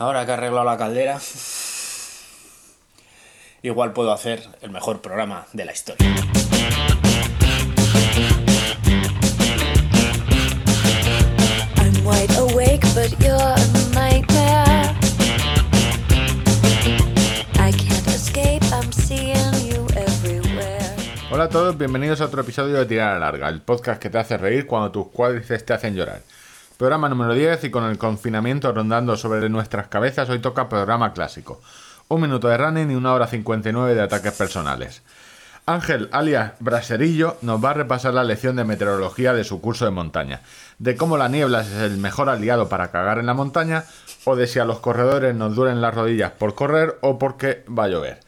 Ahora que he arreglado la caldera, igual puedo hacer el mejor programa de la historia. I'm wide awake, but you're a nightmare. I can't escape, I'm seeing you everywhere. Hola a todos, bienvenidos a otro episodio de Tirar a Larga, el podcast que te hace reír cuando tus cuádriceps te hacen llorar. Programa número 10 y con el confinamiento rondando sobre nuestras cabezas, hoy toca programa clásico. Un minuto de running y una hora 59 de ataques personales. Ángel, alias Braserillo, nos va a repasar la lección de meteorología de su curso de montaña, de cómo la niebla es el mejor aliado para cagar en la montaña, o de si a los corredores nos duelen las rodillas por correr o porque va a llover.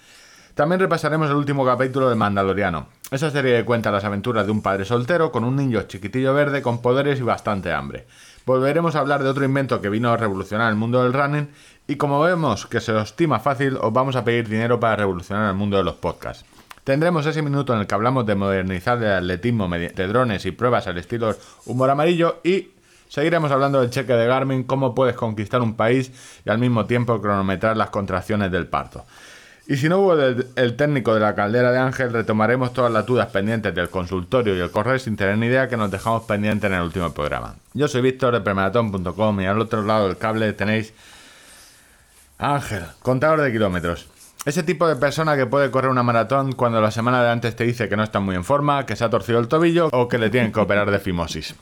También repasaremos el último capítulo de Mandaloriano. Esa serie que cuenta las aventuras de un padre soltero con un niño chiquitillo verde con poderes y bastante hambre. Volveremos a hablar de otro invento que vino a revolucionar el mundo del running y como vemos que se os estima fácil, os vamos a pedir dinero para revolucionar el mundo de los podcasts. Tendremos ese minuto en el que hablamos de modernizar el atletismo mediante drones y pruebas al estilo humor amarillo y seguiremos hablando del cheque de Garmin, cómo puedes conquistar un país y al mismo tiempo cronometrar las contracciones del parto. Y si no hubo el, técnico de la caldera de Ángel, retomaremos todas las dudas pendientes del consultorio y el correo sin tener ni idea que nos dejamos pendientes en el último programa. Yo soy Víctor de premaratón.com y al otro lado del cable tenéis Ángel, contador de kilómetros. Ese tipo de persona que puede correr una maratón cuando la semana de antes te dice que no está muy en forma, que se ha torcido el tobillo o que le tienen que operar de fimosis.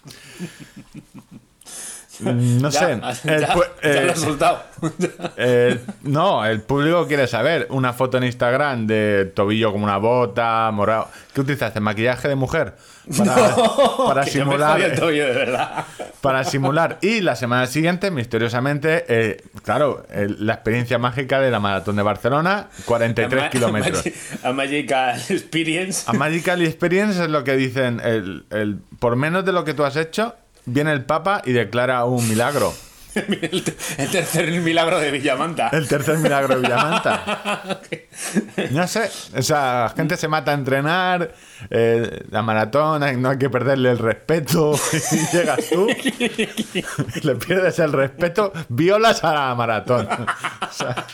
No sé. Ya, el ya, pu- ya eh, lo he soltado. eh, no, el público quiere saber una foto en Instagram de tobillo como una bota, morado. ¿Qué utilizaste? ¿Maquillaje de mujer? Para, para Que yo me jodí simular. el tobillo, de verdad. Para simular. Y la semana siguiente, misteriosamente, eh, claro, la experiencia mágica de la maratón de Barcelona, 43 A kilómetros. A Magical Experience. A Magical Experience es lo que dicen, el, el- por menos de lo que tú has hecho, viene el Papa y declara un milagro. el, te- el tercer milagro de Villamanta. El tercer milagro de Villamanta. No sé, o sea, la gente se mata a entrenar, eh, la maratón, no hay que perderle el respeto. Y llegas tú, le pierdes el respeto, violas a la maratón. O sea,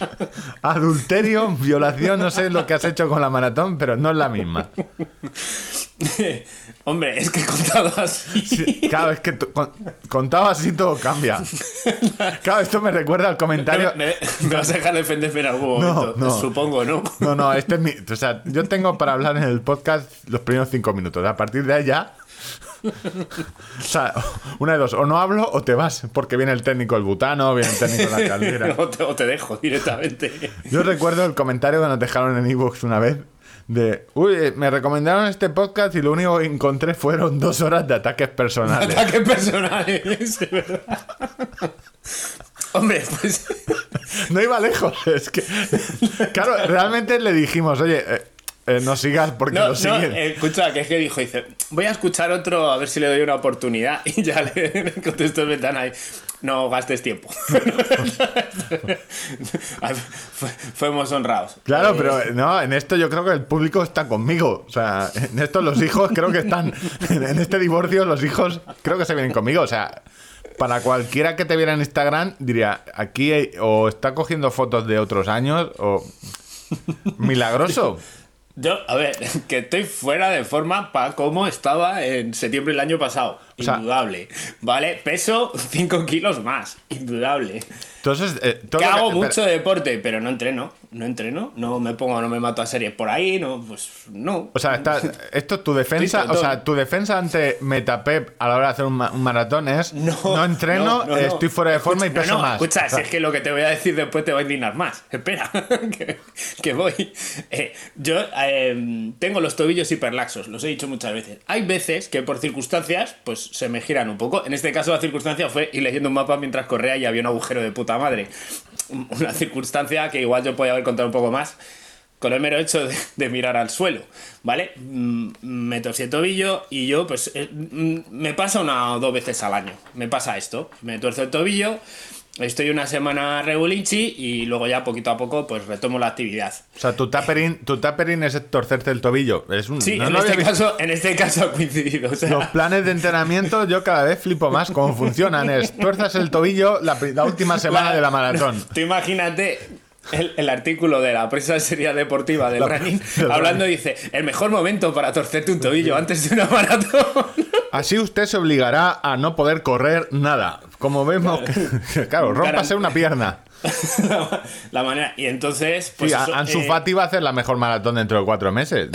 adulterio, violación, no sé lo que has hecho con la maratón, pero no es la misma. Hombre, es que contado así. Sí, Claro, es que con- contado así todo cambia. Claro, esto me recuerda al comentario. Me, me- me vas a dejar defenderme en algún No, momento, no. supongo, ¿no? No, no, este es mi. O sea, yo tengo para hablar en el podcast los primeros cinco minutos. A partir de ya. O sea, una de dos, o no hablo o te vas, porque viene el técnico del butano, viene el técnico la caldera. o, te, o te dejo directamente. Yo recuerdo el comentario que nos dejaron en ebooks una vez de, uy, eh, me recomendaron este podcast y lo único que encontré fueron dos horas de ataques personales. Ataques personales, verdad. Hombre, pues. No iba lejos, es que, claro, realmente le dijimos, oye, eh, eh, no sigas porque No, lo siguen. eh, escucha, que es que dijo, dice, voy a escuchar otro a ver si le doy una oportunidad. Y ya le contestó el ventana y no gastes tiempo. Fu- Fuimos honrados. Claro, Eh, pero no, en esto yo creo que el público está conmigo. O sea, en esto los hijos creo que están. En este divorcio, los hijos creo que se vienen conmigo. O sea, para cualquiera que te viera en Instagram, diría: aquí hay- o está cogiendo fotos de otros años o. Milagroso. Yo, a ver, que estoy fuera de forma para cómo estaba en septiembre del año pasado. O sea- Indudable. ¿Vale? Peso 5 kilos más. Indudable. Entonces, eh, todo Que hago que- mucho deporte, pero no entreno. No entreno. No me pongo, no me mato a series por ahí. No, pues no. O sea, está, esto tu defensa, o sea, tu defensa ante Metapep a la hora de hacer un, ma- un maratón es no, No, entreno, no, no, no. estoy fuera de forma y peso más. Escucha, O sea, si es que lo que te voy a decir después te va a indignar más. Espera, que, que voy. Eh, yo eh, tengo los tobillos hiperlaxos, los he dicho muchas veces. Hay veces que por circunstancias, pues se me giran un poco. En este caso, la circunstancia fue ir leyendo un mapa mientras corría y había un agujero de puta madre. Una circunstancia que igual yo podía haber contado un poco más. Con el mero hecho de, mirar al suelo, ¿vale? Mm, Me torcí el tobillo y yo, pues, eh, mm, me pasa una o dos veces al año. Me pasa esto. Me tuerzo el tobillo estoy una semana regulinchi y luego ya poquito a poco pues retomo la actividad. O sea, tu tapering, tu tapering es torcerte el tobillo. Es un, Sí, no en, este caso, en este caso ha coincidido. o sea, Los planes de entrenamiento yo cada vez flipo más cómo funcionan. Es tuerzas el tobillo la última semana de la maratón. Tú imagínate el, el artículo de la prensa serie deportiva del running hablando dice el mejor momento para torcerte un tobillo antes de una maratón. Así usted se obligará a no poder correr nada. Como vemos, que, claro, rómpase una pierna. la, la manera. Y entonces, pues, Sí, eso, Ansu eh, Fati va a hacer la mejor maratón dentro de cuatro meses.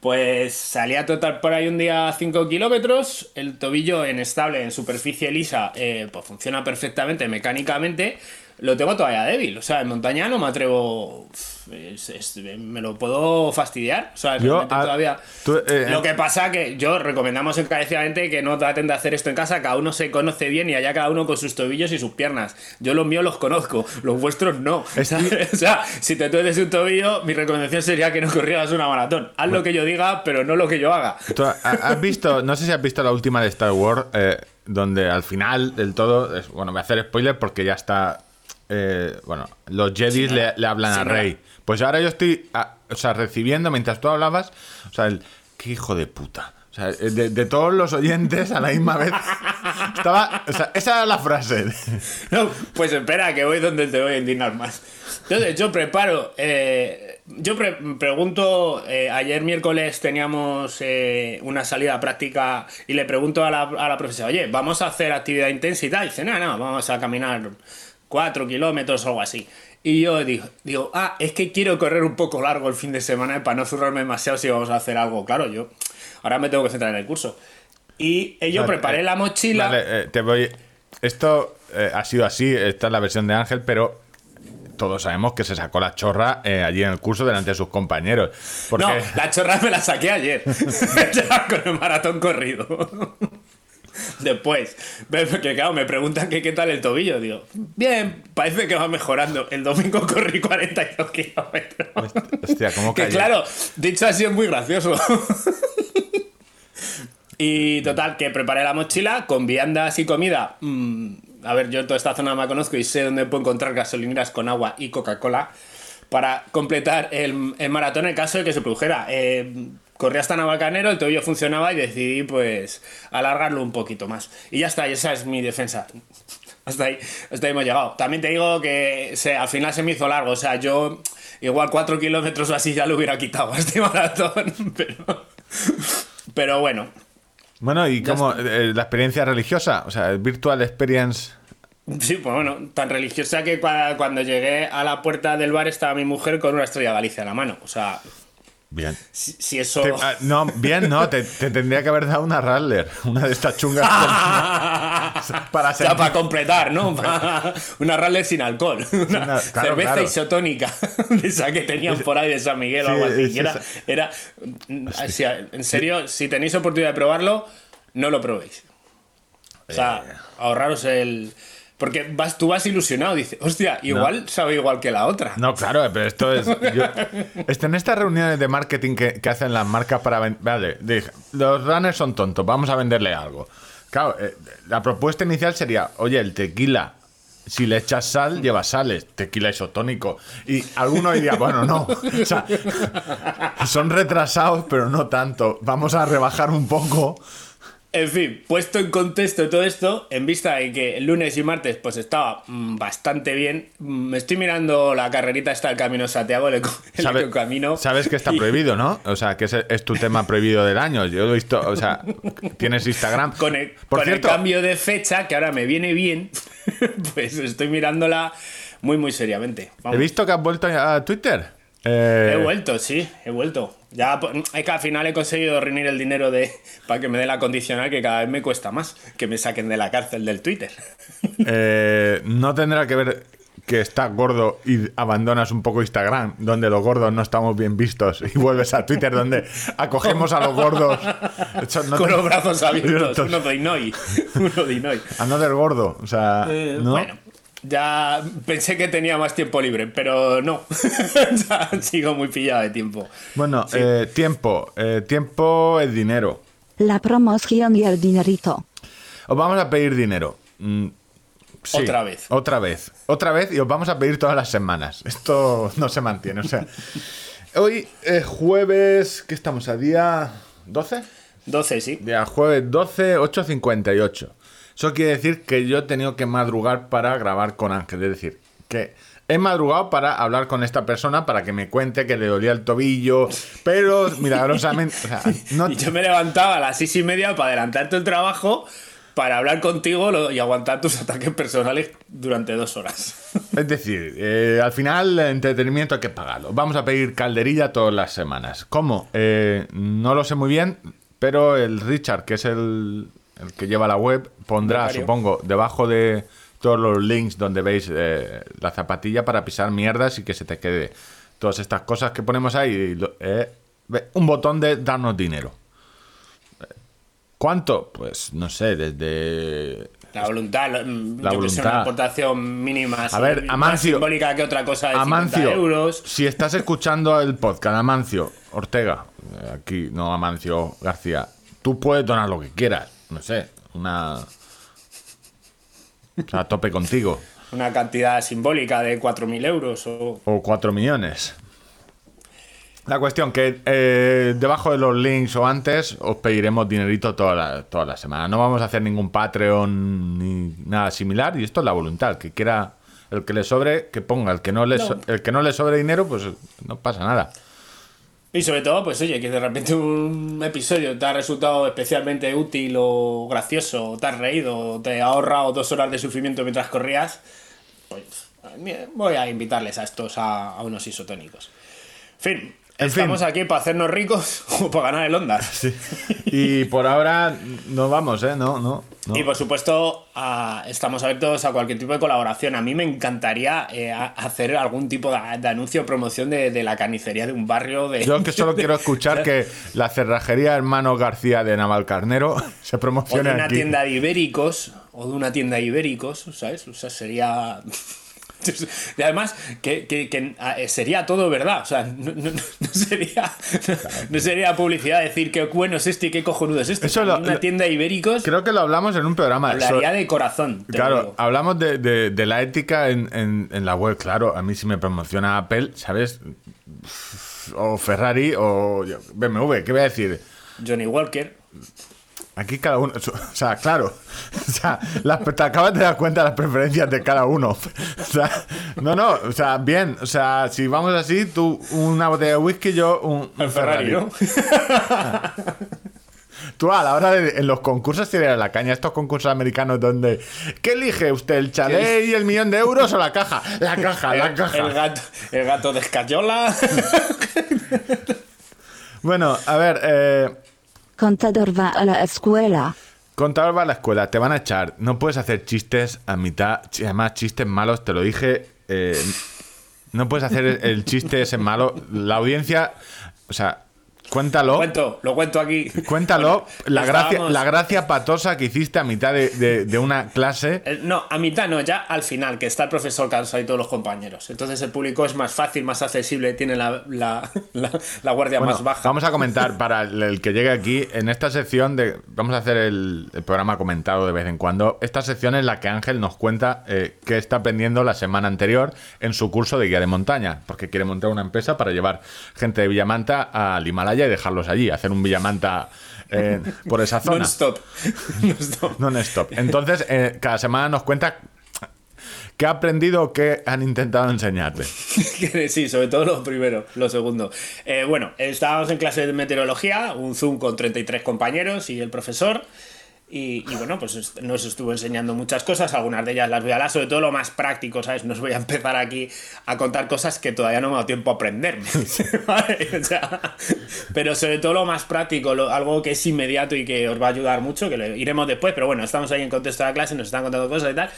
Pues salí a trotar por ahí un día 5 kilómetros, el tobillo en estable, en superficie lisa, eh, pues funciona perfectamente mecánicamente. Lo tengo todavía débil, o sea, en montaña no me atrevo. es- es- me lo puedo fastidiar. O sea, Yo, ah, todavía. tú, eh, lo que pasa que yo recomendamos encarecidamente que no traten de hacer esto en casa, cada uno se conoce bien y allá cada uno con sus tobillos y sus piernas. Yo los míos los conozco, los vuestros no. Es o sea, si te tueces un tobillo, mi recomendación sería que no corrieras una maratón. Haz lo que yo diga, pero no lo que yo haga. ¿Tú ha- has visto, no sé si has visto la última de Star Wars, eh, donde al final del todo, bueno, voy a hacer spoiler porque ya está, eh, bueno, los Jedi Sí, le, hablan Sí, a. Rey. Pues ahora yo estoy, ah, o sea, recibiendo mientras tú hablabas, o sea, el, qué hijo de puta. O sea, de, de todos los oyentes a la misma vez. Estaba, o sea, esa era la frase. No, pues espera, que voy donde te voy a indignar más. Entonces, yo preparo. eh, yo pre- pregunto. eh, ayer miércoles teníamos eh, una salida práctica y le pregunto a la, a la profesora, oye, vamos a hacer actividad intensa y tal. Y dice, no, no, vamos a caminar cuatro kilómetros o algo así. Y yo digo, digo, ah, es que quiero correr un poco largo el fin de semana para no zurrarme demasiado si vamos a hacer algo. Claro, yo ahora me tengo que centrar en el curso. Y yo Vale, preparé eh, la mochila. Vale, eh, te voy. Esto eh, ha sido así, esta es la versión de Ángel, pero todos sabemos que se sacó la chorra eh, allí en el curso delante de sus compañeros. Porque No, la chorra me la saqué ayer. Con el maratón corrido. Después, ve- que claro, me preguntan que qué tal el tobillo. Digo, bien, parece que va mejorando. El domingo corrí 42 kilómetros. Hostia, ¿cómo Que cayó? claro, dicho así es muy gracioso. y total, que preparé la mochila con viandas y comida. Mm, a ver, yo toda esta zona la conozco y sé dónde puedo encontrar gasolineras con agua y Coca-Cola para completar el, el maratón en caso de que se produjera. Eh, corrí hasta Navacanero, el tobillo funcionaba y decidí pues alargarlo un poquito más. Y ya está, y esa es mi defensa. Hasta ahí, hasta ahí hemos llegado. También te digo que se, al final se me hizo largo. O sea, yo igual cuatro kilómetros o así ya lo hubiera quitado a este maratón. Pero, pero bueno, Bueno, ¿y cómo eh, la experiencia religiosa? O sea, el virtual experience. sí, pues bueno, tan religiosa que cua- cuando llegué a la puerta del bar estaba mi mujer con una estrella Galicia en la mano. O sea, Bien. si, si eso... Te- ah, no, bien, no, te, te tendría que haber dado una Rattler, una de estas chungas. para sea, sentir- para completar, ¿no? Una rally sin alcohol. Una claro, cerveza claro. isotónica. De esa que tenían por ahí de San Miguel o algo así. era, era- o sea, en serio, si tenéis oportunidad de probarlo, no lo probéis. O sea, Eh. ahorraros el. Porque vas, tú vas ilusionado, dices, hostia, igual sabe igual que la otra. No, claro, pero esto es. yo- este, en estas reuniones de marketing que, que hacen las marcas para vender. Vale, dije, los runners son tontos, vamos a venderle algo. Claro, eh, la propuesta inicial sería: oye, el tequila, si le echas sal, lleva sales, tequila isotónico. Y alguno diría: bueno, no. O sea, son retrasados, pero no tanto. Vamos a rebajar un poco. En fin, puesto en contexto todo esto, en vista de que el lunes y martes pues estaba mm, bastante bien, mm, me estoy mirando la carrerita esta del Camino Santiago, el, el Sabe- ecocamino. Sabes que está y prohibido, ¿no? O sea, que es tu tema prohibido del año. Yo lo he visto, o sea, tienes Instagram. Con, el, Por con el cambio de fecha, que ahora me viene bien, pues estoy mirándola muy, muy seriamente. he visto que has vuelto a Twitter. Eh, He vuelto, sí, he vuelto. Ya po- es que al final he conseguido reunir el dinero de para que me dé la condicional que cada vez me cuesta más que me saquen de la cárcel del Twitter. eh, no tendrá que ver que estás gordo y abandonas un poco Instagram, donde los gordos no estamos bien vistos, y vuelves a Twitter, donde acogemos a los gordos. No Con te- los brazos abiertos, Abiertos. uno de Inoi. Uno de Inoi. Another gordo. O sea, Eh, ¿no? Bueno, ya pensé que tenía más tiempo libre, pero no. Ya sigo muy pillado de tiempo. Bueno, eh, tiempo. Eh, tiempo es dinero. La promoción y el dinerito. Os vamos a pedir dinero. Mm, Sí, Otra vez. Otra vez. Otra vez y os vamos a pedir todas las semanas. Esto no se mantiene. O sea, hoy es jueves. ¿Qué estamos a día 12? 12, sí. Día jueves 12, 8.58. Eso quiere decir que yo he tenido que madrugar para grabar con Ángel. Es decir, que he madrugado para hablar con esta persona para que me cuente que le dolía el tobillo. Pero milagrosamente. O sea, no, Y yo me levantaba a las seis y media para adelantarte el trabajo, para hablar contigo y aguantar tus ataques personales durante dos horas. Es decir, eh, al final el entretenimiento hay que pagarlo. Vamos a pedir calderilla todas las semanas. ¿Cómo? Eh, no lo sé muy bien, pero el Richard, que es el, el que lleva la web, pondrá, Becario. supongo, debajo de todos los links donde veis eh, la zapatilla para pisar mierdas y que se te quede todas estas cosas que ponemos ahí. eh, un botón de darnos dinero. ¿Cuánto? Pues no sé, desde La voluntad, mm, La yo que sé, voluntad. una aportación mínima. A ver, más Amancio. simbólica que otra cosa de 50 Amancio, euros. si estás escuchando el podcast, Amancio Ortega, eh, aquí no Amancio García, tú puedes donar lo que quieras, no sé, una... O sea, a tope contigo. Una cantidad simbólica de 4.000 euros o... O 4 millones. La cuestión que eh, debajo de los links o antes os pediremos dinerito toda la, toda la semana. No vamos a hacer ningún Patreon ni nada similar y esto es la voluntad. El que quiera, el que le sobre, que ponga. El que no le, No. so- el que no le sobre dinero, pues no pasa nada. Y sobre todo, pues oye, que de repente un episodio te ha resultado especialmente útil o gracioso, o te has reído, o te ha ahorrado dos horas de sufrimiento mientras corrías, pues voy a invitarles a estos a, a unos isotónicos. Fin, En estamos fin. aquí para hacernos ricos o para ganar el Ondas. Y por ahora no vamos, ¿eh? No, no. no. Y por supuesto, a- estamos abiertos a cualquier tipo de colaboración. A mí me encantaría eh, hacer algún tipo de, de anuncio o promoción de, de la carnicería de un barrio. De, Yo que solo quiero escuchar que la cerrajería Hermano García de Navalcarnero se O de una aquí. tienda de ibéricos, o de una tienda de ibéricos, ¿sabes? O sea, sería. Y además, que, que- que, ah, eh, sería todo verdad. O sea, no, no- no sería, no sería publicidad decir qué bueno es este y qué cojonudo es este. Eso lo- una tienda de ibéricos Creo que lo hablamos en un programa. hablaría de corazón. Claro, digo. hablamos de, de- de la ética en, en- en la web. Claro, a mí si me promociona Apple, ¿sabes? O Ferrari o BMW, ¿qué voy a decir? Johnny Walker. Aquí cada uno, o sea, claro, o sea, las- te acabas de dar cuenta de las preferencias de cada uno. O sea, no, no, o sea, bien, o sea, si vamos así, tú una botella de whisky, yo un, un El Ferrari, ¿no? Tú a la hora de en los concursos tirar la caña, estos concursos americanos donde ¿qué elige usted? ¿El chalet y el millón de euros o la caja? La caja, la El, caja. el gato, el gato de escayola. Bueno, a ver, eh, Contador va a la escuela. contador va a la escuela, te van a echar, no puedes hacer chistes a mitad, además chistes malos, te lo dije, eh, no puedes hacer el chiste ese malo, la audiencia, o sea, cuéntalo. cuento, lo cuento aquí. Cuéntalo, la, gracia, estábamos- la gracia patosa que hiciste a mitad de, de- de una clase. Eh, No, a mitad no, ya al final, que está el profesor cansado y todos los compañeros. Entonces el público es más fácil, más accesible, tiene la, la, la- la guardia Bueno, más baja. Vamos a comentar para el, el que llegue aquí, en esta sección de. Vamos a hacer el, el programa comentado de vez en cuando. Esta sección es la que Ángel nos cuenta eh, qué está aprendiendo la semana anterior en su curso de guía de montaña, porque quiere montar una empresa para llevar gente de Villamanta al Himalaya y dejarlos allí, hacer un Villamanta eh, por esa zona. Non-stop. Non-stop. Entonces, eh, cada semana nos cuenta qué ha aprendido, qué han intentado enseñarte. sí, sobre todo lo primero, lo segundo. Eh, bueno, estábamos en clase de meteorología, un Zoom con 33 compañeros y el profesor. Y, y bueno, pues nos estuvo enseñando muchas cosas, algunas de ellas las voy a hablar, sobre todo lo más práctico, ¿sabes? No os voy a empezar aquí a contar cosas que todavía no me ha dado tiempo a aprender. ¿vale? O sea, pero sobre todo lo más práctico, algo que es inmediato y que os va a ayudar mucho, que lo iremos después, pero bueno, estamos ahí en contexto de la clase, nos están contando cosas y tal.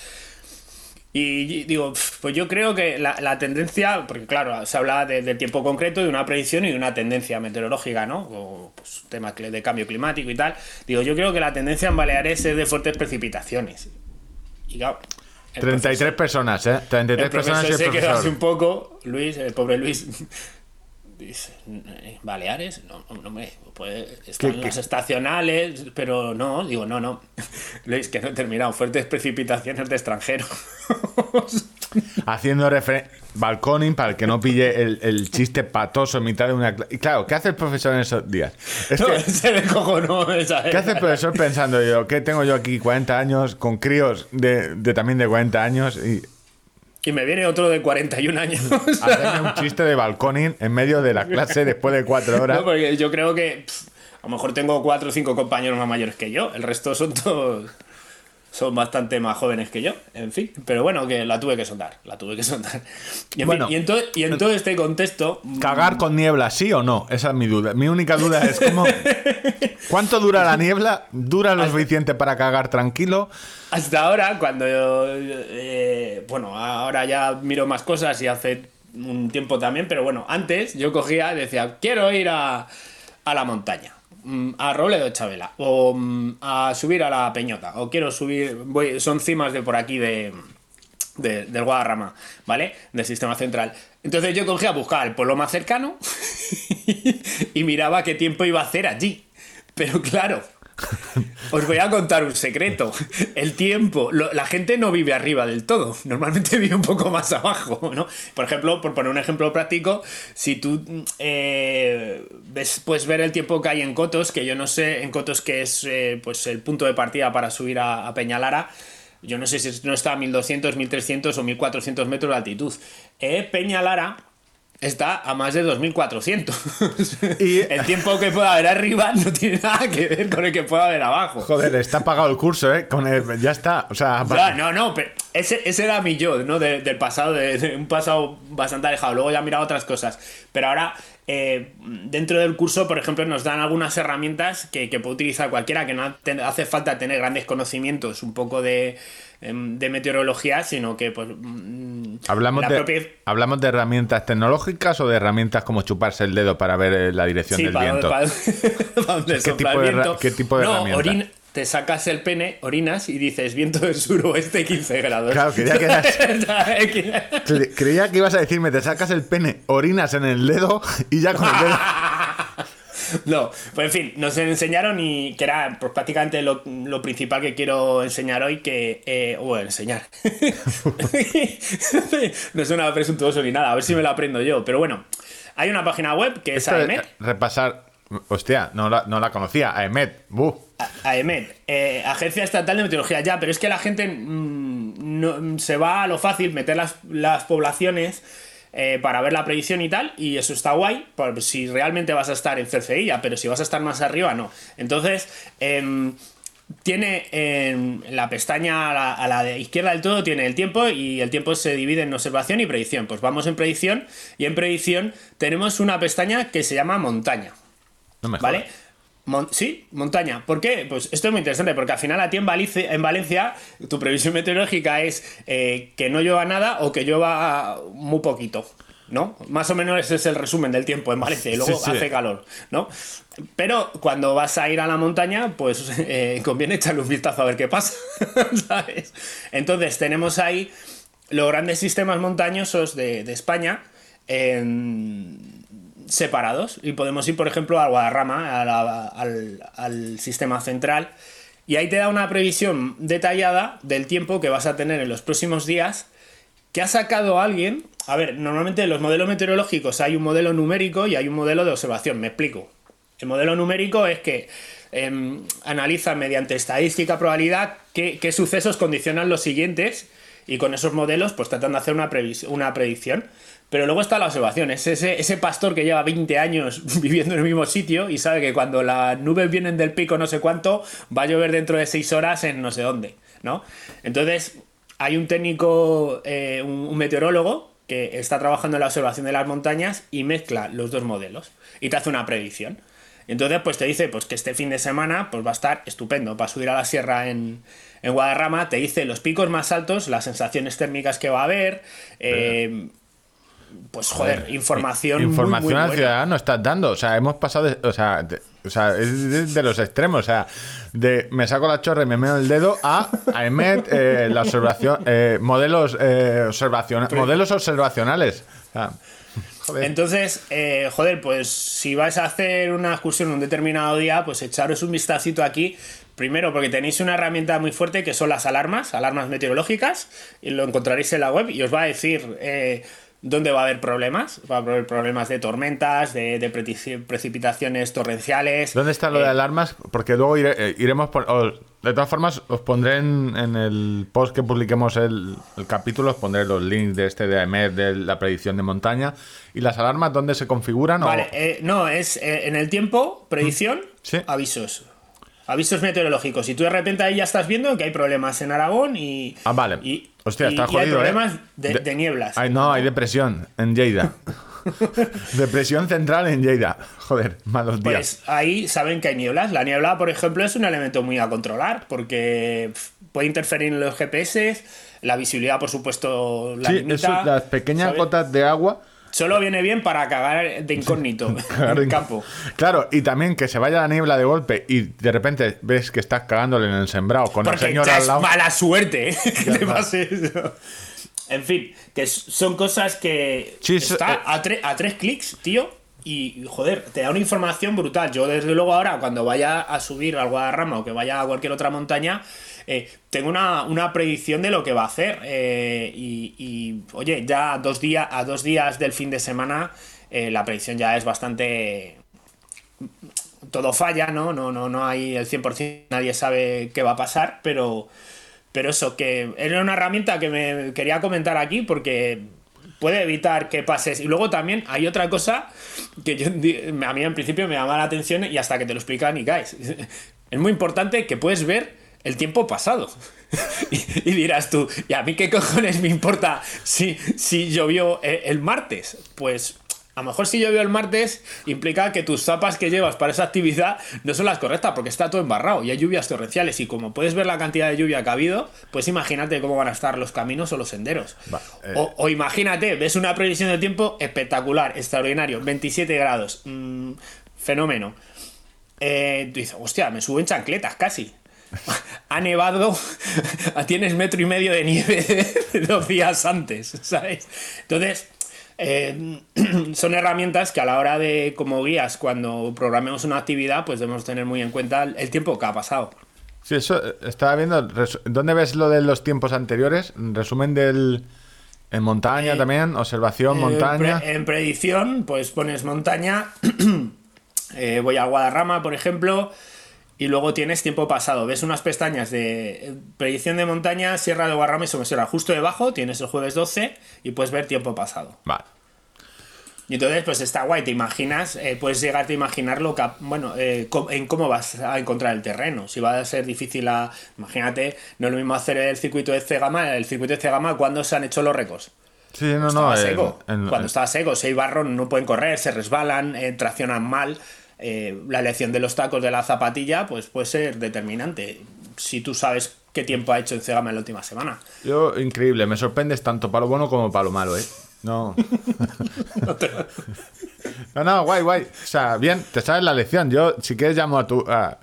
Y digo, pues yo creo que la, la tendencia, porque claro, se habla de, de tiempo concreto, de una predicción y de una tendencia meteorológica, ¿no? O pues, tema cl- de cambio climático y tal. Digo, yo creo que la tendencia en Baleares es de fuertes precipitaciones. Y claro, el 33 personas, ¿eh? 33 el profesor personas y el se quedó así profesor. un poco, Luis, el pobre Luis, Dice, "Eh, ¿Baleares? No, no, hombre, pues están ¿Qué- las qué? estacionales, pero no, digo, no, no. Luis, que no he terminado. Fuertes precipitaciones de extranjeros. Haciendo referencia. Balconing para el que no pille el, el chiste patoso en mitad de una. Y claro, ¿qué hace el profesor en esos días? Es No, que, se le cojonó esa ¿Qué hace el profesor pensando yo? ¿Qué tengo yo aquí 40 años con críos de, de también de 40 años y Y me viene otro de 41 años. hacerme un chiste de balconing en medio de la clase después de cuatro horas? No, porque yo creo que pff, a lo mejor tengo cuatro o cinco compañeros más mayores que yo. El resto son todos. Son bastante más jóvenes que yo, en fin. Pero bueno, que la tuve que soltar. La tuve que soltar. Y en, Bueno. fin, y en, to- y en todo este contexto. ¿Cagar con niebla, sí o no? Esa es mi duda. Mi única duda es cómo. ¿Cuánto dura la niebla? ¿Dura lo suficiente para cagar tranquilo? Hasta ahora, cuando yo, eh, bueno, ahora ya miro más cosas y hace un tiempo también, pero bueno, antes yo cogía y decía, quiero ir a, a la montaña, mm, a Robledo de Chabela, o mm, a subir a la Peñota, o quiero subir, son cimas de por aquí de, de- del Guadarrama, ¿vale? Del sistema central. Entonces yo cogía a buscar el pueblo más cercano y miraba qué tiempo iba a hacer allí. Pero claro, os voy a contar un secreto. El tiempo, la gente no vive arriba del todo. Normalmente vive un poco más abajo, ¿no? Por ejemplo, por poner un ejemplo práctico, si tú eh, ves, puedes ver el tiempo que hay en Cotos, que yo no sé en Cotos que es eh, pues el punto de partida para subir a, a Peñalara. Yo no sé si no está a 1200, 1300 o 1400 metros de altitud. Eh, Peñalara está a más de 2400. Y- el tiempo que pueda haber arriba no tiene nada que ver con el que pueda haber abajo. Joder, está pagado el curso, ¿eh? Con el- ya está. O sea, no, no, pero ese, ese era mi yo, ¿no? De- del pasado, de, de un pasado bastante alejado. Luego ya he mirado otras cosas. Pero ahora, eh, dentro del curso, por ejemplo, nos dan algunas herramientas que, que puede utilizar cualquiera, que no hace falta tener grandes conocimientos, un poco de, de meteorología, sino que, pues. mm, ¿Hablamos la de, propia- ¿Hablamos de herramientas tecnológicas o de herramientas como chuparse el dedo para ver eh, la dirección Sí, del para, viento? para- para ¿Qué tipo viento. qué tipo de no, herramienta? orina- te sacas el pene, orinas y dices viento del suroeste 15 grados. Claro, quería que Cre- Creía que ibas a decirme, te sacas el pene, orinas en el dedo y ya con el dedo. No, pues en fin, nos enseñaron y que era pues, prácticamente lo, lo principal que quiero enseñar hoy, que... Eh, o enseñar. no suena presuntuoso ni nada, a ver si me lo aprendo yo. Pero bueno, hay una página web que es Esto AEMET. repasar. Hostia, no la, no la conocía. AEMET. Buh. AEMET, eh, Agencia Estatal de Meteorología, ya, pero es que la gente mm, no- se va a lo fácil, meter las, las poblaciones eh, para ver la predicción y tal, y eso está guay, por si realmente vas a estar en Cercedilla, pero si vas a estar más arriba, no. Entonces, em, tiene en la pestaña a la, a la de izquierda del todo, tiene el tiempo, y el tiempo se divide en observación y predicción. Pues vamos en predicción, y en predicción tenemos una pestaña que se llama montaña. No me ¿Vale? Mon- sí, montaña. ¿Por qué? Pues esto es muy interesante, porque al final a ti en Valencia, en Valencia tu previsión meteorológica es eh, que no llueva nada o que llueva muy poquito. ¿No? Más o menos ese es el resumen del tiempo en Valencia y luego Sí, sí. hace calor, ¿no? Pero cuando vas a ir a la montaña, pues eh, conviene echarle un vistazo a ver qué pasa, ¿sabes? Entonces tenemos ahí los grandes sistemas montañosos de, de España, separados y podemos ir, por ejemplo, a Guadarrama, al, sistema central, y ahí te da una previsión detallada del tiempo que vas a tener en los próximos días que ha sacado alguien. A ver, normalmente en los modelos meteorológicos hay un modelo numérico y hay un modelo de observación, me explico. El modelo numérico es que em, analiza mediante estadística, probabilidad, qué, sucesos condicionan los siguientes y con esos modelos pues tratan de hacer una, una predicción. Pero luego está la observación, es ese, ese pastor que lleva 20 años viviendo en el mismo sitio y sabe que cuando las nubes vienen del pico no sé cuánto, va a llover dentro de 6 horas en no sé dónde, ¿no? Entonces, hay un técnico, eh, un, un meteorólogo que está trabajando en la observación de las montañas y mezcla los dos modelos y te hace una predicción. Entonces, pues te dice pues, que este fin de semana pues, va a estar estupendo para subir a la sierra en, en Guadarrama. Te dice los picos más altos, las sensaciones térmicas que va a haber. eh, pues joder, información. muy, Información muy al buena. ciudadano estás dando. O sea, hemos pasado. De, o sea, de, o sea, es de, de los extremos. O sea, de me saco la chorra y me meo el dedo a AEMET, eh, la observación, eh, modelos, eh, observacion- modelos observacionales. O sea, Joder. Entonces, eh, joder, pues si vais a hacer una excursión un determinado día, pues echaros un vistacito aquí. Primero, porque tenéis una herramienta muy fuerte que son las alarmas, alarmas meteorológicas, y lo encontraréis en la web y os va a decir eh, dónde va a haber problemas. Va a haber problemas de tormentas, de, de preci- precipitaciones torrenciales. ¿Dónde está lo de Eh, alarmas? Porque luego ire- eh, iremos por... o, de todas formas, os pondré en, en el post que publiquemos el, el capítulo, os pondré los links de este de AEMET, de la predicción de montaña. ¿Y las alarmas dónde se configuran? o- Vale, eh, no, es eh, en el tiempo, predicción, Sí. avisos. Avisos meteorológicos. Y tú de repente ahí ya estás viendo que hay problemas en Aragón y. Ah, vale. Y, Hostia, y- está y hay jodido, ¿eh? problemas de, De- de nieblas. Ay, no, hay depresión en Lleida. depresión central en Lleida. Joder, malos días. Pues ahí saben que hay nieblas. La niebla, por ejemplo, es un elemento muy a controlar porque puede interferir en los GPS. La visibilidad, por supuesto, la sí, limita. eso, las pequeñas ¿sabes? gotas de agua. Solo viene bien para cagar de incógnito cagar en el campo. Claro, y también que se vaya la niebla de golpe y de repente ves que estás cagándole en el sembrado con el señor ya al es lado. mala suerte ¿eh? que te pase eso. En fin, que son cosas que Sí, está eh. a, tre- a tres clics, tío. Y, y, joder, te da una información brutal. Yo, desde luego, ahora, cuando vaya a subir al Guadarrama o que vaya a cualquier otra montaña, eh, tengo una, una predicción de lo que va a hacer. eh, y, oye, ya a dos, días a dos días del fin de semana, eh, la predicción ya es bastante todo falla, ¿no? No, no, no hay el 100%, nadie sabe qué va a pasar, pero, pero eso, que era una herramienta que me quería comentar aquí porque puede evitar que pases. Y luego también hay otra cosa que yo, a mí en principio me llama la atención y hasta que te lo explican y caes. Es muy importante que puedes ver el tiempo pasado. Y, y dirás tú, ¿y a mí qué cojones me importa si, si llovió eh, el martes? Pues a lo mejor si llovió el martes implica que tus zapas que llevas para esa actividad no son las correctas porque está todo embarrado y hay lluvias torrenciales y como puedes ver la cantidad de lluvia que ha habido, pues imagínate cómo van a estar los caminos o los senderos. Va, eh. o, o imagínate, ves una previsión de tiempo espectacular, extraordinario, 27 grados, mm, fenómeno. Eh, tú dices, hostia, me subo en chancletas casi. Ha nevado, tienes metro y medio de nieve dos días antes, ¿sabes? Entonces, eh, son herramientas que a la hora de, como guías, cuando programemos una actividad, pues debemos tener muy en cuenta el, tiempo que ha pasado. Sí, eso eh, estaba viendo. ¿Dónde ves lo de los tiempos anteriores? Resumen del. En montaña Eh, también, observación, Eh, montaña. pre- en predicción, pues pones montaña, voy al Guadarrama, por ejemplo, y luego tienes tiempo pasado. Ves unas pestañas de eh, predicción de montaña, Sierra de Guadarrama y Somosierra. Justo debajo tienes el jueves 12 y puedes ver tiempo pasado. Vale. Y entonces, pues está guay, te imaginas, eh, puedes llegarte a imaginar lo que, bueno, eh, en cómo vas a encontrar el terreno. Si va a ser difícil a, imagínate, no es lo mismo hacer el circuito de Cegama, el circuito de Cegama cuando se han hecho los récords. Sí, no, no. Estaba en- seco. en- Cuando en- estaba seco, si hay barro no pueden correr, se resbalan, eh, traccionan mal. Eh, la elección de los tacos de la zapatilla pues puede ser determinante. Si tú sabes qué tiempo ha hecho en Cegama en la última semana. Yo, increíble. Me sorprendes tanto para lo bueno como para lo malo, ¿eh? No. no, no, guay, guay. O sea, bien, te sabes la lección. Yo, si quieres, llamo a tu. a-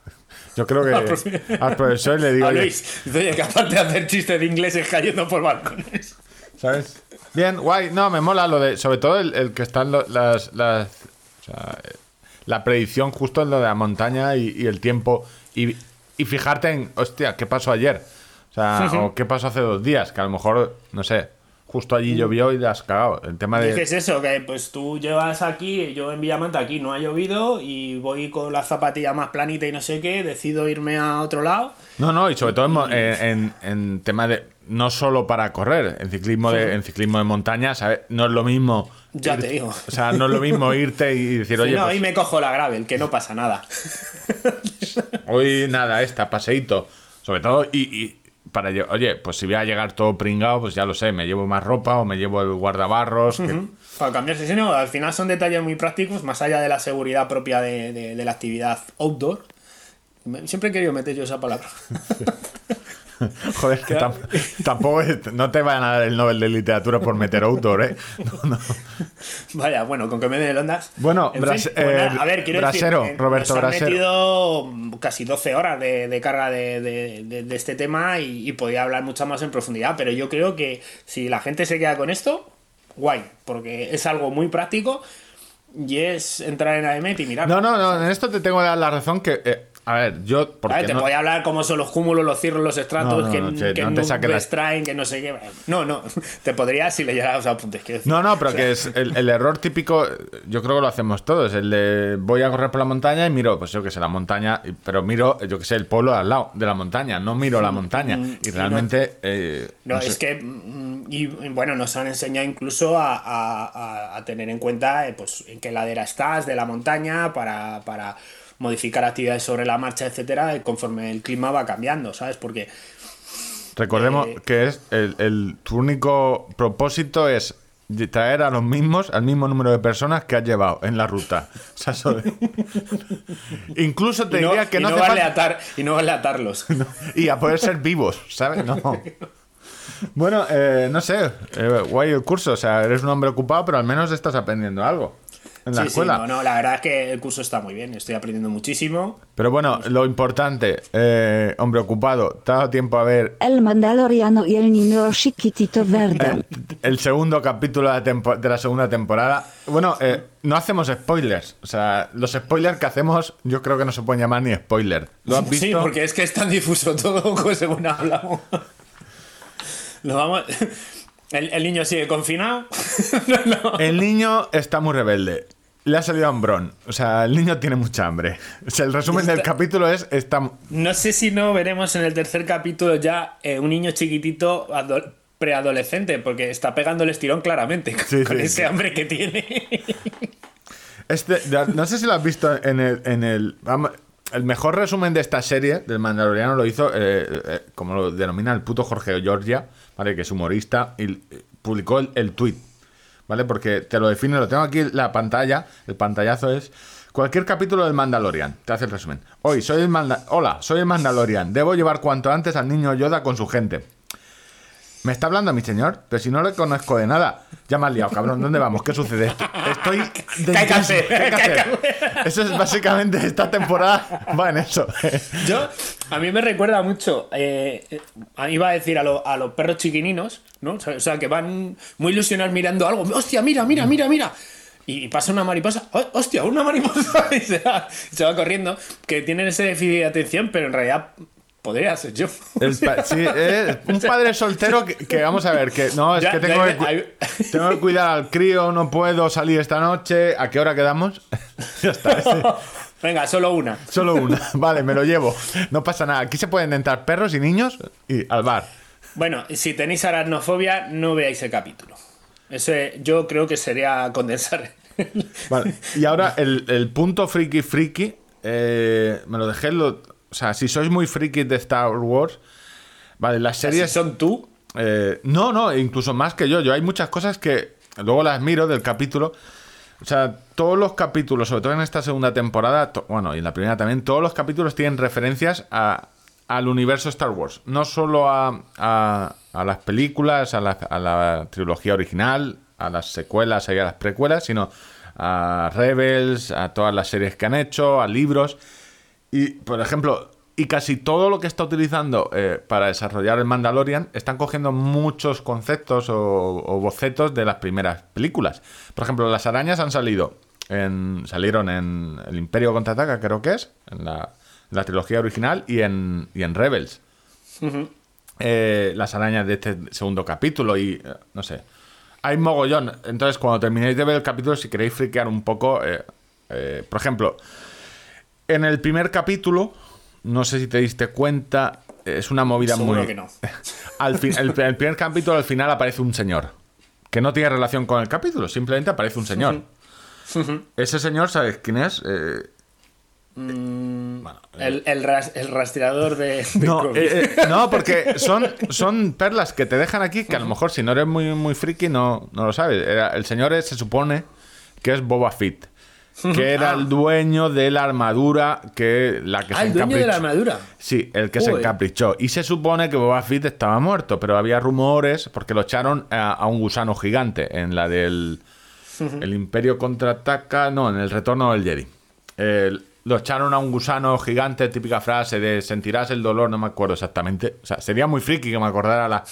yo creo que Al profe- al profesor y le digo. A Luis, oye, que aparte de hacer chistes de ingleses cayendo por balcones. ¿Sabes? Bien, guay. No, me mola lo de. Sobre todo el, el que están las. las o sea, la predicción justo en lo de la montaña y, y el tiempo. Y, y fijarte en. Hostia, ¿qué pasó ayer? O sea, o qué pasó hace dos días. Que a lo mejor, no sé. Justo allí llovió y la has cagado. El tema de. Dices eso, que pues tú llevas aquí, yo en Villamanta aquí no ha llovido y voy con la zapatilla más planita y no sé qué, decido irme a otro lado. No, no, y sobre todo en, en- en tema de. No solo para correr, en ciclismo de, en ciclismo de montaña, ¿sabes? No es lo mismo. Ya ir- te digo. O sea, no es lo mismo irte y decir, oye, no, pues, ahí me cojo la gravel, que no pasa nada. hoy nada, esta, paseíto. Sobre todo, y, y para oye, pues si voy a llegar todo pringado, pues ya lo sé, me llevo más ropa o me llevo el guardabarros. que- Para cambiarse, si no, al final son detalles muy prácticos, más allá de la seguridad propia de, de- de la actividad outdoor. Siempre he querido meter yo esa palabra. Joder, que tam- tampoco es- no te van a dar el Nobel de Literatura por meter outdoor, ¿eh? No, no. Vaya, bueno, con que me den el ondas. Bueno, En Bras- fin, pues eh, a ver, quiero Brasero, decir, Roberto nos han Brasero. metido mm, casi 12 horas de, de carga de, de- de- de este tema y, y podía hablar mucho más en profundidad, pero yo creo que si la gente se queda con esto, guay, porque es algo muy práctico y es entrar en AEMET y mirar. No, no, no, en esto te tengo que dar la razón que. eh, a ver, yo. Porque A ver, te no- voy a hablar cómo son los cúmulos, los cirros, los estratos, No, no, que, no, que que no te saques la- extraen, que no sé qué. No, no, te podría si leyeras los apuntes. quiero decir. No, no, pero que es el, el error típico, yo creo que lo hacemos todos, el de voy a correr por la montaña y miro, pues yo que sé, la montaña, pero miro, yo que sé, el pueblo al lado de la montaña, no miro la montaña. Y realmente... eh, No, sé. es que, mm, y, y bueno, nos han enseñado incluso a, a- a- a tener en cuenta eh, pues, en qué ladera estás de la montaña para, para modificar actividades sobre la marcha, etcétera, conforme el clima va cambiando, ¿sabes? Porque Recordemos eh, que es el, el- tu único propósito es traer a los mismos, al mismo número de personas que has llevado en la ruta. O sea, eso- Incluso te no, diría que no, no hace vale falta- atar, y no vale atarlos. y a poder ser vivos, ¿sabes? No. Bueno, eh, no sé, eh, guay el curso, o sea, eres un hombre ocupado, pero al menos estás aprendiendo algo en la Sí, sí, escuela. no, no, la verdad es que el curso está muy bien, estoy aprendiendo muchísimo. Pero bueno, lo importante, eh, hombre ocupado, te ha dado tiempo a ver El Mandaloriano y el niño chiquitito verde. el segundo capítulo de la, tempo- de la segunda temporada. Bueno, eh, no hacemos spoilers, o sea, los spoilers que hacemos yo creo que no se pueden llamar ni spoiler. ¿Lo has visto? Sí, porque es que es tan difuso todo pues, según hablamos. Lo vamos... El, el niño sigue confinado. No, no. El niño está muy rebelde. Le ha salido hambrón. O sea, el niño tiene mucha hambre. O sea, el resumen del capítulo es está No sé si no veremos en el tercer capítulo ya eh, un niño chiquitito ado- preadolescente, porque está pegando el estirón claramente con, Sí, con sí, ese sí. hambre que tiene. Este, no sé si lo has visto en el. En el, el mejor resumen de esta serie, del Mandaloriano, lo hizo, eh, eh, como lo denomina el puto Jorge Georgia, ¿vale? Que es humorista, y eh, publicó el, el tweet, ¿vale? Porque te lo define, lo tengo aquí en la pantalla, el pantallazo es. Cualquier capítulo del Mandalorian, te hace el resumen. Hoy soy el Manda- Hola, soy el Mandalorian. Debo llevar cuanto antes al niño Yoda con su gente. ¿Me está hablando mi señor? Pero si no le conozco de nada. Ya me has liado, cabrón. ¿Dónde vamos? ¿Qué sucede? Estoy... de- ¿Qué hay que hacer? ¿Qué hay que ¿Qué hay que hacer? Eso es básicamente esta temporada. Va en eso. Yo, a mí me recuerda mucho, eh, eh, iba a decir a, lo- a los perros chiquininos, ¿no? O sea, o sea, que van muy ilusionados mirando algo. ¡Hostia, mira, mira, mira, mira! Y pasa una mariposa, ¡Oh, ¡hostia, una mariposa! Y se va, se va corriendo. Que tienen ese déficit de atención, pero en realidad podría ser yo. El sí, eh, un padre soltero que, que vamos a ver, que no, es Ya- que tengo ya- que, cu- hay- tengo que cuidar al crío, no puedo salir esta noche. ¿A qué hora quedamos? ya está. sí. Venga, solo una. Solo una. Vale, me lo llevo. No pasa nada. Aquí se pueden entrar perros y niños y al bar. Bueno, si tenéis aracnofobia, no veáis el capítulo. Ese yo creo que sería condensar. Vale. Y ahora el, el punto friki friki, eh, me lo dejé. Lo, o sea, si sois muy friki de Star Wars, vale, las series. son tú, eh, no, no, incluso más que yo. Yo hay muchas cosas que luego las miro del capítulo. O sea, todos los capítulos, sobre todo en esta segunda temporada, bueno, y en la primera también, todos los capítulos tienen referencias a, al universo Star Wars. No solo a, a- a las películas, a la, a la trilogía original, a las secuelas y a las precuelas, sino a Rebels, a todas las series que han hecho, a libros. Y, por ejemplo, y casi todo lo que está utilizando eh, para desarrollar el Mandalorian están cogiendo muchos conceptos o, o bocetos de las primeras películas. Por ejemplo, las arañas han salido en, salieron en El Imperio Contraataca, creo que es, en la, la trilogía original, y en, y en Rebels. Eh, las arañas de este segundo capítulo y eh, no sé. Hay mogollón. Entonces, cuando terminéis de ver el capítulo, si queréis friquear un poco, por ejemplo, en el primer capítulo, no sé si te diste cuenta, es una movida seguro muy. que no. Al fin, el, el primer capítulo, al final, aparece un señor. Que no tiene relación con el capítulo, simplemente aparece un señor. Ese señor, ¿sabes quién es? Eh, bueno, El, el, ras- el rastreador de. de no, COVID. eh, eh, no, porque son, son perlas que te dejan aquí que a lo mejor si no eres muy, muy friki no, no lo sabes. El señor es- se supone que es Boba Fett, que era el dueño de la armadura que la que ah, se el dueño de la armadura. Sí, el que se encaprichó. Y se supone que Boba Fett estaba muerto, pero había rumores porque lo echaron a, a un gusano gigante en la del el Imperio contraataca, no, en el retorno del Jedi. El- lo echaron a un gusano gigante, típica frase de sentirás el dolor, no me acuerdo exactamente. O sea, sería muy friki que me acordara la,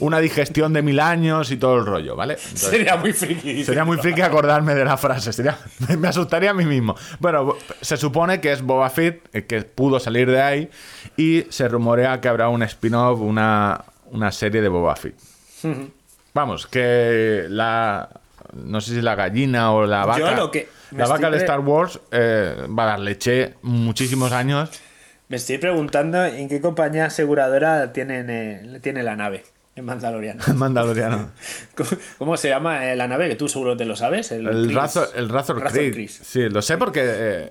una digestión de mil años y todo el rollo, ¿vale? Entonces, Sería muy friki. Sería muy friki acordarme de la frase. Sería, me asustaría a mí mismo. Bueno, se supone que es Boba Fett, eh, que pudo salir de ahí. Y se rumorea que habrá un spin-off, una, una serie de Boba Fett. Vamos, que la. No sé si la gallina o la vaca. Yo lo que la vaca estoy de Star Wars eh, va a dar leche muchísimos años. Me estoy preguntando en qué compañía aseguradora tienen, eh, tiene la nave en Mandaloriano. Mandaloriano. ¿Cómo, cómo se llama eh, la nave? Que tú seguro te lo sabes. El, El Chris. Razor, el Razor, Razor Creed. Chris. Sí, lo sé porque. eh,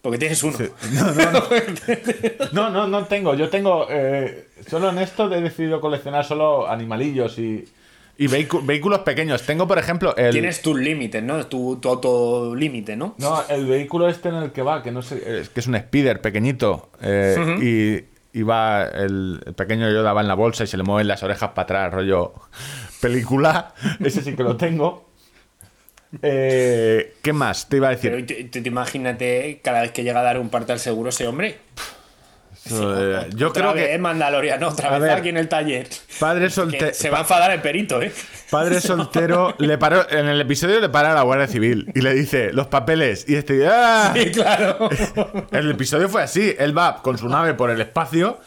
Porque tienes uno. No, no, no tengo. Yo tengo. eh, solo en esto he decidido coleccionar solo animalillos y, y vehículos pequeños. Tengo, por ejemplo, el. Tienes tus límites, ¿no? Tu, tu autolímite, ¿no? No, el vehículo este en el que va, que no sé, es que es un speeder pequeñito. eh, y, y va. El, el pequeño Yoda va en la bolsa y se le mueven las orejas para atrás, rollo película. Ese sí que lo tengo. Eh, ¿Qué más te iba a decir? Pero tú- tú- tú imagínate cada vez que llega a dar un parte al seguro ese hombre. Eh, yo otra creo vez, que Mandaloriano, otra vez ver. aquí en el taller. padre soltero. se va a enfadar el perito, ¿eh? Padre soltero le paró, en el episodio le para a la Guardia Civil y le dice los papeles y este ¡ah! Sí, claro. El episodio fue así, él va con su nave por el espacio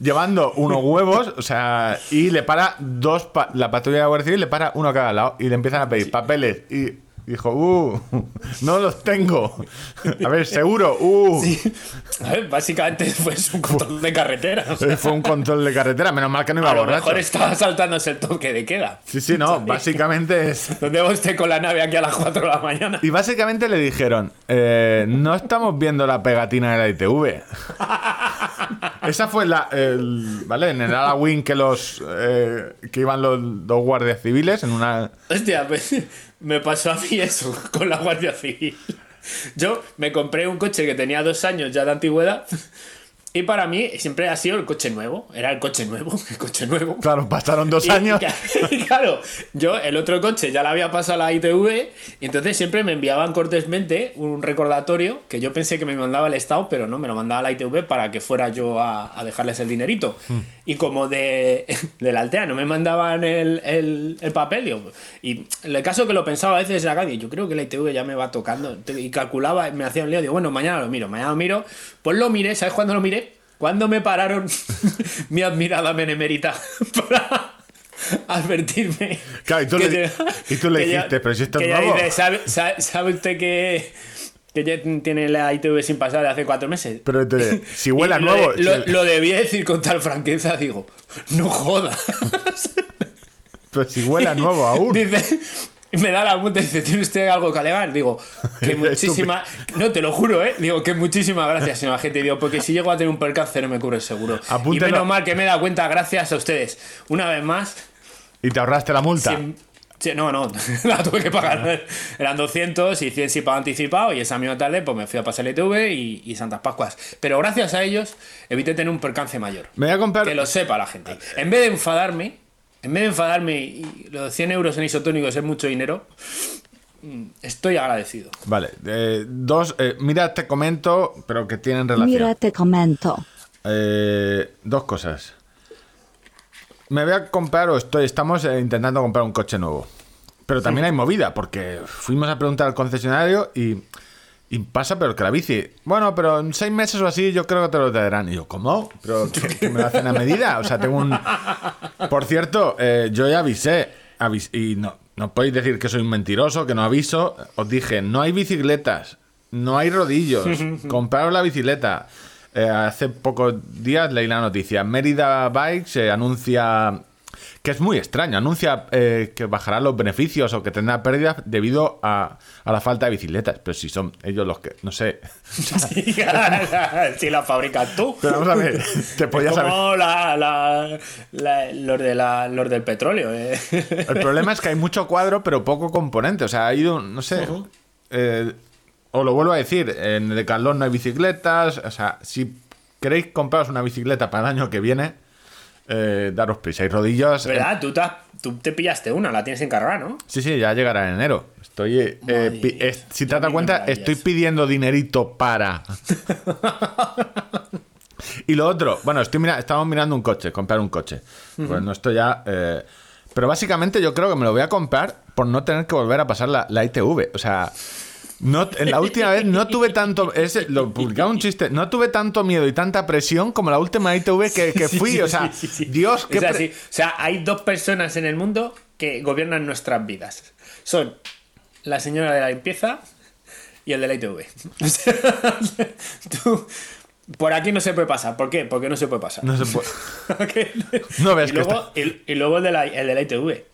llevando unos huevos, o sea, y le para dos pa- la patrulla de la Guardia Civil le para uno a cada lado y le empiezan a pedir papeles y dijo, "Uh, no los tengo." A ver, seguro, "Uh." A ver, básicamente fue un control de carretera. o sea, Fue un control de carretera, menos mal que no iba a lo borracho. mejor estaba saltándose el toque de queda. Sí, sí, no, básicamente es ¿Dónde va usted con la nave aquí a las 4 de la mañana? Y básicamente le dijeron, eh, no estamos viendo la pegatina de la ITV. Esa fue la, el- ¿vale? En el Halloween que los eh, que iban los dos guardias civiles en una Hostia, pues, me pasó a mí eso con la Guardia Civil. Yo me compré un coche que tenía dos años ya de antigüedad y para mí siempre ha sido el coche nuevo. Era el coche nuevo, el coche nuevo. Claro, pasaron dos Y- años. y claro, yo el otro coche ya le había pasado la ITV y entonces siempre me enviaban cortésmente un recordatorio que yo pensé que me mandaba el Estado, pero no, me lo mandaba la ITV para que fuera yo a, a dejarles el dinerito. Hmm. Y como de, de la Altea no me mandaban el, el, el papel, digo, y el caso que lo pensaba a veces era yo creo que la ITV ya me va tocando y calculaba, me hacía un lío, digo, bueno, mañana lo miro, mañana lo miro, pues lo miré, ¿sabes cuándo lo miré? Cuando me pararon mi admirada benemérita para advertirme. Claro, y tú que le- y tú le ya- dijiste, "Pero si esto es que nuevo". dice, ¿sabe, sabe, sabe usted que, que ya tiene la ITV sin pasar de hace cuatro meses? Pero te- si huele a lo nuevo, Lo, lo debí decir con tal franqueza, digo, no joda. Pues si huele a nuevo aún. Dice, y me da la multa y dice, ¿tiene usted algo que alegar? Digo, que muchísima... No, te lo juro, ¿eh? Digo, que muchísimas gracias, señor agente. Digo, porque si llego a tener un percance no me cubre el seguro. Apúntelo. Y menos mal que me he dado cuenta, gracias a ustedes. Una vez más, Y te ahorraste la multa. sí, no, no, la tuve que pagar. Eran 200 y 100 si pago anticipado y esa misma tarde pues me fui a pasar el ITV y, y Santas Pascuas. Pero gracias a ellos evité tener un percance mayor. Me voy a comprar Que lo sepa la gente. En vez de enfadarme, en vez de enfadarme y los 100 euros en isotónicos es mucho dinero, mm, estoy agradecido. Vale, eh, dos, eh, mira, te comento, pero que tienen relación. Mira, te comento. Eh, dos cosas. Me voy a comprar, o estoy, estamos intentando comprar un coche nuevo. Pero también hay movida, porque fuimos a preguntar al concesionario y, y pasa peor que la bici. Bueno, pero en seis meses o así yo creo que te lo traerán. Y yo, ¿cómo? ¿Pero que, que me lo hacen a medida? O sea, tengo un... Por cierto, eh, yo ya avisé, avis- y no, no podéis decir que soy un mentiroso, que no aviso. Os dije, no hay bicicletas, no hay rodillos, compraros la bicicleta. Eh, hace pocos días leí la noticia. Mérida Bikes eh, anuncia que es muy extraño. Anuncia eh, que bajarán los beneficios o que tendrá pérdidas debido a, a la falta de bicicletas. Pero si son ellos los que. No sé. si la fabricas tú. Pero vamos a ver. Te podías Como la, la- la- los, de la- los del petróleo. eh. El problema es que hay mucho cuadro, pero poco componente. O sea, ha ido, no sé. eh, os lo vuelvo a decir, en Decathlon no hay bicicletas. O sea, si queréis compraros una bicicleta para el año que viene, eh, daros prisa. Hay rodillos. eh, ¿Verdad? ¿Tú te, has, tú te pillaste una, la tienes encargada, ¿no? Sí, sí, ya llegará en enero. Estoy. eh, pi- es- si te das cuenta, estoy pidiendo dinerito para. y lo otro, bueno, estoy mira, estamos mirando un coche, comprar un coche. Pues no estoy ya. eh, pero básicamente yo creo que me lo voy a comprar por no tener que volver a pasar la, la ITV. O sea. No, en la última vez no tuve tanto. Es, lo publicaba un chiste. No tuve tanto miedo y tanta presión como la última ITV que, que fui. sí, o sea, sí. Dios, qué. Pre- así. O sea, hay dos personas en el mundo que gobiernan nuestras vidas. Son la señora de la limpieza y el de la ITV. O sea, tú- por aquí no se puede pasar. ¿Por qué? Porque no se puede pasar. No se puede. No ves y que luego, y, y luego el de la, el de la ITV.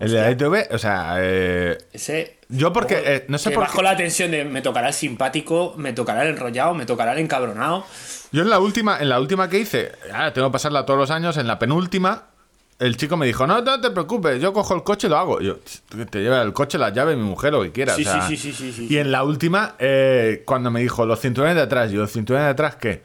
El de la ITV, o sea. eh, Ese. Yo porque, eh, no sé por bajo qué- la tensión de me tocará el simpático, me tocará el enrollado, me tocará el encabronado. Yo en la última, en la última que hice, ahora tengo que pasarla todos los años, en la penúltima, el chico me dijo, no, no te preocupes, yo cojo el coche y lo hago. Yo, "Que te lleva el coche, la llave, mi mujer, lo que quiera. Sí, o sea. sí, sí, sí, sí. Y en la última, eh, cuando me dijo, los cinturones de atrás, yo, ¿los cinturones de atrás qué?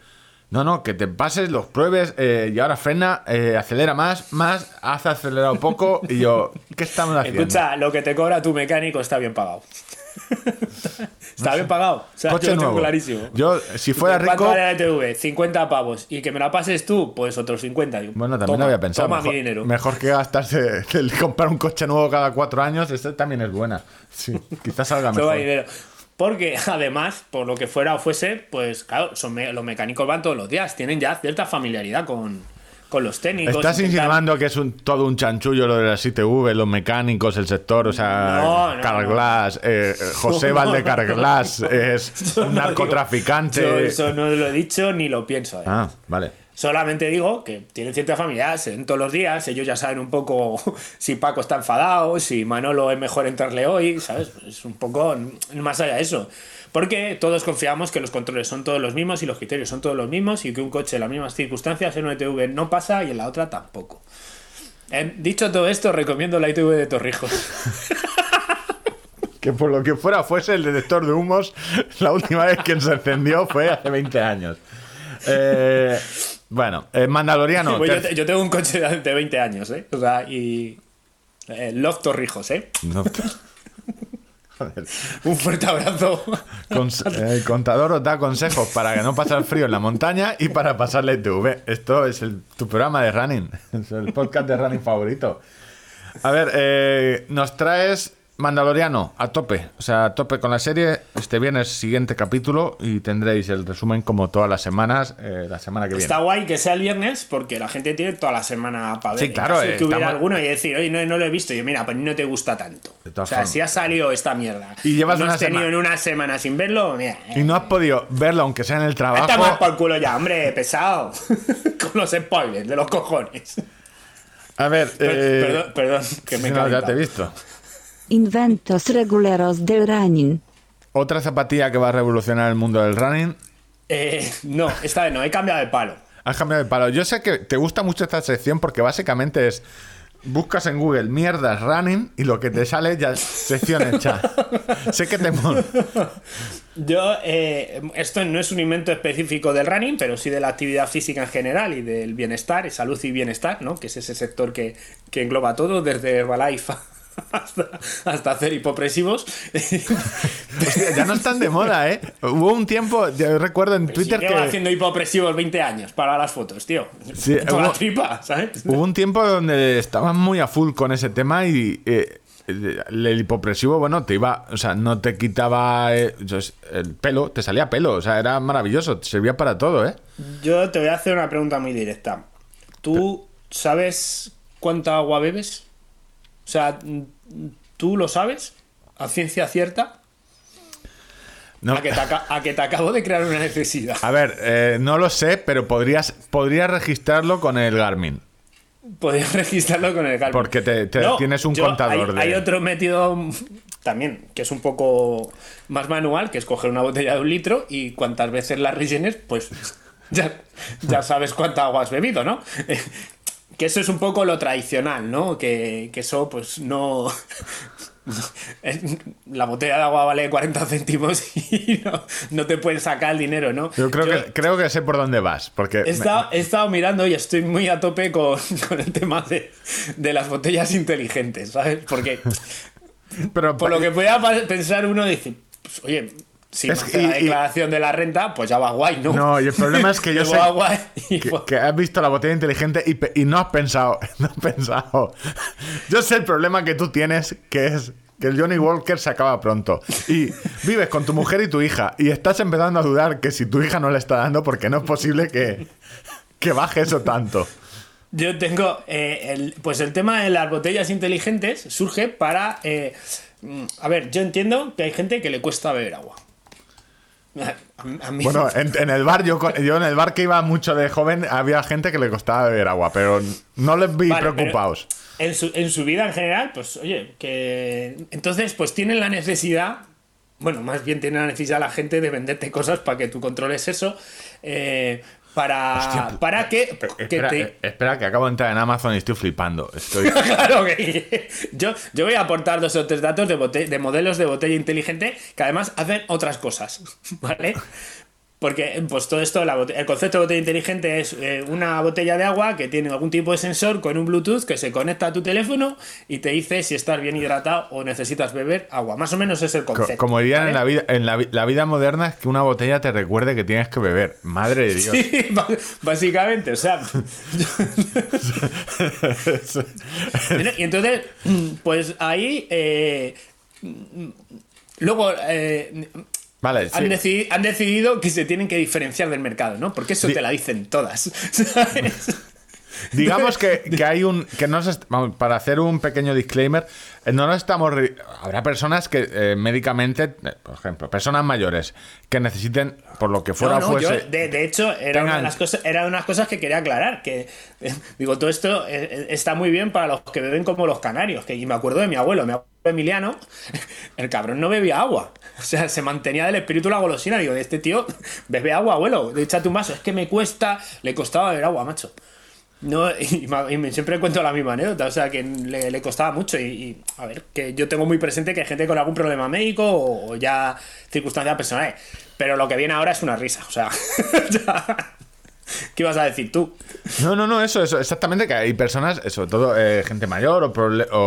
No, no, que te pases, los pruebes eh, y ahora frena, eh, acelera más, más, haz acelerado poco. Y yo, ¿qué estamos haciendo? Escucha, lo que te cobra tu mecánico está bien pagado. está bien pagado. O sea, coche yo tengo nuevo. clarísimo. Yo, si fuera ¿Cuánto rico. vale la TV? 50 pavos. Y que me la pases tú, pues otros 50. Yo, Bueno, también toma, lo había pensado. Toma mejor, mi dinero. mejor que gastarse el comprar un coche nuevo cada cuatro años, esta también es buena. Sí, quizás salga Toma mejor. dinero. Porque además, por lo que fuera o fuese, pues claro, son me- los mecánicos van todos los días, tienen ya cierta familiaridad con, con los técnicos. Estás insinuando que es un, todo un chanchullo lo de las ITV, los mecánicos, el sector, o sea, No, no, Carglass, eh, José No, Valde no. Carglass es un narcotraficante. digo- yo eso no lo he dicho ni lo pienso. ¿eh? Ah, vale. Solamente digo que tienen cierta familiaridad, se ven todos los días, ellos ya saben un poco si Paco está enfadado, si Manolo es mejor entrarle hoy, ¿sabes? Es un poco más allá de eso. Porque todos confiamos que los controles son todos los mismos y los criterios son todos los mismos y que un coche en las mismas circunstancias en una ITV no pasa y en la otra tampoco. Eh, dicho todo esto, recomiendo la ITV de Torrijos. Que por lo que fuera fuese el detector de humos, la última vez que se encendió fue hace 20 años. Eh, bueno, eh, Mandaloriano. Pues yo, ter- te- yo tengo un coche de de 20 años, ¿eh? O sea, y... eh, Love Torrijos, ¿eh? Joder. Un fuerte abrazo. Eh, el contador os da consejos para que no pasar frío en la montaña y para pasarle TV. Esto es el- tu programa de running. Es el podcast de running favorito. A ver, eh, nos traes Mandaloriano a tope. O sea, a tope con la serie. Este viernes, siguiente capítulo. Y tendréis el resumen como todas las semanas. eh, la semana que viene. Está guay que sea el viernes porque la gente tiene toda la semana para ver. Sí, claro, eh, que hubiera estamos- alguno y decir, oye, no, no lo he visto. Y yo, mira, pues no te gusta tanto. O sea, formas. si ha salido esta mierda Y llevas no una has tenido en una semana sin verlo, mira. Y no has podido verlo, aunque sea en el trabajo. Está más por culo ya, hombre, pesado. Con los spoilers de los cojones. A ver, eh, perdón, perdón, que me he no, ya te he visto. Inventos reguleros del running. Otra zapatilla que va a revolucionar el mundo del running Eh, no, esta vez no, he cambiado de palo. Has cambiado de palo. Yo sé que te gusta mucho esta sección porque básicamente es. Buscas en Google mierdas running y lo que te sale ya es sección hecha. sé que te mola. Yo, eh, esto no es un invento específico del running, pero sí de la actividad física en general y del bienestar, y salud y bienestar, ¿no? Que es ese sector que, que engloba todo, desde Herbalife hasta, hasta hacer hipopresivos. Hostia, ya no están de moda, ¿eh? Hubo un tiempo, yo recuerdo en Twitter Llevo que. haciendo hipopresivos 20 años para las fotos, tío. Sí, Toda la tripa, ¿sabes? Hubo un tiempo donde estaban muy a full con ese tema y. eh, el el hipopresivo, bueno, te iba, o sea, no te quitaba eh, el pelo, te salía pelo, o sea, era maravilloso, te servía para todo, ¿eh? Yo te voy a hacer una pregunta muy directa. ¿Tú sabes cuánta agua bebes? O sea, ¿tú lo sabes? ¿A ciencia cierta? No, A, que te aca- a que te acabo de crear una necesidad. a ver, eh, no lo sé, pero podrías, podrías registrarlo con el Garmin. Podrías registrarlo con el Garmin. Porque te- te- tienes un yo- contador hay, de- hay otro método también, que es un poco más manual, que es coger una botella de un litro y cuantas veces la rellenes, pues ya, ya sabes cuánta agua has bebido, ¿no? Que eso es un poco lo tradicional, ¿no? Que, que eso, pues no. la botella de agua vale 40 céntimos y no, no te pueden sacar el dinero, ¿no? Yo creo, que, creo que sé por dónde vas. Porque He estado, he estado mirando y estoy muy a tope con, con el tema de, de las botellas inteligentes, ¿sabes? Porque pero por lo que pueda pensar uno dice, pues, oye, si Es que- la y- declaración de la renta, pues ya va guay, ¿no? No, y el problema es que yo sé y que, que has visto la botella inteligente y, no has pensado, no has pensado. Yo sé el problema que tú tienes, que es que el Johnny Walker se acaba pronto. Y vives con tu mujer y tu hija y estás empezando a dudar que si tu hija no le está dando, porque no es posible que, que baje eso tanto. Yo tengo, eh, el, pues el tema de las botellas inteligentes surge para, eh, mm, a ver, yo entiendo que hay gente que le cuesta beber agua. A, a mí, Bueno, en, en el bar, yo, yo en el bar que iba mucho de joven, había gente que le costaba beber agua, pero no les vi Vale, preocupados. En su, en su vida en general, pues oye, que entonces pues tienen la necesidad, bueno, más bien tienen la necesidad la gente de venderte cosas para que tú controles eso, eh, para, Hostia, para que, que Espera, te... eh, espera, que acabo de entrar en Amazon y estoy flipando. Estoy... Claro que yo, yo voy a aportar dos o tres datos de, bote- de modelos de botella inteligente que además hacen otras cosas, ¿vale? Porque pues todo esto, la el concepto de botella inteligente es eh, una botella de agua que tiene algún tipo de sensor con un Bluetooth que se conecta a tu teléfono y te dice si estás bien hidratado o necesitas beber agua. Más o menos es el Co- concepto. Como dirían en la vida, en la, vi- la vida moderna es que una botella te recuerde que tienes que beber. Madre de Dios. Sí, básicamente, o sea. y entonces, pues ahí. eh, luego. eh, Vale, sí. han, decidi- han decidido que se tienen que diferenciar del mercado, ¿no? Porque eso Di- te la dicen todas. ¿sabes? Digamos que, que hay un. que no se vamos, para hacer un pequeño disclaimer, eh, no nos estamos. Habrá personas que eh, médicamente, eh, por ejemplo, personas mayores que necesiten, por lo que fuera No, no, fuese. yo, de, de hecho, era una, de tengan- las cosas, era unas cosas que quería aclarar. Que eh, digo, todo esto está muy bien para los que beben como los canarios. Que, y me acuerdo de mi abuelo, mi abuelo Emiliano, el cabrón no bebía agua. O sea, se mantenía del espíritu de la golosina. Digo, de este tío, bebe agua, abuelo, échate un vaso. Es que me cuesta, le costaba beber agua, macho. No, y, me- siempre cuento la misma anécdota, o sea, que le, le costaba mucho y, a ver, que yo tengo muy presente que hay gente con algún problema médico o, ya circunstancias personales, pero lo que viene ahora es una risa, o sea, ¿qué ibas a decir tú? No, no, no, eso, eso, exactamente, que hay personas, sobre todo eh, gente mayor o,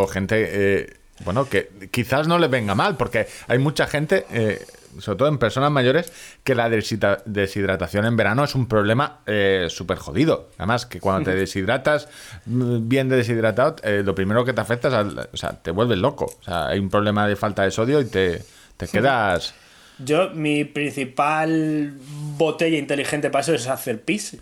o gente, eh, bueno, que quizás no les venga mal, porque hay mucha gente, eh, sobre todo en personas mayores, que la deshidra- deshidratación en verano es un problema eh, súper jodido. Además, que cuando te deshidratas mm, bien deshidratado, eh, lo primero que te afecta es, al- o sea, te vuelves loco. O sea, hay un problema de falta de sodio y te, te quedas... Yo, mi principal botella inteligente para eso es hacer pis.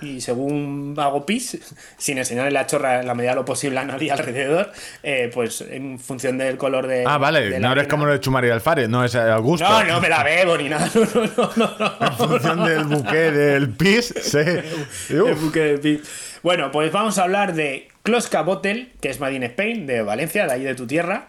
Y según hago pis, sin enseñarle la chorra en la medida de lo posible a nadie alrededor, eh, pues en función del color de. Ah, vale, de no eres como lo de Chumari Alfaro, no es al gusto. No, no me la bebo ni nada. No, no, no, no, no. En función del buque del pis, se... El buque de pi. Bueno, pues vamos a hablar de Kloska Bottle, que es Made in Spain, de Valencia, de ahí de tu tierra,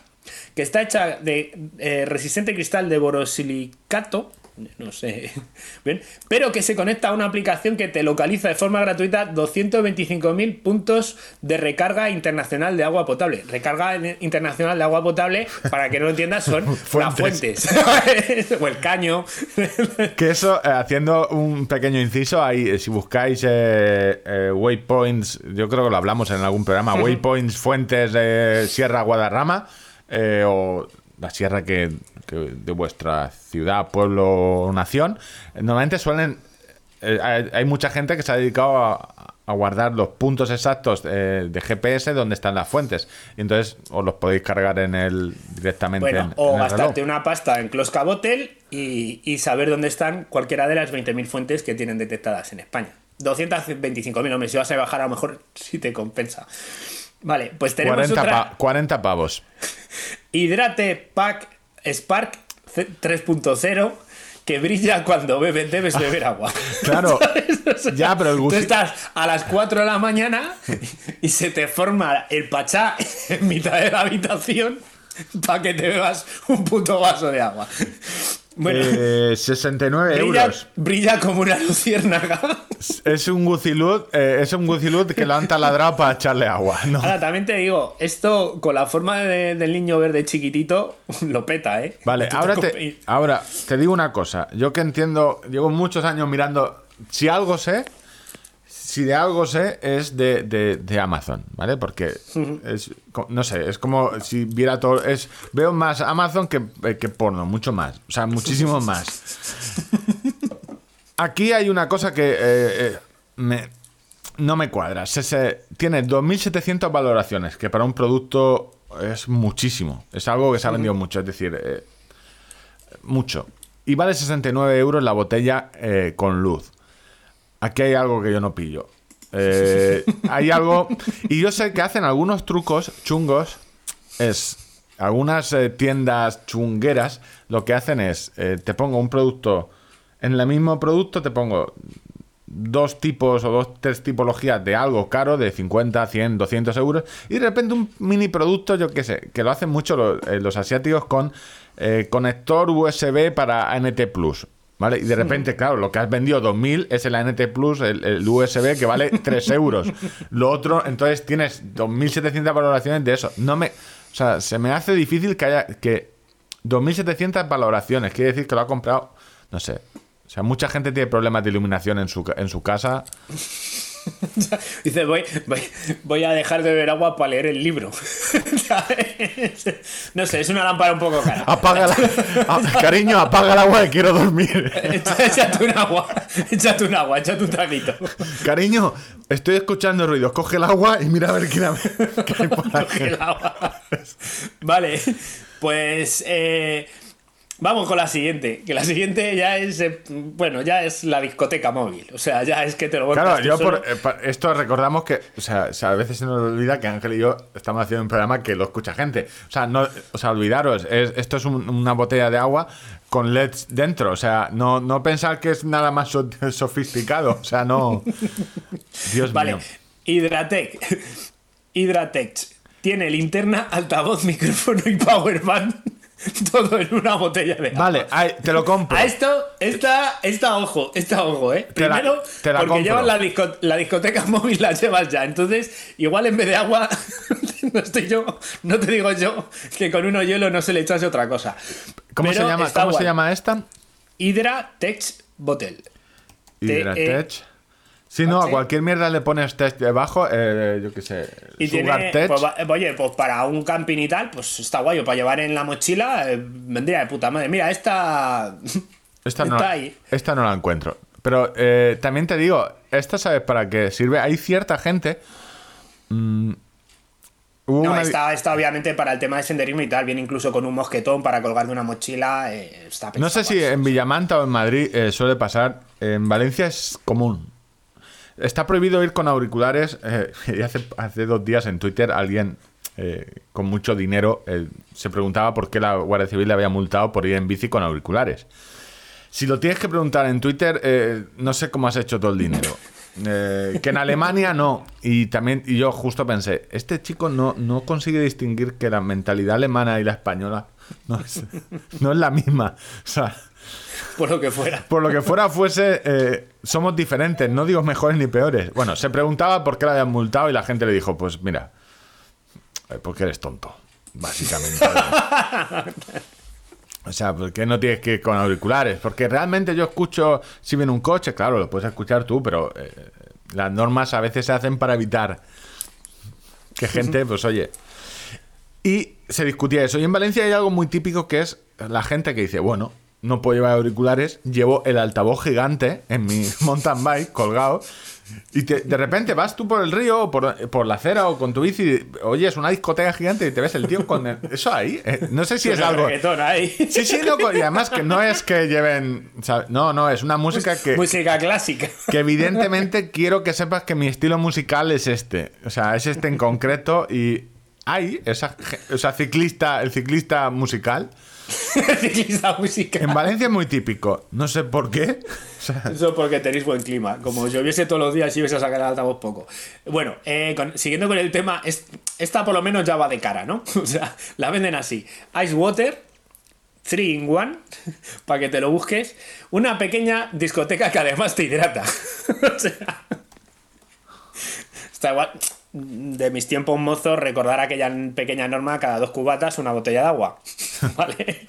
que está hecha de eh, resistente cristal de borosilicato, no sé, ¿ven? pero que se conecta a una aplicación que te localiza de forma gratuita 225.000 puntos de recarga internacional de agua potable. Recarga internacional de agua potable, para que no lo entiendas, son las Fuentes. fuentes, o el caño. Que eso, eh, haciendo un pequeño inciso, ahí, eh, si buscáis eh, eh, waypoints, yo creo que lo hablamos en algún programa, waypoints, fuentes de Sierra Guadarrama, eh, o la sierra que, que de vuestra ciudad, pueblo o nación, normalmente suelen... eh, hay, hay mucha gente que se ha dedicado a, a guardar los puntos exactos eh, de GPS donde están las fuentes. Y entonces os los podéis cargar en el directamente Bueno, en, o en el gastarte una pasta en Kloska Bottle y, y saber dónde están cualquiera de las 20.000 fuentes que tienen detectadas en España. 225.000, hombre, si vas a bajar a lo mejor si te compensa. Vale, pues tenemos 40, otra pa- 40 pavos. Hydrate Pack Spark C- 3.0 que brilla cuando bebes, debes beber agua. Claro, ya, pero el Tú gusto... estás a las 4 de la mañana y se te forma el pachá en mitad de la habitación para que te bebas un puto vaso de agua. Bueno, Eh, 69 brilla, euros. brilla como una luciérnaga. Es un Gucilud, eh, es un Gucilud que lo han taladrado para echarle agua. No. Ahora, también te digo, esto con la forma de- del niño verde chiquitito, lo peta, ¿eh? Vale, ahora te ahora te digo una cosa. Yo que entiendo, llevo muchos años mirando. Si algo sé, si de algo sé, es de, de- de Amazon, ¿vale? Porque es, no sé, es como si viera todo. Es, veo más Amazon que, eh, que porno, mucho más. O sea, muchísimo más. Aquí hay una cosa que eh, eh, me- no me cuadra. Se- se- tiene 2.700 valoraciones, que para un producto es muchísimo. Es algo que se ha vendido mucho, es decir, eh, mucho. Y vale 69 euros la botella con luz. Aquí hay algo que yo no pillo. Eh, hay algo... Y yo sé que hacen algunos trucos chungos. Es... Algunas eh, tiendas chungueras lo que hacen es... eh, te pongo un producto... En el mismo producto te pongo dos tipos o dos, tres tipologías de algo caro, de 50, 100, 200 euros, y de repente un mini producto, yo qué sé, que lo hacen mucho los, eh, los asiáticos con eh, conector USB para ANT Plus. ¿Vale? Y de repente, claro, lo que has vendido 2000 es el ANT Plus, el, el USB que vale 3 euros. Lo otro, entonces tienes 2700 valoraciones de eso. No me. O sea, se me hace difícil que haya. que 2700 valoraciones. Quiere decir que lo ha comprado. No sé. O sea, mucha gente tiene problemas de iluminación en su, en su casa. Dice, voy, voy, voy a dejar de beber agua para leer el libro. ¿Sabes? no sé, es una lámpara un poco cara. Apaga la, a- cariño, apaga el agua que quiero dormir. Échate un agua, échate un agua, échate un traguito. Cariño, estoy escuchando ruidos. Coge el agua y mira a ver quién hay por aquí. El agua. Vale, pues eh, vamos con la siguiente. Que la siguiente ya es, eh, bueno, ya es la discoteca móvil. O sea, ya es que te lo Claro, yo por eh, esto recordamos que, o sea, o sea, a veces se nos olvida que Ángel y yo estamos haciendo un programa que lo escucha gente. O sea, no, o sea, olvidaros, es- esto es un- una botella de agua con LEDs dentro. O sea, no, no pensar que es nada más so- sofisticado. O sea, no. Dios Vale, mío. Hydratec. Hydratec. Tiene linterna, altavoz, micrófono y powerbank. Todo en una botella de agua. Vale, te lo compro. A esto, esta, esta ojo, esta ojo, ¿eh? Te la- Primero, te la porque compro. llevas la, disco- la discoteca móvil, la llevas ya. Entonces, igual en vez de agua, no estoy yo, no te digo yo que con uno hielo no se le echase otra cosa. ¿Cómo, se llama, ¿cómo se llama esta? Hydra Tech Bottle. Hydratech. Si no, a cualquier mierda le pones test debajo, eh, yo qué sé, Y tiene, Tech. pues, va- oye, pues para un camping y tal, pues está guay. o Para llevar en la mochila, eh, vendría de puta madre. Mira, esta. Esta no, está ahí. esta no la encuentro. Pero eh, también te digo, esta sabes para qué sirve. Hay cierta gente. mm, No, una- está, está obviamente para el tema de senderismo y tal. Viene incluso con un mosquetón para colgar de una mochila. eh, está no sé si en Villamanta o en Madrid eh, suele pasar. En Valencia es común. Está prohibido ir con auriculares. eh, hace, hace dos días en Twitter alguien eh, con mucho dinero eh, se preguntaba por qué la Guardia Civil le había multado por ir en bici con auriculares. Si lo tienes que preguntar en Twitter, no sé cómo has hecho todo el dinero. Que en Alemania no. Y también, y yo justo pensé, este chico no, no consigue distinguir que la mentalidad alemana y la española no es, no es la misma. O sea, Por lo que fuera. por lo que fuera fuese, eh, somos diferentes, no digo mejores ni peores. Bueno, se preguntaba por qué la habían multado y la gente le dijo, pues mira, eh, porque eres tonto, básicamente. O sea, ¿por qué no tienes que ir con auriculares? Porque realmente yo escucho, si viene un coche, claro, lo puedes escuchar tú, pero eh, las normas a veces se hacen para evitar que gente, pues oye. Y se discutía eso. Y en Valencia hay algo muy típico que es la gente que dice, bueno, no puedo llevar auriculares, llevo el altavoz gigante en mi mountain bike colgado. Y te- de repente vas tú por el río o por, por la acera o con tu bici, oyes una discoteca gigante y te ves el tío con el- eso ahí. eh, no sé si es algo. Ahí. Sí, sí, no, y además que no es que lleven. no, no, es una música que, Música clásica. que evidentemente quiero que sepas que mi estilo musical es este. O sea, es este en concreto y hay esa, o sea, ciclista, el ciclista musical. Ciclista música. En Valencia es muy típico. No sé por qué. O sea, Eso porque tenéis buen clima. Como lloviese todos los días y ibas a sacar el altavoz poco. Bueno, eh, con- siguiendo con el tema, es- esta por lo menos ya va de cara, ¿no? O sea, la venden así. Ice Water, 3 in 1, para que te lo busques, una pequeña discoteca que además te hidrata. o sea, está igual. De mis tiempos mozos, recordar aquella pequeña norma, cada dos cubatas, una botella de agua. ¿Vale?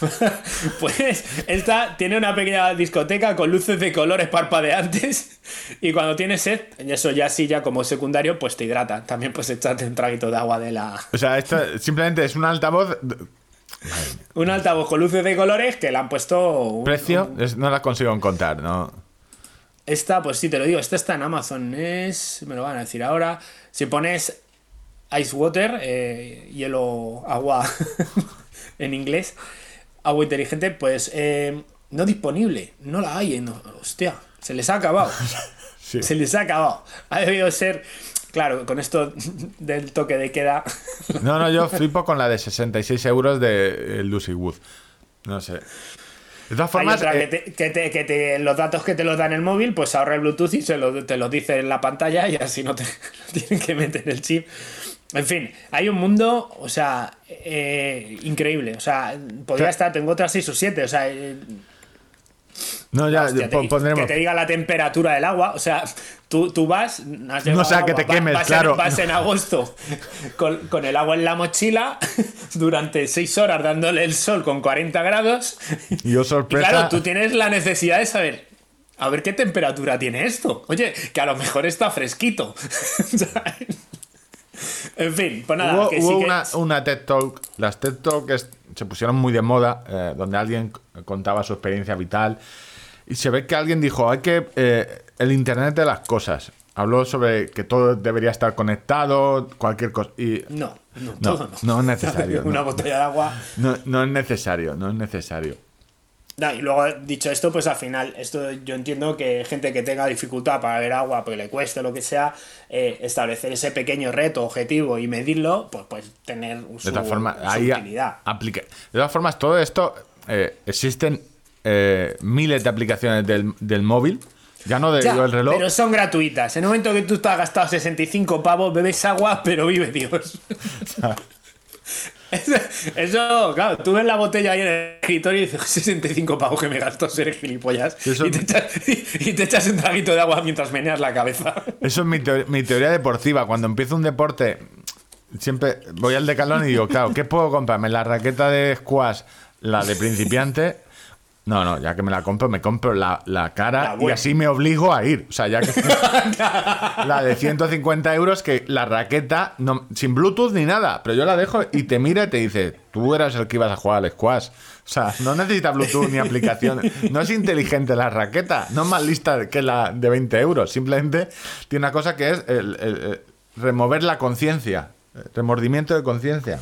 pues esta tiene una pequeña discoteca con luces de colores parpadeantes y cuando tienes sed, eso ya sí, ya como secundario, pues te hidrata. También pues echarte un traguito de agua de la... O sea, esto simplemente es un altavoz. Un altavoz con luces de colores que le han puesto... un- Precio, no la consigo encontrar, ¿no? Esta, pues sí, te lo digo, esta está en Amazon, es... Me lo van a decir ahora. Si pones ice water, eh, hielo, agua en inglés, agua inteligente, pues eh, no disponible, no la hay. en- hostia, se les ha acabado. Sí. Se les ha acabado. Ha debido ser... Claro, con esto del toque de queda... No, no, yo flipo con la de 66 euros de eh, Lucy Wood. No sé. De todas Hay formas, otra que, eh, te- que te- que te- los datos que te los dan el móvil, pues ahorra el Bluetooth y se lo, te los dice en la pantalla y así no te tienen que meter el chip. En fin, hay un mundo, o sea, eh, increíble. O sea, podría estar, tengo otras 6 o 7, o sea, eh, no, ya hostia, po- te- pondremos. que te diga la temperatura del agua. O sea, tú, tú vas. has No sea que te agua, quemes, vas claro. En, vas en agosto con, con el agua en la mochila durante 6 horas dándole el sol con 40 grados. Y yo Y sorpresa. claro, tú tienes la necesidad de saber. A ver qué temperatura tiene esto. Oye, que a lo mejor está fresquito. en fin, pues nada, hubo que hubo sí que- una, una TED Talk. Las TED Talk se pusieron muy de moda, eh, donde alguien contaba su experiencia vital. Y se ve que alguien dijo: hay que. eh, el Internet de las cosas. Habló sobre que todo debería estar conectado, cualquier cosa. Y No, no, No, todo no. no es necesario, Una no. botella de agua. no, no es necesario, no es necesario. No, y luego, dicho esto, pues al final, esto yo entiendo que gente que tenga dificultad para ver agua, porque le cueste lo que sea, eh, establecer ese pequeño reto, objetivo y medirlo, pues pues tener su, De todas formas, su ahí utilidad. aplica. De todas formas, todo esto eh, existen eh, miles de aplicaciones del, del móvil. Ya no de Ya, reloj. Pero son gratuitas. En el momento que tú has gastado 65 pavos, bebes agua, pero vive Dios. Eso, eso, claro, tú ves la botella ahí en el escritorio y dices, 65 pavos que me gasto ser gilipollas. Eso- Y, te echas, y te echas un traguito de agua mientras meneas la cabeza. Eso es mi, teo- mi teoría deportiva. Cuando empiezo un deporte, siempre voy al decalón y digo, claro, ¿qué puedo comprarme? ¿La raqueta de squash? ¿La de principiante? No, no, ya que me la compro, me compro la, la cara La y así me obligo a ir. O sea, ya que. la de 150 euros, que la raqueta, no, sin Bluetooth ni nada, pero yo la dejo y te mira y te dice, tú eras el que ibas a jugar al squash. O sea, no necesita Bluetooth ni aplicaciones. No es inteligente la raqueta, no es más lista que la de 20 euros. Simplemente tiene una cosa que es el- el- el remover la conciencia, remordimiento de conciencia.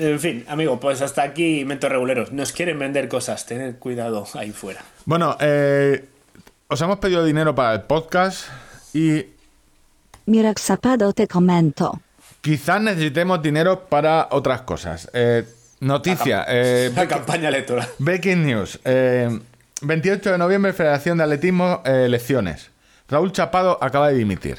En fin, amigo, pues hasta aquí Mentos Reguleros. Nos quieren vender cosas, tened cuidado ahí fuera. Bueno, eh, os hemos pedido dinero para el podcast y Mirek Zapado te comento. quizás necesitemos dinero para otras cosas. Eh, noticia, eh, La campaña electoral. breaking news. eh, 28 de noviembre, Federación de Atletismo, eh, elecciones. Raúl Chapado acaba de dimitir.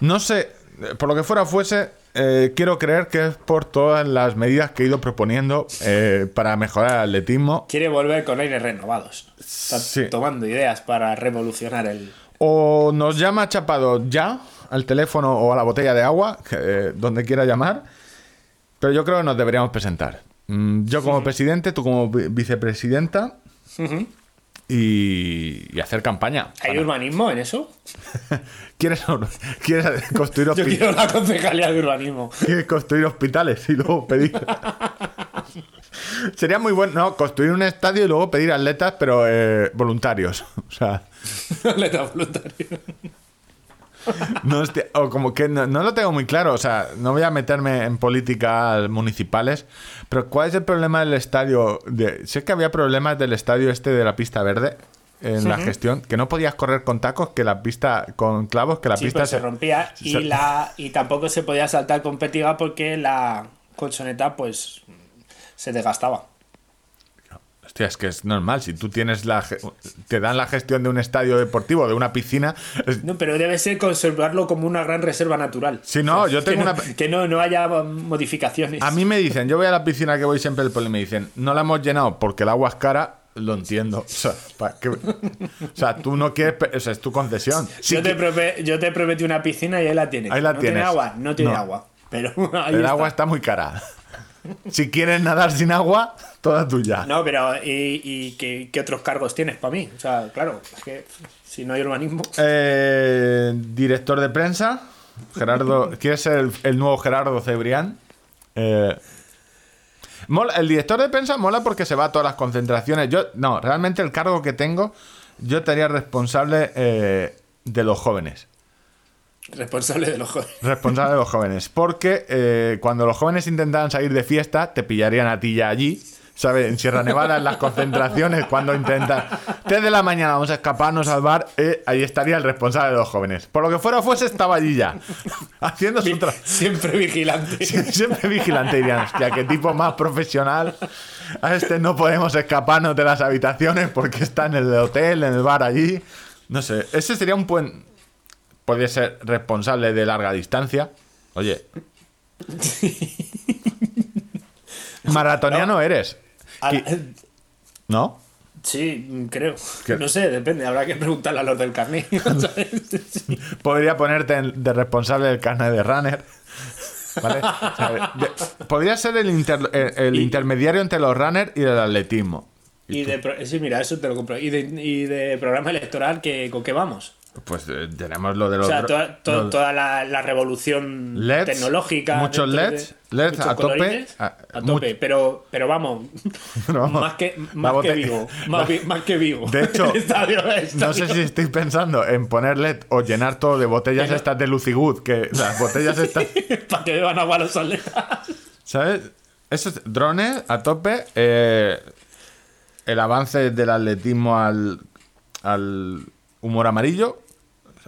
No sé, eh, por lo que fuera fuese, eh, quiero creer que es por todas las medidas que he ido proponiendo eh, para mejorar el atletismo. Quiere volver con aires renovados. Está Sí. tomando ideas para revolucionar el. O nos llama Chapado ya al teléfono o a la botella de agua, eh, donde quiera llamar. Pero yo creo que nos deberíamos presentar. Mm, Yo como presidente, tú como vi- vicepresidenta. Y, y hacer campaña. ¿Hay urbanismo en eso? ¿Quieres, quieres construir, Yo hospi- quiero la concejalía de urbanismo. quieres construir hospitales y luego pedir. Sería muy bueno, no, construir un estadio y luego pedir atletas, pero eh, voluntarios. O sea, Atleta voluntario. no, hostia, o como que no, no lo tengo muy claro. O sea, no voy a meterme en políticas municipales, pero ¿cuál es el problema del estadio? De, sé que había problemas del estadio este de la pista verde en la gestión, que no podías correr con tacos, que la pista, con clavos, que la Sí, pista se rompía y, se- la, y tampoco se podía saltar con petiga porque la colchoneta pues se desgastaba. Hostia, es que es normal. Si tú tienes la. Te dan la gestión de un estadio deportivo, de una piscina. es- No, pero debe ser conservarlo como una gran reserva natural. Sí, no, yo Que tengo no, una. que no, no haya modificaciones. A mí me dicen, yo voy a la piscina que voy siempre del pueblo y me dicen, no la hemos llenado porque el agua es cara, lo entiendo. O sea, tú no quieres, o sea, es tu concesión. Sí yo, te que- yo te prometí una piscina y ahí la tienes. Ahí la ¿No tienes. tiene agua? No tiene No. agua. Pero ahí el está. agua está muy cara. Si quieres nadar sin agua, toda tuya. No, pero ¿y, y qué, qué otros cargos tienes para mí? O sea, claro, es que si no hay urbanismo... Eh, director de prensa, Gerardo. ¿Quieres ser el, el nuevo Gerardo Cebrián? Eh, mola- el director de prensa mola porque se va a todas las concentraciones. Yo, no, realmente el cargo que tengo, yo estaría responsable eh, de los jóvenes. Responsable de los jóvenes. Responsable de los jóvenes. Porque eh, cuando los jóvenes intentaban salir de fiesta, te pillarían a ti ya allí. ¿Sabes? En Sierra Nevada, en las concentraciones, cuando intentan. 3 de la mañana vamos a escaparnos al bar, eh, ahí estaría el responsable de los jóvenes. Por lo que fuera fuese, estaba allí ya. Haciendo su trabajo. Siempre vigilante. Siempre vigilante dirían, hostia, qué tipo más profesional. A este no podemos escaparnos de las habitaciones porque está en el hotel, en el bar allí. No sé, ese sería un buen. Podría ser responsable de larga distancia. Oye. Maratoniano eres. La- ¿No? Sí, creo. ¿Qué? No sé, depende. Habrá que preguntarle a los del carnet. Podría ponerte de responsable del carnet de runner. ¿Vale? O sea, de- podría ser el, inter- el- el Y- intermediario entre los runners y el atletismo. Y de, sí, mira, eso te lo compro. Y de, y de programa electoral, que, ¿con qué vamos? Pues eh, tenemos lo de O los. sea, dro- toda, to- los toda la, la revolución LEDs, tecnológica. muchos LEDs, LEDs muchos a tope, a- A, tope, much- pero, pero vamos, Pero vamos, más que, más que vivo. Más, más que vivo. De hecho, estadio- el No estadio. sé si estáis pensando en poner LED o llenar todo de botellas no- estas de Lucigood, que las botellas estas. Para que beban agua los atletas. ¿Sabes? Eso es drones a tope. eh, el avance del atletismo al, al humor amarillo.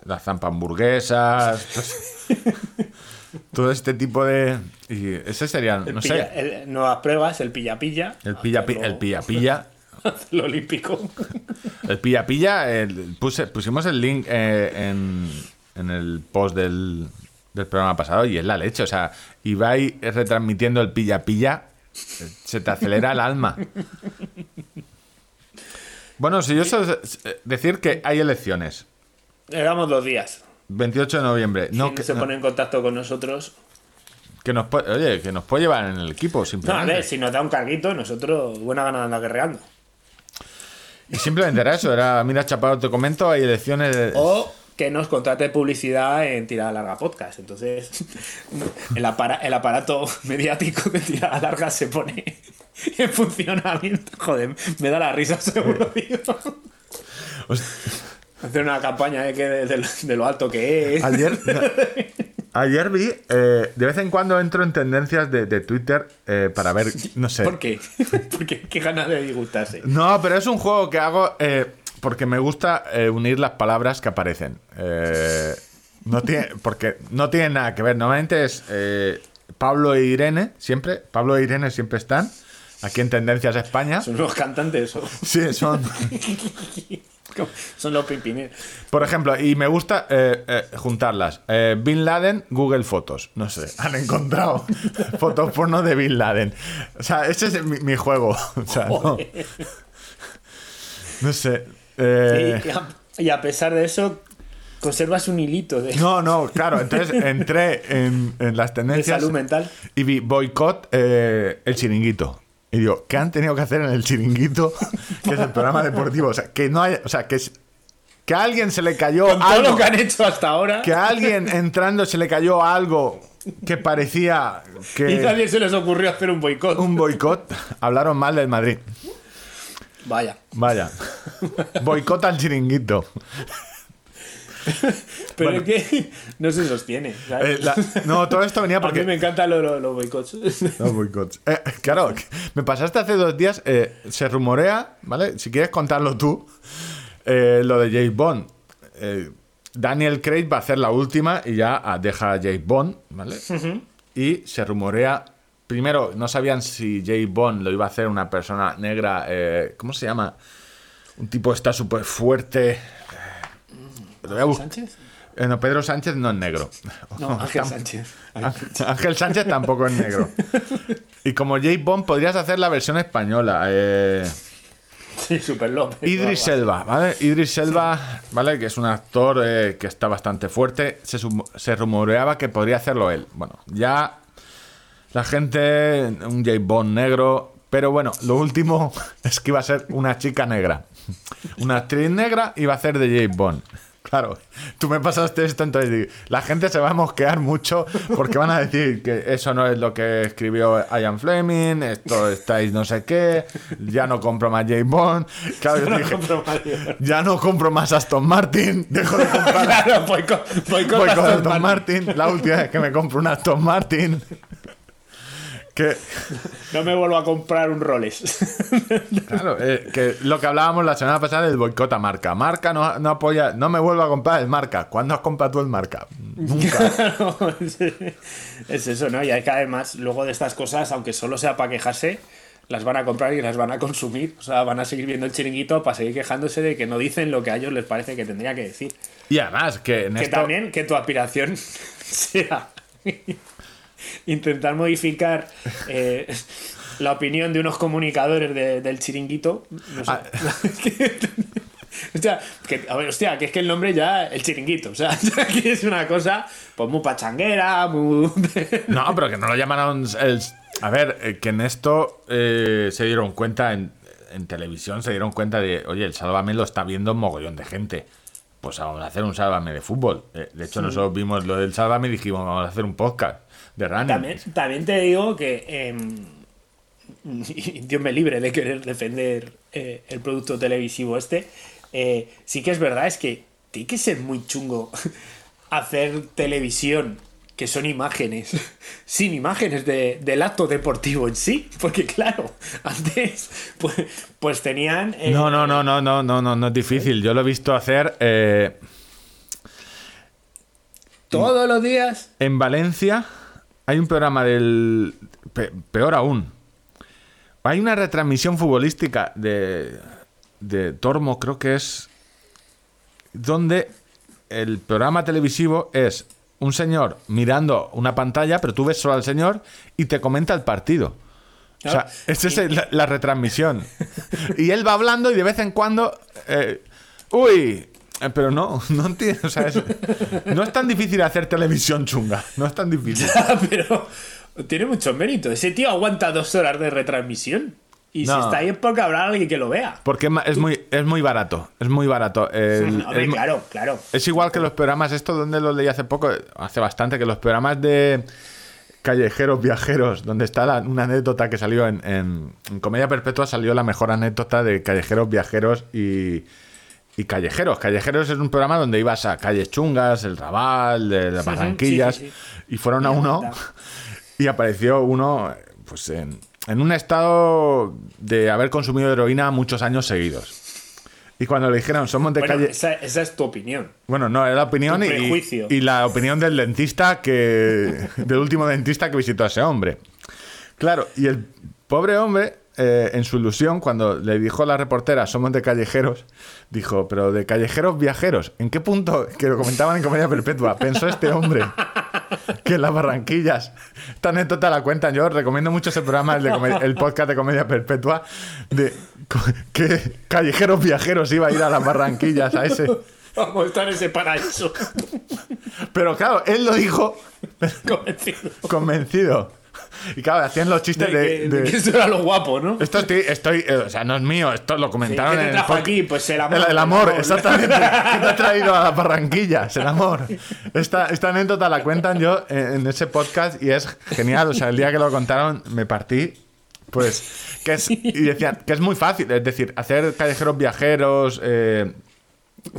Las zampamburguesas. pues, todo este tipo de. Y ese sería, no pilla- sé. el- nuevas pruebas, el pilla-pilla. El pilla, pi- el pilla pilla. Lo olímpico. El pilla pilla. el- puse- pusimos el link eh, en, en el post del, del programa pasado y es la leche. O sea, Ibai retransmitiendo el pilla pilla. eh, Se te acelera el alma. Bueno, si yo decir que hay elecciones. Le damos dos días. 28 de noviembre. No, No, que, se no, pone en contacto con nosotros. que nos puede, oye, que nos puede llevar en el equipo No, a simplemente. ver, si nos da un carguito, nosotros buena gana de andar guerreando. Y simplemente era eso, era, mira, Chaparro, te comento, hay elecciones. de- O que nos contrate publicidad en Tirada Larga Podcast. Entonces, el, apara- el aparato mediático de Tirada Larga se pone en funcionamiento. Joder, me da la risa seguro, tío. Hacer una campaña de, que de, de lo- de lo alto que es. Ayer, ayer vi, eh, de vez en cuando entro en tendencias de, de Twitter eh, para ver, no sé. ¿Por qué? Porque qué ganas de disgustarse. No, pero es un juego que hago eh, porque me gusta unir las palabras que aparecen. No tiene, porque no tiene nada que ver. Normalmente es Pablo e Irene, siempre. Pablo e Irene siempre están. Aquí en Tendencias España. Son los cantantes o Sí, son. Son los pimpines. Por ejemplo, y me gusta eh, eh, juntarlas. Eh, Bin Laden, Google Fotos. No sé, han encontrado fotos porno de Bin Laden. O sea, ese es mi, mi juego. O sea, no, sé. Y, a, y a pesar de eso, conservas un hilito de, no, no, claro. Entonces entré en, en las de tendencias salud mental. y vi boicot eh, el chiringuito. Y digo, ¿qué han tenido que hacer en el chiringuito? que es el programa deportivo. O sea, que no hay. O sea, que, es- que a alguien se le cayó Con todo algo. lo que han hecho hasta ahora, que a alguien entrando se le cayó algo que parecía y que nadie se les ocurrió hacer un boicot. un boicot. Hablaron mal del Madrid. Vaya. Vaya. Boicot al chiringuito. Pero Bueno. es que no se sostiene. ¿sabes? Eh, la- no, todo esto venía A mí me porque. encantan los, los- los boicots. No, boicots. Eh, claro, me pasaste hace dos días. eh, se rumorea, ¿vale? Si quieres contarlo tú, lo de James Bond. Daniel Craig va a hacer la última y ya deja a James Bond, ¿vale? Y se rumorea primero, no sabían si Jay Bond lo iba a hacer una persona negra. eh, ¿Cómo se llama? Un tipo está súper fuerte. Lo voy a bus- ¿Sánchez? Eh, no, Pedro Sánchez no es negro. No, Ángel Sánchez. Ángel Sánchez tampoco es negro. Y como Jay Bond podrías hacer la versión española. eh, Sí, Super López. Idris Elba, ¿vale? Idris Elba, ¿vale? Que es un actor eh, que está bastante fuerte. Se rumoreaba que podría hacerlo él. Bueno, ya la gente, un J. Bond negro. Pero bueno, lo último es que iba a ser una chica negra. Una actriz negra iba a ser de J. Bond. Claro, tú me pasaste esto, entonces digo, la gente se va a mosquear mucho porque van a decir que eso no es lo que escribió Ian Fleming, esto estáis no sé qué, ya no compro más J. Bond. Claro, yo No dije, ya no compro más Aston Martin, dejo de comprar Claro, voy con, voy con voy con Aston Aston Martin. Martin. La última vez que me compro un Aston Martin. Que, No me vuelvo a comprar un Rolex. claro, eh, que lo que hablábamos la semana pasada del boicot a marca. Marca no, no apoya, no me vuelvo a comprar el marca. ¿Cuándo has comprado tú el marca? Nunca. No, es eso, ¿no? Y hay que además, luego de estas cosas, aunque solo sea para quejarse, las van a comprar y las van a consumir. O sea, van a seguir viendo el chiringuito para seguir quejándose de que no dicen lo que a ellos les parece que tendría que decir. Y además, que en Que esto. también que tu aspiración sea intentar modificar eh, la opinión de unos comunicadores de- del chiringuito. No sé. Ah. O sea, que, a ver, hostia, que es que el nombre ya, el chiringuito, o sea, que es una cosa pues muy pachanguera, muy... No, pero que no lo llamaron. el- a ver, eh, que en esto eh, se dieron cuenta en, en televisión, se dieron cuenta de, oye, el Sálvame lo está viendo un mogollón de gente. Pues vamos a hacer un Sálvame de fútbol. De hecho, nosotros vimos lo del Sálvame y dijimos, vamos a hacer un podcast de running. También, también te digo que em, Dios me libre de querer defender eh, el producto televisivo este. eh, sí que es verdad, es que tiene que ser muy chungo hacer televisión que son imágenes, sin imágenes de- del acto deportivo en sí. Porque claro, antes pues, pues tenían... eh, No, no, no, no, no, no, no, no es difícil. Yo lo he visto hacer eh, Todos los días... en Valencia. Hay un programa del. pe- peor aún. Hay una retransmisión futbolística de. de Tormo, creo que es. Donde el programa televisivo es un señor mirando una pantalla, pero tú ves solo al señor y te comenta el partido. O sea, Claro. esta es la, la retransmisión. Y él va hablando y de vez en cuando. eh, uy. Eh, Pero no, no entiendo. O sea, es- no es tan difícil hacer televisión chunga. No es tan difícil. Pero tiene mucho mérito. Ese tío aguanta dos horas de retransmisión. Y si está ahí es porque habrá alguien que lo vea. Porque es muy, es muy barato. Es muy barato. El- Hombre, claro, claro. es igual que los programas, esto donde lo leí hace poco, hace bastante, que los programas de callejeros viajeros, donde está la- una anécdota que salió en, en- en Comedia Perpetua, salió la mejor anécdota de callejeros viajeros y, y callejeros. Callejeros es un programa donde ibas a calles chungas, el Raval, de las Barranquillas, sí, sí. y fueron a Es uno y apareció uno pues en, en un estado de haber consumido heroína muchos años seguidos. Y cuando le dijeron, somos de Bueno, calle... esa, esa es tu opinión. Bueno, no, era la opinión y, y la opinión del dentista que. del último dentista que visitó a ese hombre. Claro, y el pobre hombre, eh, en su ilusión, cuando le dijo a la reportera, somos de callejeros, dijo, pero de callejeros viajeros, ¿en qué punto, que lo comentaban en Comedia Perpetua, pensó este hombre que en las Barranquillas, esta anécdota la cuentan, yo recomiendo mucho ese programa, el, de el podcast de Comedia Perpetua, de que callejeros viajeros iba a ir a las Barranquillas, a ese... Vamos a estar en ese paraíso. Pero claro, él lo dijo Convencido. convencido. Y claro, hacían los chistes de. de de- que eso era lo guapo, ¿no? esto estoy, estoy eh, o sea, no es mío, esto lo Sí, comentaron ¿Qué te en el trajo aquí? Pues el amor. El, el amor, exactamente. ¿Qué te ha traído a las Barranquillas? El amor. Esta, esta anécdota la cuentan yo en, ese podcast y es genial. O sea, el día que lo contaron me partí. Pues, que es, y decían que es muy fácil. Es decir, hacer callejeros viajeros. eh,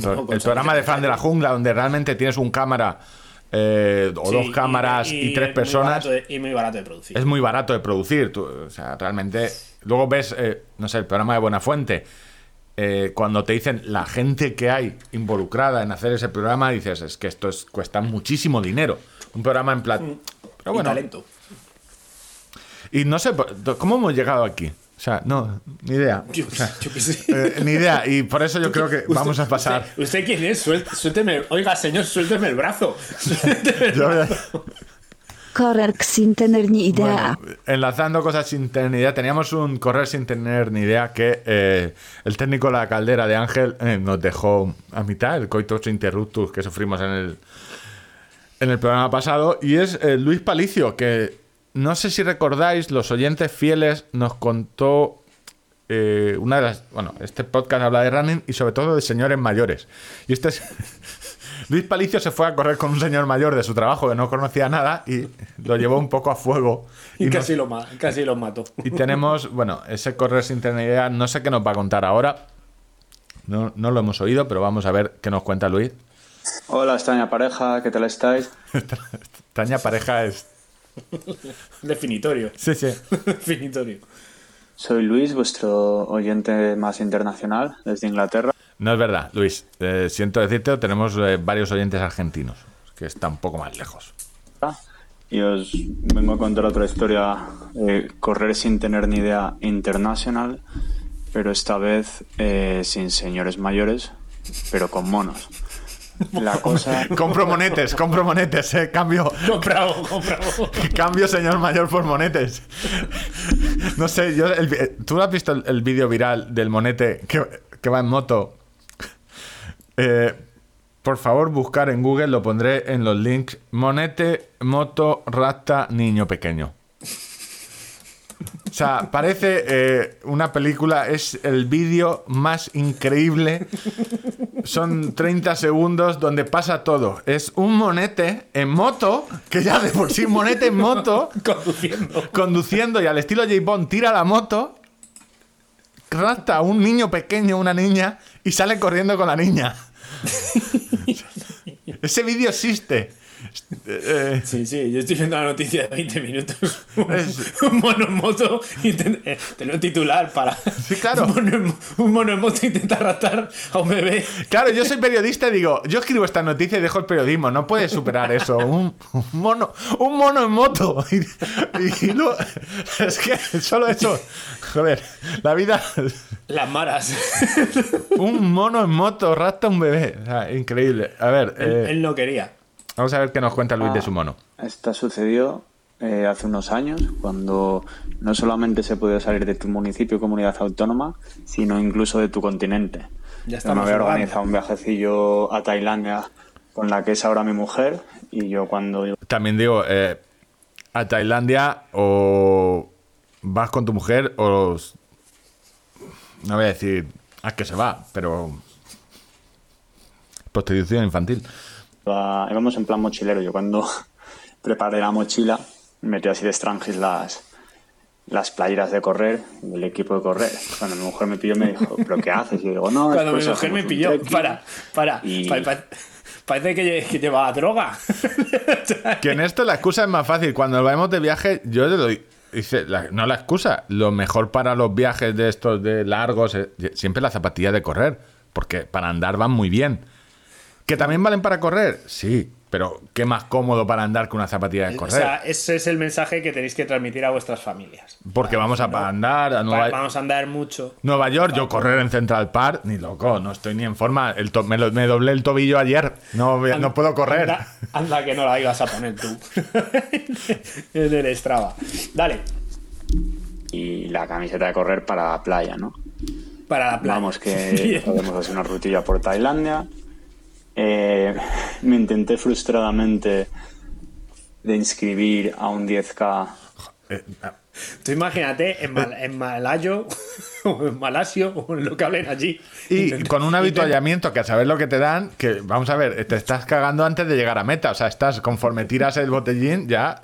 con el programa de Fan de la Jungla, donde realmente tienes un cámara eh, o Sí, dos cámaras y, tres personas. de- y muy barato de producir. Es muy barato de producir. tú, o sea, realmente. Luego ves, eh, no sé, el programa de Buenafuente. eh, cuando te dicen la gente que hay involucrada en hacer ese programa, dices, es que esto es, cuesta muchísimo dinero. Un programa en. Pero y bueno. talento. Y no sé, ¿cómo hemos llegado aquí? O sea, no, ni idea. Yo, O sea, yo qué sé. eh, ni idea. Y por eso yo creo que Usted- vamos a pasar. ¿Usted, usted quién es? Suel- Suélteme. Oiga, señor, suélteme el brazo. Suélteme el brazo. Correr sin tener ni idea. Bueno, enlazando cosas sin tener ni idea, teníamos un correr sin tener ni idea que eh, el técnico de la caldera de Ángel eh, nos dejó a mitad, el coitus interruptus que sufrimos en el, en el programa pasado, y es eh, Luis Palicio, que no sé si recordáis, los oyentes fieles nos contó eh, una de las. Bueno, este podcast habla de running y sobre todo de señores mayores. Y este es. Luis Palicio se fue a correr con un señor mayor de su trabajo que no conocía nada y lo llevó un poco a fuego. Y, nos- casi, lo ma- casi lo mato. y tenemos, bueno, ese correr sin tener idea, no sé qué nos va a contar ahora. No, no lo hemos oído, pero vamos a ver qué nos cuenta Luis. Hola, extraña pareja, ¿qué tal estáis? Taña pareja es. Definitorio. Sí, sí. Definitorio. Soy Luis, vuestro oyente más internacional desde Inglaterra. No es verdad, Luis. Eh, siento decirte, tenemos eh, varios oyentes argentinos, que está un poco más lejos. Y os vengo a contar otra historia de correr sin tener ni idea internacional, pero esta vez eh, sin señores mayores, pero con monos. La cosa... Compro monetes, compro monetes, eh. Cambio, Comprado, comprado. cambio señor mayor por monetes. No sé, yo. el eh, ¿Tú has visto el, el vídeo viral del monete que, que va en moto? Eh, por favor, buscar en Google, lo pondré en los links. Monete, moto, rata, niño pequeño. O sea, parece eh, una película, es el vídeo más increíble. Son 30 segundos donde pasa todo. Es un monete en moto, que ya de por sí monete en moto, Conduciendo. conduciendo y al estilo J. Bond tira la moto, rapta a un niño pequeño, una niña, y sale corriendo con la niña. Ese vídeo existe. Eh, Sí, sí, yo estoy viendo la noticia de 20 minutos. Un, Es- un mono en moto. intent- eh, Te lo titular para. Sí, claro. Un mono, en, un moto intenta raptar a un bebé. Claro, yo soy periodista y digo, yo escribo esta noticia y dejo el periodismo, no puedes superar eso. Un, un mono, un mono en moto. Y, y lo- es que solo eso, joder, la vida, Las maras. un mono en moto rapta a un bebé, increíble. A ver, él, eh, él no quería. Vamos a ver qué nos cuenta Luis de su mono. Esta sucedió eh, hace unos años, cuando no solamente se podía salir de tu municipio o comunidad autónoma, sino incluso de tu continente. Ya Yo me había organizado un viajecillo a Tailandia con la que es ahora mi mujer, y yo cuando También digo, eh, a Tailandia o vas con tu mujer o... No voy a decir a qué se va, pero... Prostitución infantil. Íbamos en plan mochilero, yo cuando preparé la mochila, metí así de extranjis las, las playeras de correr, el equipo de correr. Cuando mi mujer me pilló me dijo, ¿pero qué haces? Y yo digo, no, Cuando mi mujer me pilló. trekking". Para, para. Y- parece que, lle- que llevaba droga. Que en esto la excusa es más fácil. Cuando vamos de viaje, yo le doy... Dice, la- no la excusa. Lo mejor para los viajes de estos de largos, eh, siempre la zapatilla de correr. Porque para andar van muy bien. ¿Que también valen para correr? Sí. Pero qué más cómodo para andar que una zapatilla de O correr. sea, ese es el mensaje que tenéis que transmitir a vuestras familias. Porque vamos a andar a Va- Nueva, Vamos a andar mucho. Nueva York, yo correr en Central Park, ni loco, no estoy ni en forma. El to- me, lo- me doblé el tobillo ayer, no, no puedo correr. Anda, anda que no la ibas a poner tú. en el Strava. Dale, Y la camiseta de correr para la playa, ¿no? para la playa. Vamos, que podemos hacer una rutilla por Tailandia. Eh, me intenté frustradamente de inscribir a un 10K. Eh, Tú imagínate en, Mal- en Malayo o en Malasio o en lo que hablen allí. y con un habituallamiento que a saber lo que te dan, que vamos a ver, te estás cagando antes de llegar a meta. O sea, estás conforme tiras el botellín, ya.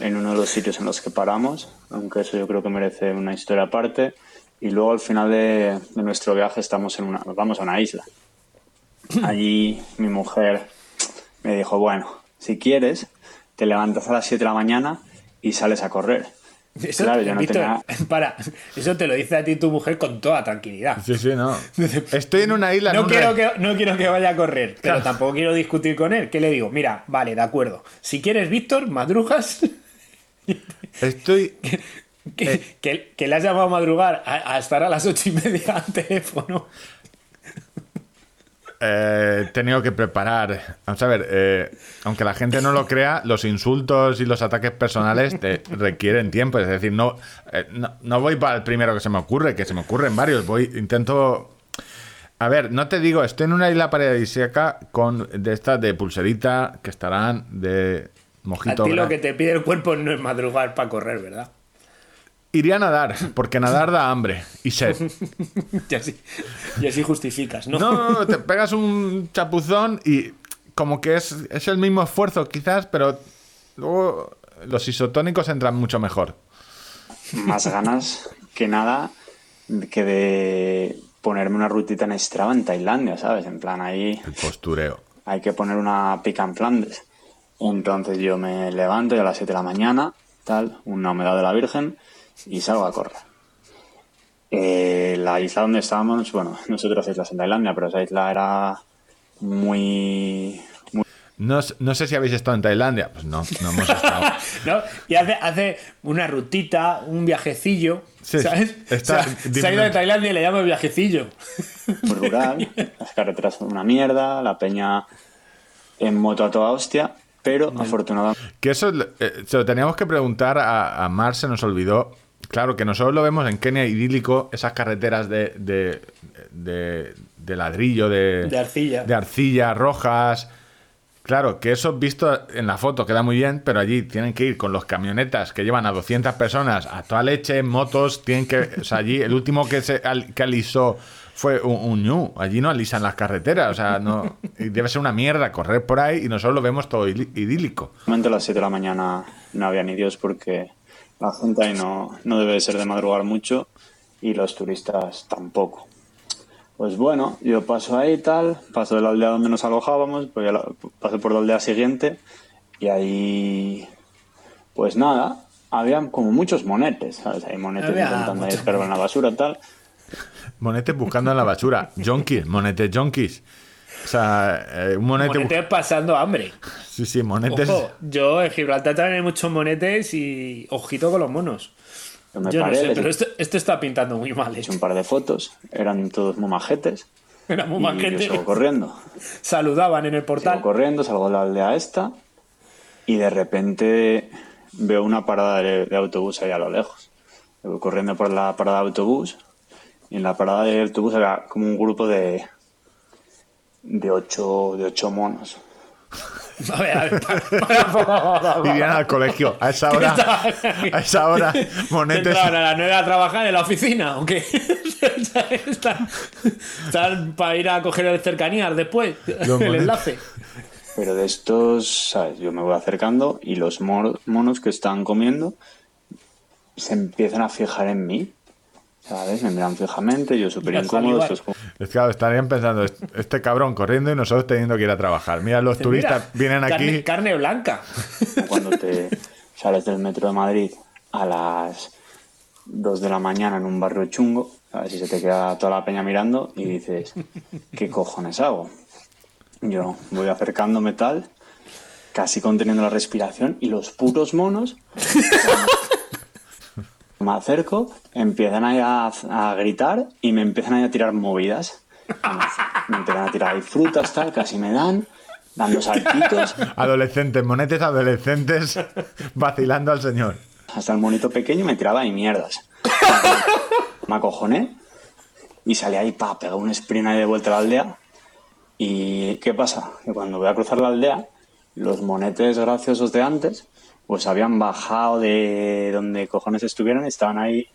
en uno de los sitios en los que paramos, aunque eso yo creo que merece una historia aparte. Y luego al final de, de nuestro viaje estamos en una, vamos a una isla. Allí mi mujer me dijo, bueno, si quieres, te levantas a las 7 de la mañana y sales a correr. Eso, claro, yo no Víctor, tenía... Para, eso te lo dice a ti tu mujer con toda tranquilidad. Sí, sí, no. Estoy en una isla. No quiero, re- que, no quiero que vaya a correr, pero Claro. tampoco quiero discutir con él. ¿Qué le digo? Mira, vale, de acuerdo. Si quieres, Víctor, madrugas Estoy. Que, Eh. que- que le has llamado a madrugar a, a estar a las ocho y media al teléfono. Eh, he tenido que preparar. Vamos a ver, eh, aunque la gente no lo crea, los insultos y los ataques personales te requieren tiempo. Es decir, no, eh, no, no voy para el primero que se me ocurre, que se me ocurren varios. Voy, intento. A ver, no te digo, estoy en una isla paradisíaca con de estas de pulserita que estarán de A mojito. ti lo que te pide el cuerpo no es madrugar para correr, ¿verdad? Iría a nadar, porque nadar da hambre y sed. Y así, y así justificas, ¿no? No, te pegas un chapuzón y como que es, es el mismo esfuerzo quizás, pero luego los isotónicos entran mucho mejor. Más ganas que nada que de ponerme una rutita en Strava en Tailandia, ¿sabes? En plan, ahí El postureo. hay que poner una pica en Flandes. Entonces yo me levanto y a las 7 de la mañana, tal, una humedad de la Virgen, y salgo a correr. Eh, la isla donde estábamos, bueno, no sé otras islas en Tailandia, pero esa isla era muy... muy No, no sé si habéis estado en Tailandia. Pues no, no hemos estado. ¿No? Y hace, hace una rutita, un viajecillo, Sí, ¿sabes? está- O sea, dime- se ha ido de Tailandia y le llama viajecillo. muy rural, las carreteras son una mierda, la peña en moto a toda hostia, pero afortunadamente Que eso eh, se lo teníamos que preguntar a, a Mar, se nos olvidó. Claro, que nosotros lo vemos en Kenia idílico, esas carreteras de, de, de- de ladrillo, de, De arcilla. de arcilla, rojas. Claro, que eso visto en la foto queda muy bien, pero allí tienen que ir con los camionetas que llevan a 200 personas a toda leche, motos, tienen que... O sea, allí el último que, se, al- que alisó fue un, un ñu. Allí no alisan las carreteras, o sea, no... y debe ser una mierda correr por ahí y nosotros lo vemos todo idí- idílico. a las 7 de la mañana no había ni Dios porque la gente ahí no, no debe de ser de madrugar mucho y los turistas tampoco. Pues bueno, yo paso ahí y tal, paso de la aldea donde nos alojábamos, pues la- paso por la aldea siguiente y ahí, pues nada, había como muchos monetes, ¿sabes? Hay monetes Había intentando ahí en la basura y tal. Monetes buscando en la basura. Junkies, monetes junkies. O sea, eh, un monete. Monetes pasando hambre. Sí, sí, monetes. Ojo, yo en Gibraltar también hay muchos monetes y ojito con los monos. Yo me Yo no paré, sé, les pero esto, esto está pintando muy mal. ¿eh? hice un par de fotos, eran todos muy majetes. Era muy y mal yo sigo corriendo. Saludaban en el portal. corriendo, salgo de la aldea esta y de repente veo una parada de, de autobús ahí a lo lejos. Voy corriendo por la parada de autobús y en la parada de autobús había como un grupo de de ocho, de ocho monos. A ver, a ver, para, para, para, para. Irían al colegio. A esa hora. A esa hora, monetes. ¿Entraban a las 9 a trabajar en la oficina? ¿O qué? ¿Están, están para ir a coger el cercanías después? Los el monetes. enlace. Pero de estos, ¿sabes? Yo me voy acercando y los monos que están comiendo se empiezan a fijar en mí. ¿Sabes? Me miran fijamente, yo súper incómodo. Esto es como- Es claro, estarían pensando, este cabrón corriendo y nosotros teniendo que ir a trabajar. Mira, los turistas Mira, vienen carne, aquí. Carne blanca. cuando te sales del metro de Madrid a las 2 de la mañana en un barrio chungo, ¿sabes? Y se te queda toda la peña mirando y dices, ¿qué cojones hago? Yo voy acercándome tal, casi conteniendo la respiración, y los putos monos, me acerco, empiezan ahí a, a gritar y me empiezan ahí a tirar movidas. Me empiezan a tirar ahí frutas, tal, casi me dan, dando saltitos. Adolescentes, monetes adolescentes vacilando al señor. hasta el monito pequeño me tiraba ahí mierdas. me acojoné y salí ahí para pegar un sprint ahí de vuelta a la aldea. ¿Y qué pasa? Que cuando voy a cruzar la aldea, los monetes graciosos de antes, pues habían bajado de donde cojones estuvieron y estaban ahí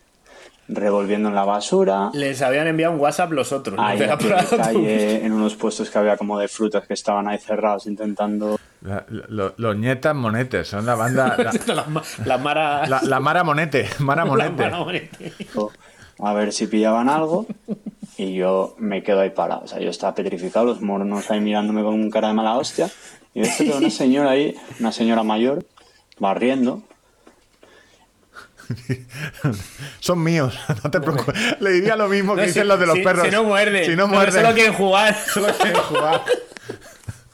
revolviendo en la basura. Les habían enviado un WhatsApp los otros. Ahí la calle, en unos puestos que había como de frutas que estaban ahí cerrados intentando La- lo- los nietas monetes, son la banda. La. La, la Mara. la- la Mara Monete, Mara la Monete. Mara Monete. a ver si pillaban algo y yo me quedo ahí parado. O sea, yo estaba petrificado, los monos ahí mirándome con cara de mala hostia. Y de esto una señora ahí, una señora mayor, barriendo. Son míos, no te preocupes. Le diría lo mismo que No, dicen si- los de los si- perros. Si no muerden. Si no muerden. Solo quieren jugar. Solo quieren jugar.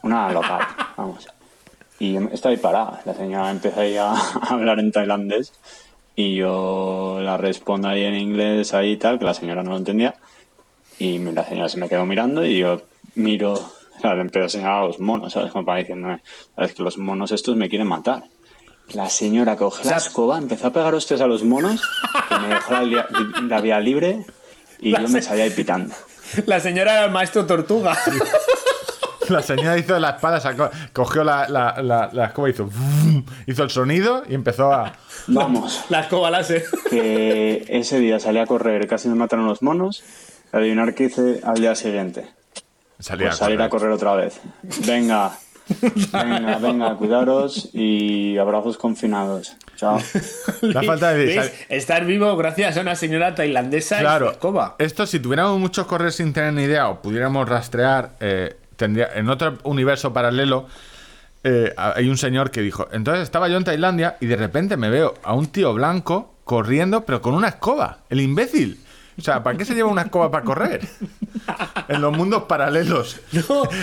Una local, vamos. Y estaba ahí parada. La señora empieza ahí a, a hablar en tailandés y yo la respondo ahí en inglés ahí y tal, que la señora no lo entendía. Y la señora se me quedó mirando y yo miro, o sea, le empiezo a señalar a los monos, ¿sabes? Como para diciéndome, sabes que los monos estos me quieren matar. La señora cogió la escoba, empezó a pegar hostias a los monos, y me dejó la, la vía libre y La yo me salía ahí pitando. La señora era el maestro tortuga. La señora hizo la espada, sacó- cogió la, la, la, la escoba, hizo, hizo el sonido y empezó a... Vamos, La escoba láser. que ese día salí a correr, casi me mataron los monos. Adivinar qué hice al día siguiente. Salir Pues a salir a correr. correr otra vez. Venga, venga, venga, cuidaros y abrazos confinados. Chao. La falta de... Estar vivo gracias a una señora tailandesa Claro, escoba. esto si tuviéramos muchos correr sin tener ni idea o pudiéramos rastrear, eh, tendría, en otro universo paralelo eh, hay un señor que dijo, entonces estaba yo en Tailandia y de repente me veo a un tío blanco corriendo pero con una escoba, el imbécil. O sea, ¿para qué se lleva una escoba para correr? En los mundos paralelos.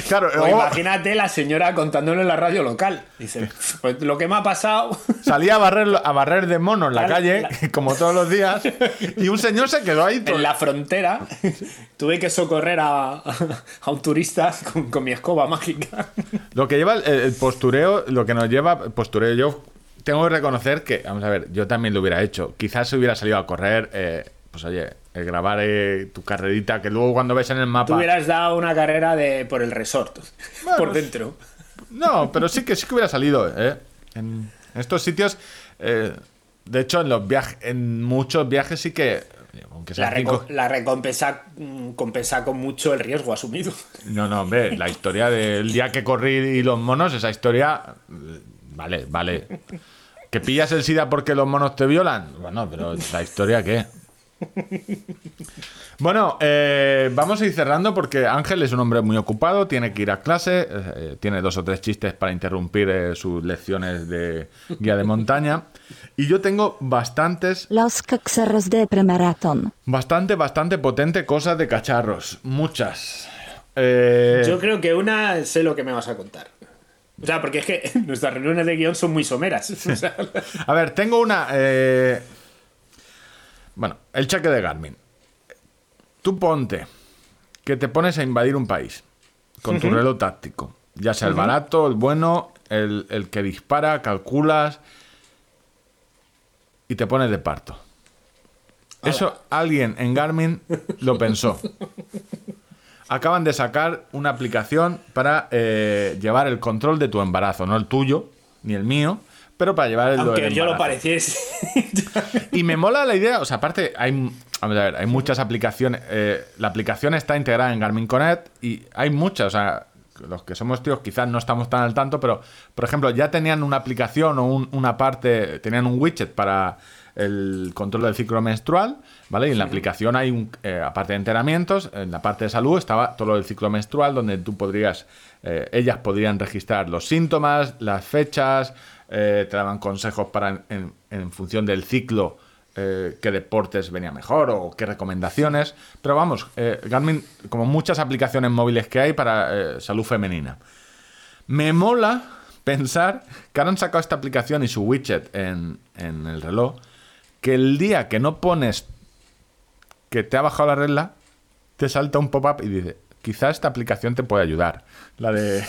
Claro, O imagínate la señora contándolo en la radio local. Dice, pues lo que me ha pasado. salía a barrer, a barrer de monos la La- calle, la- como todos los días, y un señor se quedó ahí todo- En la frontera tuve que socorrer a, a un turista con, con mi escoba mágica. Lo que lleva el, el postureo, lo que nos lleva, postureo, yo tengo que reconocer que, vamos a ver, yo también lo hubiera hecho. Quizás se hubiera salido a correr, eh, pues oye, eh, grabar eh, tu carrerita, que luego cuando ves en el Tú mapa. hubieras dado una carrera de por el resort, Bueno, por dentro. No, pero sí que sí que hubiera salido, ¿eh? En estos sitios, eh, de hecho, en los viajes, en muchos viajes sí que. Aunque La, reco- la recompensa mm, compensa con mucho el riesgo asumido. No, no, hombre, la historia del día que corrí y los monos, esa historia. eh, Vale, vale. ¿Que pillas el SIDA porque los monos te violan? Bueno, pero la historia qué. Bueno, eh, vamos a ir cerrando porque Ángel es un hombre muy ocupado, tiene que ir a clase, eh, tiene dos o tres chistes para interrumpir eh, sus lecciones de guía de montaña. Y yo tengo bastantes, Los caxeros de premaratón. bastante, bastante potente cosas de cacharros. Muchas. Eh, Yo creo que una sé lo que me vas a contar. O sea, porque es que nuestras reuniones de guion son muy someras. O sea, A ver, tengo una. Bueno, el cheque de Garmin. Tú ponte que te pones a invadir un país con tu reloj táctico. Ya sea el barato, el bueno, el, el que dispara, calculas y te pones de parto. Eso alguien en Garmin lo pensó. Acaban de sacar una aplicación para eh, llevar el control de tu embarazo, no el tuyo ni el mío, pero para llevar el aunque del yo lo pareciese. Y me mola la idea, o sea, aparte hay, a ver, hay muchas aplicaciones. eh, la aplicación está integrada en Garmin Connect y hay muchas, o sea, los que somos tíos quizás no estamos tan al tanto, pero por ejemplo ya tenían una aplicación o un- una parte, tenían un widget para el control del ciclo menstrual, ¿vale? Y en la aplicación hay un, eh, aparte de entrenamientos, en la parte de salud estaba todo el ciclo menstrual donde tú podrías, eh, ellas podrían registrar los síntomas, las fechas, eh, te daban consejos para en, función del ciclo eh, qué deportes venía mejor o qué recomendaciones. Pero vamos, eh, Garmin, como muchas aplicaciones móviles que hay para salud femenina. Me mola pensar que ahora han sacado esta aplicación y su widget en, en el reloj, que el día que no pones que te ha bajado la regla, te salta un pop-up y dice, quizá esta aplicación te puede ayudar. La de...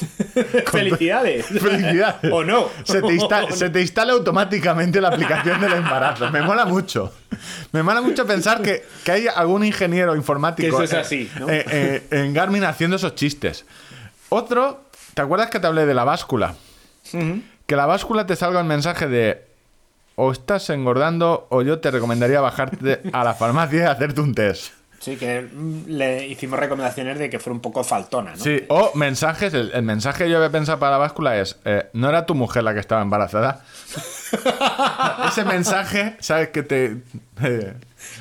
Felicidades. Felicidades. o no. Se te, insta- se te instala automáticamente la aplicación del embarazo. Me mola mucho. Me mola mucho pensar que, que hay algún ingeniero informático Que eso es eh, así, ¿no? eh, eh, en Garmin haciendo esos chistes. Otro, ¿te acuerdas que te hablé de la báscula? Que la báscula te salga un mensaje de o estás engordando o yo te recomendaría bajarte a la farmacia y hacerte un test. Sí, que le hicimos recomendaciones de que fuera un poco faltona, ¿no? Sí, o mensajes, el, el mensaje que yo había pensado para la báscula es, eh, ¿no era tu mujer la que estaba embarazada? Ese mensaje, ¿sabes? Que te... eh,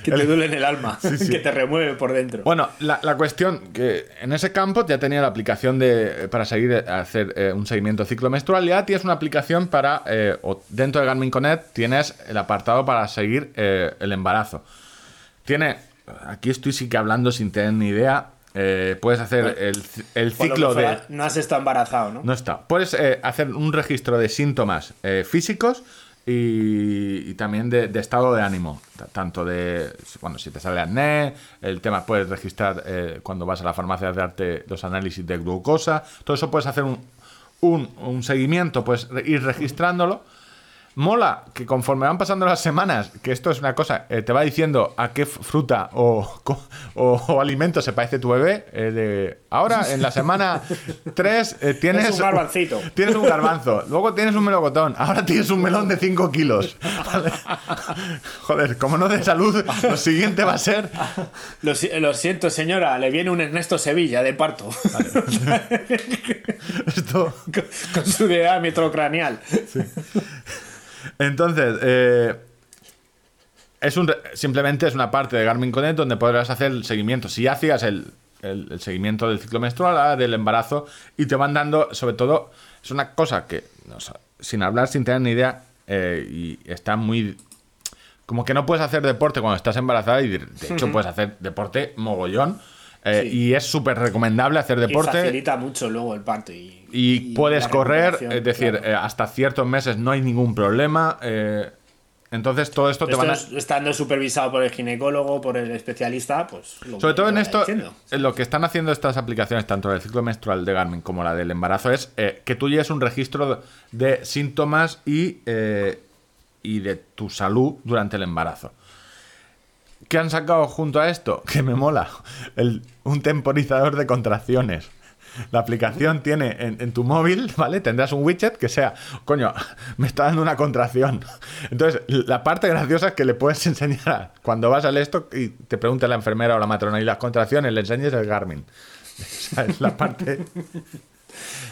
Que te duele en el alma, que te remueve por dentro. Bueno, la, la cuestión que en ese campo ya tenía la aplicación de para seguir eh, hacer eh, un seguimiento ciclo menstrual. Ya tienes una aplicación para eh, o dentro de Garmin Connect tienes el apartado para seguir eh, el embarazo. Tiene aquí estoy sí que hablando sin tener ni idea. eh, puedes hacer el, ciclo de... fuera, No has estado embarazado, ¿no? No está. Puedes eh, hacer un registro de síntomas eh, físicos y, y también de, de estado de ánimo. Tanto de, bueno, si te sale acné, el tema puedes registrar eh, cuando vas a la farmacia a darte los análisis de glucosa. Todo eso puedes hacer un, un, un seguimiento, puedes ir registrándolo. Mola que conforme van pasando las semanas, que esto es una cosa, eh, te va diciendo a qué fruta o, o, o alimento se parece tu bebé. eh, de, ahora, en la semana 3, tienes, Es un garbancito. Tienes un garbanzo, luego tienes un melocotón, ahora tienes un melón de 5 kilos. Vale. Joder, como no de salud, lo siguiente va a ser. Lo, si- lo siento, señora, le viene un Ernesto Sevilla de parto. Esto. con, con su diámetro craneal. Entonces, eh, es un, simplemente es una parte de Garmin Connect donde podrás hacer el seguimiento. Si hacías el, el- el seguimiento del ciclo menstrual, ahora del embarazo, y te van dando, sobre todo, es una cosa que, no sé, sin hablar, sin tener ni idea, eh, y está muy... Como que no puedes hacer deporte cuando estás embarazada y de de hecho puedes hacer deporte mogollón. Eh, Sí. Y es súper recomendable hacer Y deporte. facilita mucho luego el parto. Y, Y, puedes correr, es decir, claro. eh, hasta ciertos meses no hay ningún problema. eh, entonces todo esto te van a... es- estando supervisado por el ginecólogo, por el especialista, pues. lo Sobre todo en esto, diciendo. en lo que están haciendo estas aplicaciones, tanto del ciclo menstrual de Garmin como la del embarazo, es eh, que tú lleves un registro de síntomas y, eh, y de tu salud durante el embarazo. ¿Qué han sacado junto a esto? Que me mola. El- un temporizador de contracciones. La aplicación tiene en, en tu móvil, ¿vale? Tendrás un widget que sea, coño, me está dando una contracción. Entonces, la parte graciosa es que le puedes enseñar a- cuando vas al esto y te pregunta la enfermera o la matrona y las contracciones, le enseñes el Garmin. O sea, es la parte.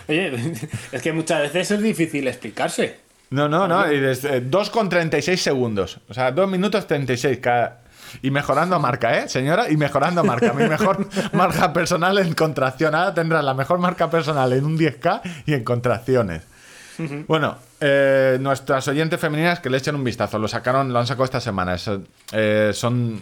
Oye, es que muchas veces es difícil explicarse. No, no, no. Y desde 2 con 36 segundos. O sea, 2 minutos 36 cada. Y mejorando marca, ¿eh, señora? Y mejorando marca. Mi mejor marca personal en contracción. Ahora tendrás la mejor marca personal en un 10K y en contracciones. Bueno, eh, nuestras oyentes femeninas que le echen un vistazo. Lo sacaron, lo han sacado esta semana. Es, eh, son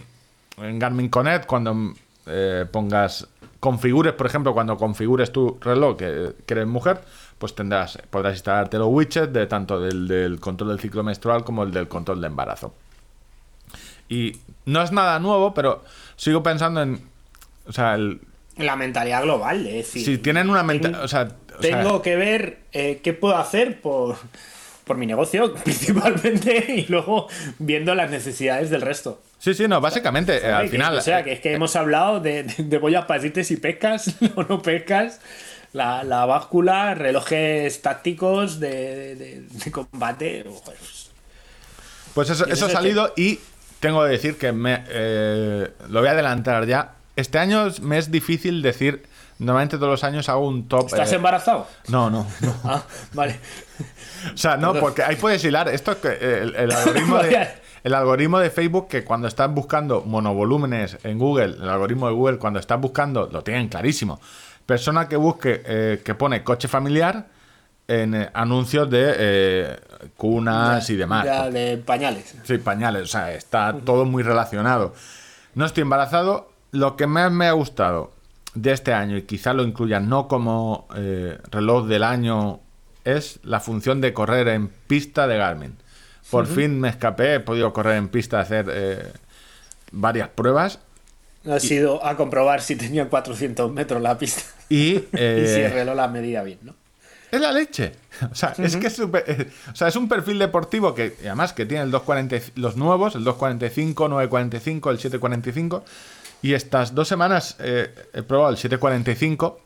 en Garmin Connect cuando eh, pongas configures, por ejemplo, cuando configures tu reloj que, que eres mujer, pues tendrás, podrás instalarte los widgets de tanto del, del control del ciclo menstrual como el del control de embarazo. Y no es nada nuevo, pero sigo pensando en. O sea, el- La mentalidad global, es decir. si tienen una mentalidad. O sea, o sea, tengo que ver eh, qué puedo hacer por, por mi negocio, principalmente, y luego viendo las necesidades del resto. sí, sí, no, básicamente, eh, al Que- final. O sea, que es que hemos hablado de, de, de decirte si pescas o no pescas. La, la báscula, relojes tácticos de, de- combate. pues, Pues eso, ha salido y tengo que decir que me, eh, lo voy a adelantar ya. Este año me es difícil decir. Normalmente todos los años hago un top. ¿Estás eh, embarazado? No, no, no. Ah, vale. O sea, no, porque ahí puedes hilar. Esto es que el, el algoritmo de, el algoritmo de Facebook, que cuando estás buscando monovolúmenes en Google, el algoritmo de Google, cuando estás buscando, lo tienen clarísimo. Persona que busque, eh, que pone coche familiar en eh, anuncios de eh, cunas y demás. Ya, de pañales. Sí, pañales, o sea, está todo muy relacionado. No estoy embarazado. Lo que más me ha gustado de este año, y quizá lo incluyan no como eh, reloj del año, es la función de correr en pista de Garmin. Por fin me escapé, he podido correr en pista, hacer eh, varias pruebas. Ha sido a comprobar si tenía 400 metros la pista. Y, y si el reloj la medía bien, ¿no? Es la leche. O sea, es que es, eh, o sea, es un perfil deportivo que, además, que tiene el 240, los nuevos, el 245, 945, el 745. Y estas dos semanas eh, he probado el 745.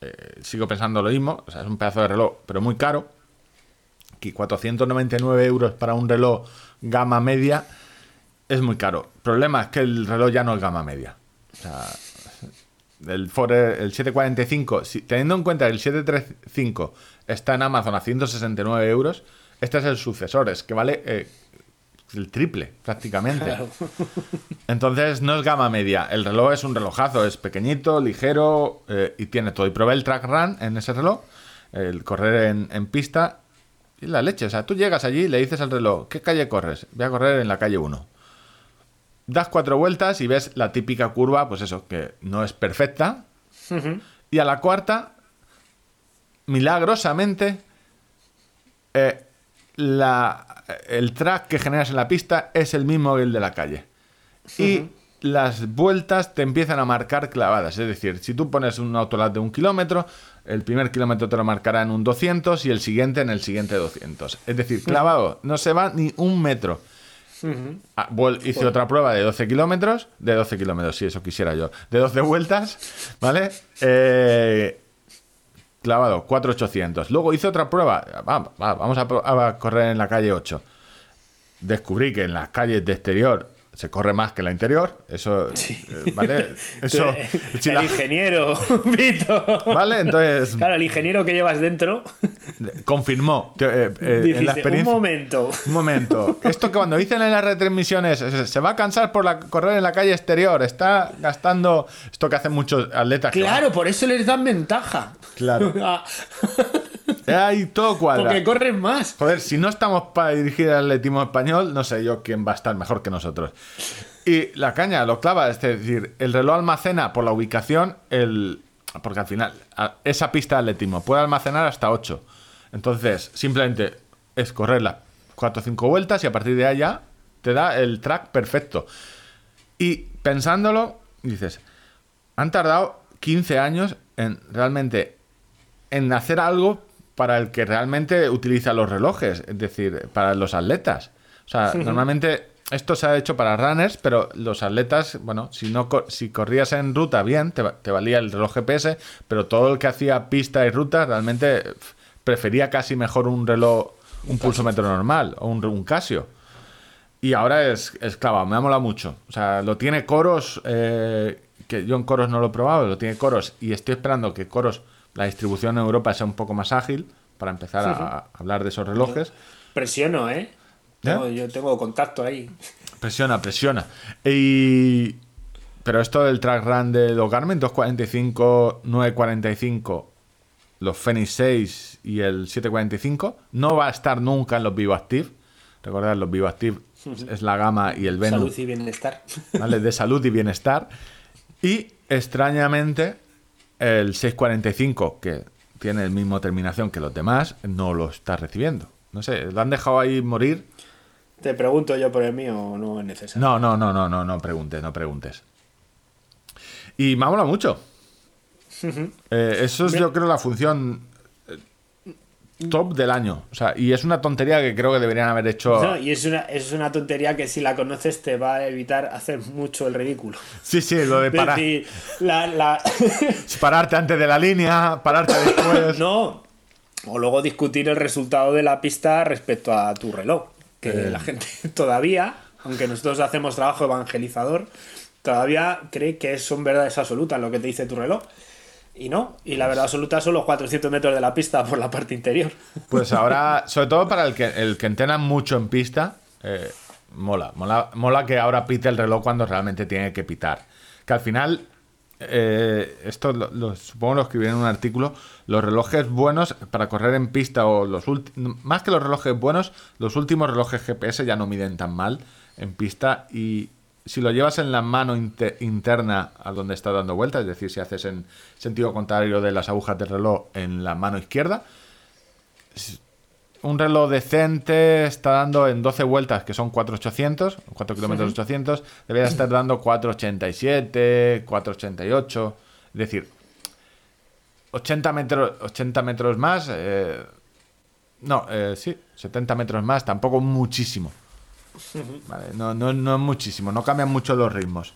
eh, sigo pensando lo mismo. O sea, es un pedazo de reloj, pero muy caro. Que 499 euros para un reloj gama media es muy caro. Problema es que el reloj ya no es gama media. O sea, el, Forer- el 745, si- teniendo en cuenta que el 735 está en Amazon a 169 euros, este es el sucesor, es que vale eh, el triple prácticamente. Entonces no es gama media, el reloj es un relojazo, es pequeñito, ligero eh, y tiene todo. Y probé el track run en ese reloj, el correr en, en pista y la leche. O sea, tú llegas allí y le dices al reloj, ¿qué calle corres? Voy a correr en la calle 1. Das cuatro vueltas y ves la típica curva, pues eso, que no es perfecta. Y a la cuarta, milagrosamente, eh, la, el track que generas en la pista es el mismo que el de la calle. Y las vueltas te empiezan a marcar clavadas. Es decir, si tú pones un autolat de un kilómetro, el primer kilómetro te lo marcará en un 200 y el siguiente en el siguiente 200. Es decir, clavado, no se va ni un metro. Ah, vuel- hice otra prueba de 12 kilómetros, de 12 kilómetros, si eso quisiera yo, de 12 vueltas, ¿vale? Eh, clavado, 4,800. Luego hice otra prueba, va, va, vamos a, a correr en la calle 8. Descubrí que en las calles de exterior se corre más que en la interior, eso, eh, ¿vale? Eso, si el la- ingeniero, Vito. ¿vale? Entonces, Claro, el ingeniero que llevas dentro confirmó que, eh, eh, en la un experiencia... momento. Un momento. Esto que cuando dicen en las retransmisiones, se va a cansar por la, correr en la calle exterior, está gastando esto que hacen muchos atletas. que Claro, por eso les dan ventaja. Claro. Ah, Ahí todo cuadra. Porque corren más. Joder, si no estamos para dirigir el atletismo español, no sé yo quién va a estar mejor que nosotros. Y la caña lo clava, es decir, el reloj almacena por la ubicación, el, porque al final esa pista de atletismo puede almacenar hasta 8. Entonces, simplemente es correr las 4 o 5 vueltas y a partir de allá te da el track perfecto. Y pensándolo, dices, han tardado 15 años en realmente en hacer algo para el que realmente utiliza los relojes, es decir, para los atletas. O sea, normalmente esto se ha hecho para runners, pero los atletas, bueno, si no si corrías en ruta bien, te, va- te valía el reloj GPS, pero todo el que hacía pista y ruta realmente prefería casi mejor un reloj, un pulsómetro normal o un, un Casio. Y ahora es, es clavado, me ha molado mucho. O sea, lo tiene Coros, eh, que yo en Coros no lo he probado, lo tiene Coros y estoy esperando que Coros, la distribución en Europa sea un poco más ágil para empezar a, a hablar de esos relojes. Presiono, ¿eh? Tengo- yo tengo contacto ahí. Presiona, presiona. Y... Pero esto del track run de los Garmin 245, 945, los Fenix 6 y el 745 no va a estar nunca en los Vivo Active. Recordad, los Vivo Active es la gama y el Venus. Salud y bienestar. ¿vale? de salud y bienestar. Y extrañamente, el 645, que tiene el mismo terminación que los demás, no lo está recibiendo. No sé, lo han dejado ahí morir. Te pregunto yo por el mío, no es necesario. No, no, no, no, no, no preguntes, no preguntes. Y me ha molado mucho. Eh, eso es, yo creo, la función top del año. O sea, y es una tontería que creo que deberían haber hecho. No, y es una, es una tontería que si la conoces te va a evitar hacer mucho el ridículo. Sí, sí, lo de parar, decir, la, la- pararte antes de la línea, pararte después. no. O luego discutir el resultado de la pista respecto a tu reloj. Que Eh. la gente todavía, aunque nosotros hacemos trabajo evangelizador, todavía cree que son verdades absolutas lo que te dice tu reloj. Y no, y la verdad absoluta son los 400 metros de la pista por la parte interior. Pues ahora, sobre todo para el que, el que entrena mucho en pista, eh, mola, mola. Mola que ahora pite el reloj cuando realmente tiene que pitar. Que al final, eh, esto lo, lo- supongo lo escribí en un artículo, los relojes buenos para correr en pista o los últimos, más que los relojes buenos, los últimos relojes GPS ya no miden tan mal en pista y si lo llevas en la mano inte- interna a donde está dando vueltas, es decir, si haces en sentido contrario de las agujas del reloj en la mano izquierda, un reloj decente está dando en 12 vueltas, que son 4,800, 4 kilómetros 800, debería estar dando 4,87, 4,88. Es decir, 80 metros, 80 metros más, eh, no, eh, sí, 70 metros más, tampoco muchísimo. Vale, no, no, no es muchísimo, no cambian mucho los ritmos.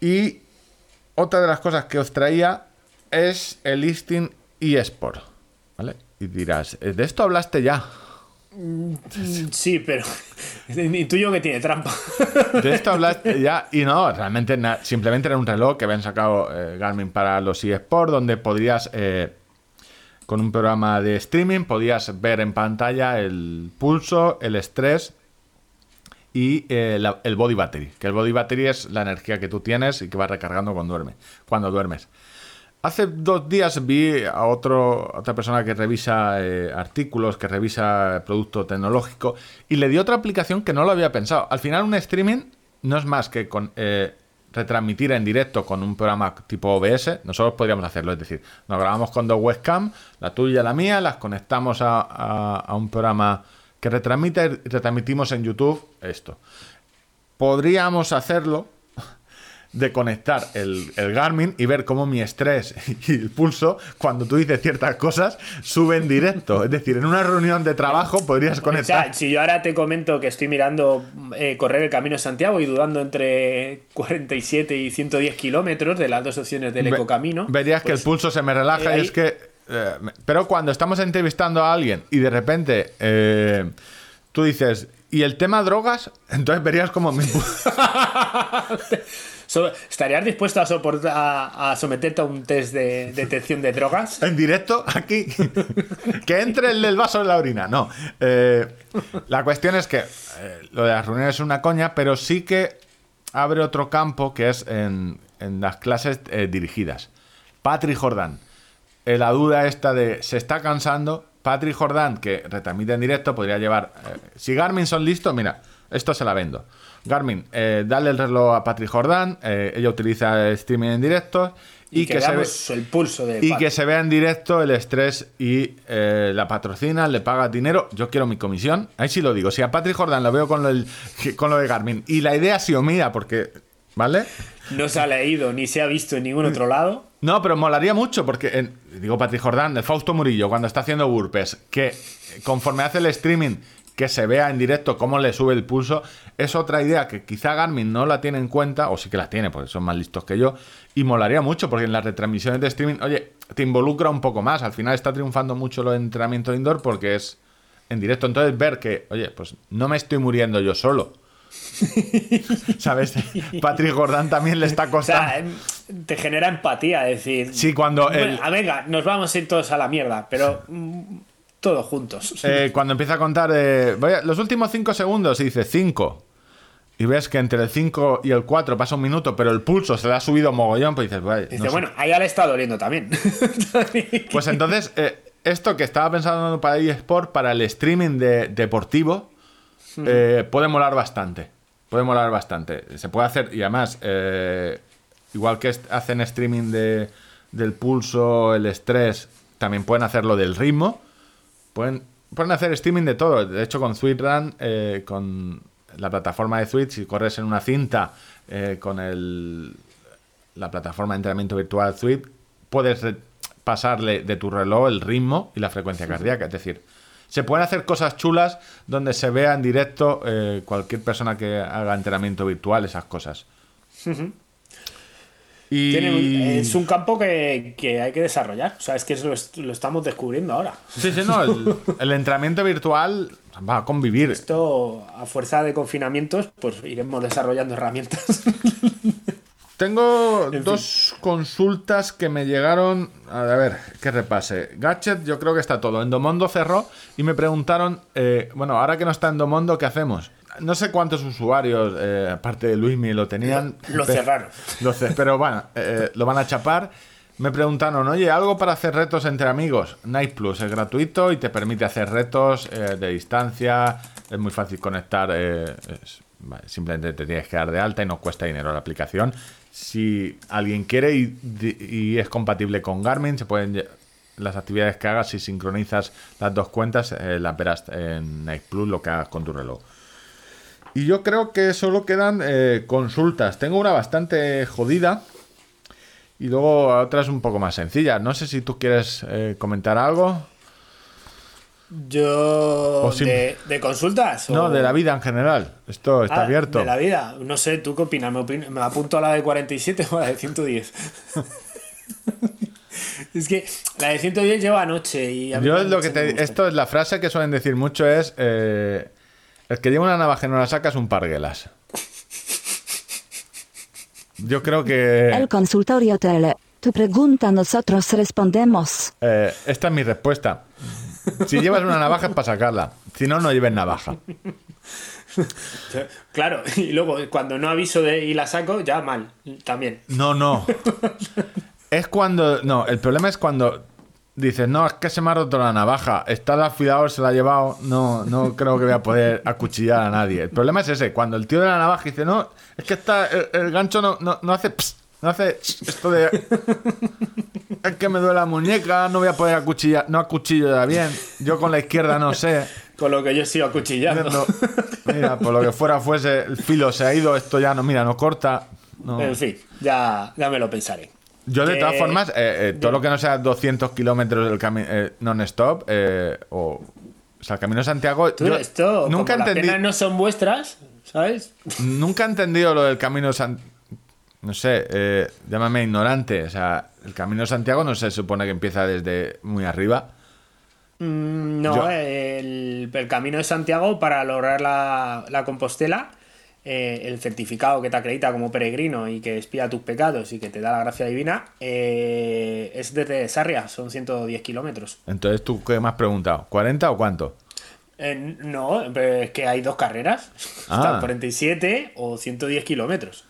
Y otra de las cosas que os traía es el listing eSport. ¿Vale? Y dirás, "Eh, de esto hablaste ya. Sí, pero intuyo que tiene trampa. De esto hablaste ya. Y no, realmente simplemente era un reloj que habían sacado eh, Garmin para los eSport, donde podrías, eh, con un programa de streaming, podías ver en pantalla el pulso, el estrés y eh, el body battery. Que el body battery es la energía que tú tienes y que vas recargando cuando duermes. Cuando duermes. Hace dos días vi a otro, otra persona que revisa eh, artículos, que revisa producto tecnológico, y le dio otra aplicación que no lo había pensado. Al final, un streaming no es más que con, eh, retransmitir en directo con un programa tipo OBS. Nosotros podríamos hacerlo, es decir, nos grabamos con dos webcams, la tuya y la mía, las conectamos a, a- a un programa que retransmite y retransmitimos en YouTube esto. Podríamos hacerlo de conectar el, el Garmin y ver cómo mi estrés y el pulso, cuando tú dices ciertas cosas, sube en directo. Es decir, en una reunión de trabajo podrías O conectar. sea, si yo ahora te comento que estoy mirando eh, correr el Camino de Santiago y dudando entre 47 y 110 kilómetros de las dos opciones del ecocamino. Verías que el pues, pulso se me relaja eh, y ahí- es que. eh, pero cuando estamos entrevistando a alguien y de repente eh, tú dices, ¿y el tema drogas? Entonces verías como mi ¿Estarías dispuesto a, soportar, a, someterte a un test de detección de drogas? en directo aquí. que entre el vaso en la orina. No. Eh, la cuestión es que eh, lo de las reuniones es una coña, pero sí que abre otro campo que es en, las clases eh, dirigidas. Patrick Jordan. Eh, la duda esta de se está cansando. Patrick Jordan, que retransmite en directo, podría llevar. si Garmin son listos, mira, esto se la vendo. Garmin, eh, dale el reloj a Patrick Jordan. eh, ella utiliza el streaming en directo. Y, Y, que, que, se ve, el pulso de y que se vea en directo el estrés y eh, la patrocina, le paga dinero. Yo quiero mi comisión. Ahí sí lo digo. Si a Patrick Jordan lo veo con lo, con lo de Garmin y la idea ha sido mía, porque. ¿Vale? No se ha leído ni se ha visto en ningún otro lado. No, pero molaría mucho porque, en- digo, Patrick Jordan, el Fausto Murillo, cuando está haciendo burpees, que conforme hace el streaming, que se vea en directo cómo le sube el pulso, es otra idea que quizá Garmin no la tiene en cuenta, o sí que la tiene, porque son más listos que yo, y molaría mucho, porque en las retransmisiones de streaming, oye, te involucra un poco más, al final está triunfando mucho los entrenamientos indoor porque es en directo, entonces ver que, oye, pues no me estoy muriendo yo solo. ¿Sabes? Patrick Jordan también le está O costando. sea, em, te genera empatía decir. Sí, cuando Bueno, el- ah, venga, nos vamos a ir todos a la mierda, pero mm, todos juntos. Eh, cuando empieza a contar eh, voy a- los últimos 5 segundos y dice 5 y ves que entre el 5 y el 4 pasa un minuto pero el pulso se le ha subido mogollón pues dices "Vaya, Dice, no sé". bueno, a ella le está doliendo también. pues entonces eh, esto que estaba pensando para eSport para el streaming de, deportivo puede molar bastante puede molar bastante se puede hacer y además igual que hacen streaming de, del pulso el estrés también pueden hacerlo del ritmo Pueden, pueden hacer streaming de todo. De hecho, con SweetRun, eh, con la plataforma de Switch, si corres en una cinta eh, con el, la plataforma de entrenamiento virtual Sweet, puedes pasarle de tu reloj el ritmo y la frecuencia cardíaca. Es decir, se pueden hacer cosas chulas donde se vea en directo eh, cualquier persona que haga entrenamiento virtual, esas cosas. Y... Tiene un- es un campo que, que hay que desarrollar. O sea, es que eso lo, est- lo estamos descubriendo ahora. Sí, sí, no. El, el entrenamiento virtual va a convivir. Esto, a fuerza de confinamientos, pues iremos desarrollando herramientas. Tengo En dos consultas que me llegaron. A ver, que repase. Gadget, yo creo que está todo. Endomondo cerró y me preguntaron, eh, bueno, ahora que no está Endomondo, ¿qué hacemos? No sé cuántos usuarios, eh, aparte de Luismi, lo tenían. Lo cerraron. Lo ce- pero bueno, eh, lo van a chapar. Me preguntaron, oye, ¿algo para hacer retos entre amigos? Night Plus es gratuito y te permite hacer retos eh, de distancia. Es muy fácil conectar. eh, es- vale, simplemente te tienes que dar de alta y no cuesta dinero la aplicación. Si alguien quiere y, y es compatible con Garmin, se pueden las actividades que hagas si sincronizas las dos cuentas, eh, las verás en Night Plus lo que hagas con tu reloj. Y yo creo que solo quedan eh, consultas. Tengo una bastante jodida y luego otras un poco más sencillas. No sé si tú quieres eh, comentar algo. Yo. De, de consultas? o- No, de la vida en general. Esto está Ah, abierto. De la vida. No sé, ¿tú qué opinas? ¿Me, opin- me apunto a la de 47 o a la de 110? es que la de 110 lleva anoche y a mí Yo lo que te, esto es la frase que suelen decir mucho es eh, el que lleva una navaja y no la saca es un parguelas. Yo creo que El consultorio tele. Tu pregunta nosotros respondemos. eh, esta es mi respuesta. Si llevas una navaja es para sacarla. Si no, no lleves navaja. Claro, y luego cuando no aviso de, y la saco, ya mal, también. No, no. Es cuando. No, el problema es cuando dices, no, es que se me ha roto la navaja. Está el afilador, se la ha llevado. No, no creo que voy a poder acuchillar a nadie. El problema es ese, cuando el tío de la navaja dice, no, es que está, el, el gancho no, no, no hace. ps, no hace esto de. Es que me duele la muñeca, no voy a poder acuchillar. No acuchillo ya bien. Yo con la izquierda no sé. Con lo que yo sigo acuchillando. No, mira, por lo que fuera fuese, el filo se ha ido, esto ya no, mira, no corta. no. En fin, ya, ya me lo pensaré. Yo, de todas formas, eh, eh, todo lo que no sea 200 kilómetros del camino non-stop, eh, o, o sea, el Camino de Santiago. Yo esto, nunca, como entendí, penas no son vuestras, ¿sabes? nunca he entendido lo del Camino Santiago. No sé, eh, llámame ignorante. O sea, el Camino de Santiago no se supone que empieza desde muy arriba. Mm, No, Yo- el, el camino de Santiago para lograr la, la Compostela, eh, el certificado que te acredita como peregrino y que expía tus pecados y que te da la gracia divina, eh, es desde Sarria, son 110 kilómetros. Entonces, ¿tú qué me has preguntado? ¿40 o cuánto? Eh, no, pero es que hay dos carreras, Ah. están 47 o 110 kilómetros.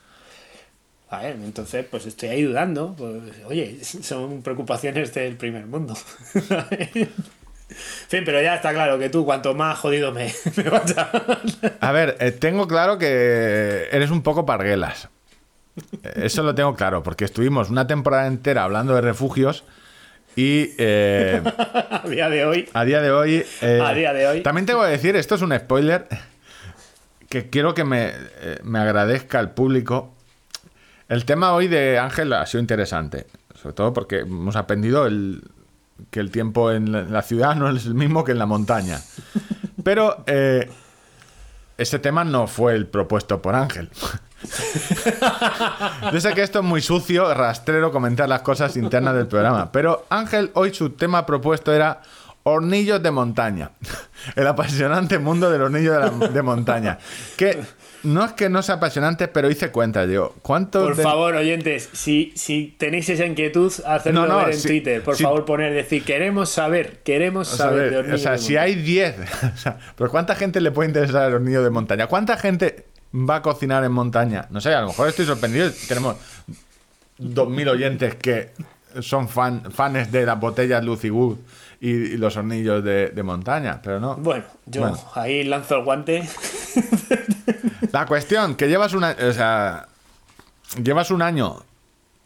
Entonces, pues estoy ahí dudando. Pues, oye, son preocupaciones del primer mundo. fin, pero ya está claro que tú, cuanto más jodido me, me vas a. A ver, eh, tengo claro que eres un poco parguelas. Eh, Eso lo tengo claro, porque estuvimos una temporada entera hablando de refugios y eh, a día de hoy. a día de hoy... eh, A día de hoy. También tengo que decir, esto es un spoiler, que quiero que me, me agradezca al público. El tema hoy de Ángel ha sido interesante, sobre todo porque hemos aprendido el, que el tiempo en la, ciudad no es el mismo que en la montaña. Pero eh, ese tema no fue el propuesto por Ángel. Yo sé que esto es muy sucio, rastrero, comentar las cosas internas del programa. Pero Ángel, hoy su tema propuesto era hornillos de montaña. El apasionante mundo del hornillo de, de montaña. Que no es que no sea apasionante, pero hice cuenta yo. ¿Cuántos Por de- favor, oyentes, si, si tenéis esa inquietud, hacedlo No, no, ver en si- Twitter. Por si- favor, poner, decir, queremos saber, queremos O saber de de- hornillo o sea, de si hay 10, o sea, pero ¿cuánta gente le puede interesar el hornillo de montaña? ¿Cuánta gente va a cocinar en montaña? No sé, a lo mejor estoy sorprendido. Tenemos 2.000 oyentes que son fan, fans de las botellas Lucy Wood y, y los hornillos de, de montaña, pero no. Bueno, yo Bueno. ahí lanzo el guante. La cuestión, que llevas una, o sea, llevas un año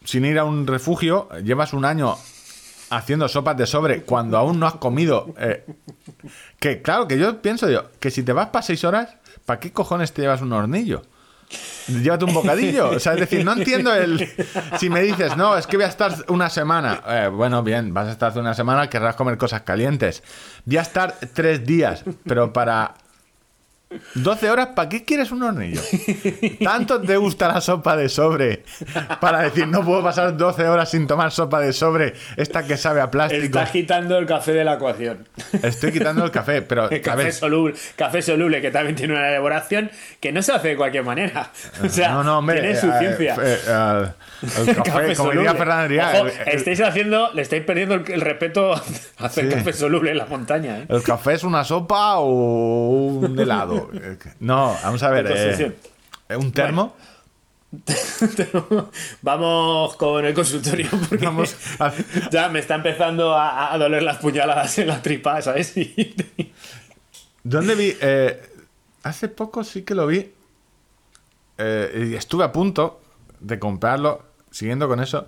sin ir a un refugio, llevas un año haciendo sopas de sobre cuando aún no has comido. eh, que claro, que yo pienso yo, que si te vas para seis horas, ¿para qué cojones te llevas un hornillo? Llévate un bocadillo. O sea, es decir, no entiendo el. Si me dices, no, es que voy a estar una semana. Eh, bueno, bien, vas a estar una semana, querrás comer cosas calientes. Voy a estar tres días, pero para 12 horas, ¿para qué quieres un hornillo? ¿Tanto te gusta la sopa de sobre para decir no puedo pasar 12 horas sin tomar sopa de sobre, esta que sabe a plástico? Está quitando el café de la ecuación. Estoy quitando el café, pero El café soluble, café soluble, que también tiene una elaboración que no se hace de cualquier manera. O sea, no, no, hombre, tiene su eh, ciencia. eh, eh, el café, como diría Ojo, estáis haciendo, le estáis perdiendo el, el respeto a hacer Sí. café soluble en la montaña. ¿eh? ¿El café es una sopa o un helado? No, vamos a ver. Eh, ¿Un termo? Vamos con el consultorio porque Vamos a- ya me está empezando a, a doler las puñaladas en la tripa, ¿sabes? ¿Dónde vi? Eh, hace poco sí que lo vi. Eh, estuve a punto de comprarlo. Siguiendo con eso.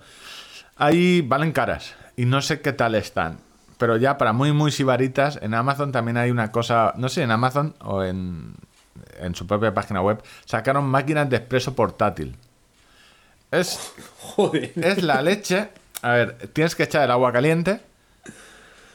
Ahí valen caras. Y no sé qué tal están. Pero ya para muy, muy sibaritas, en Amazon también hay una cosa. No sé, en Amazon o en, en su propia página web. Sacaron máquinas de expreso portátil. Es Joder. es la leche. A ver, tienes que echar el agua caliente.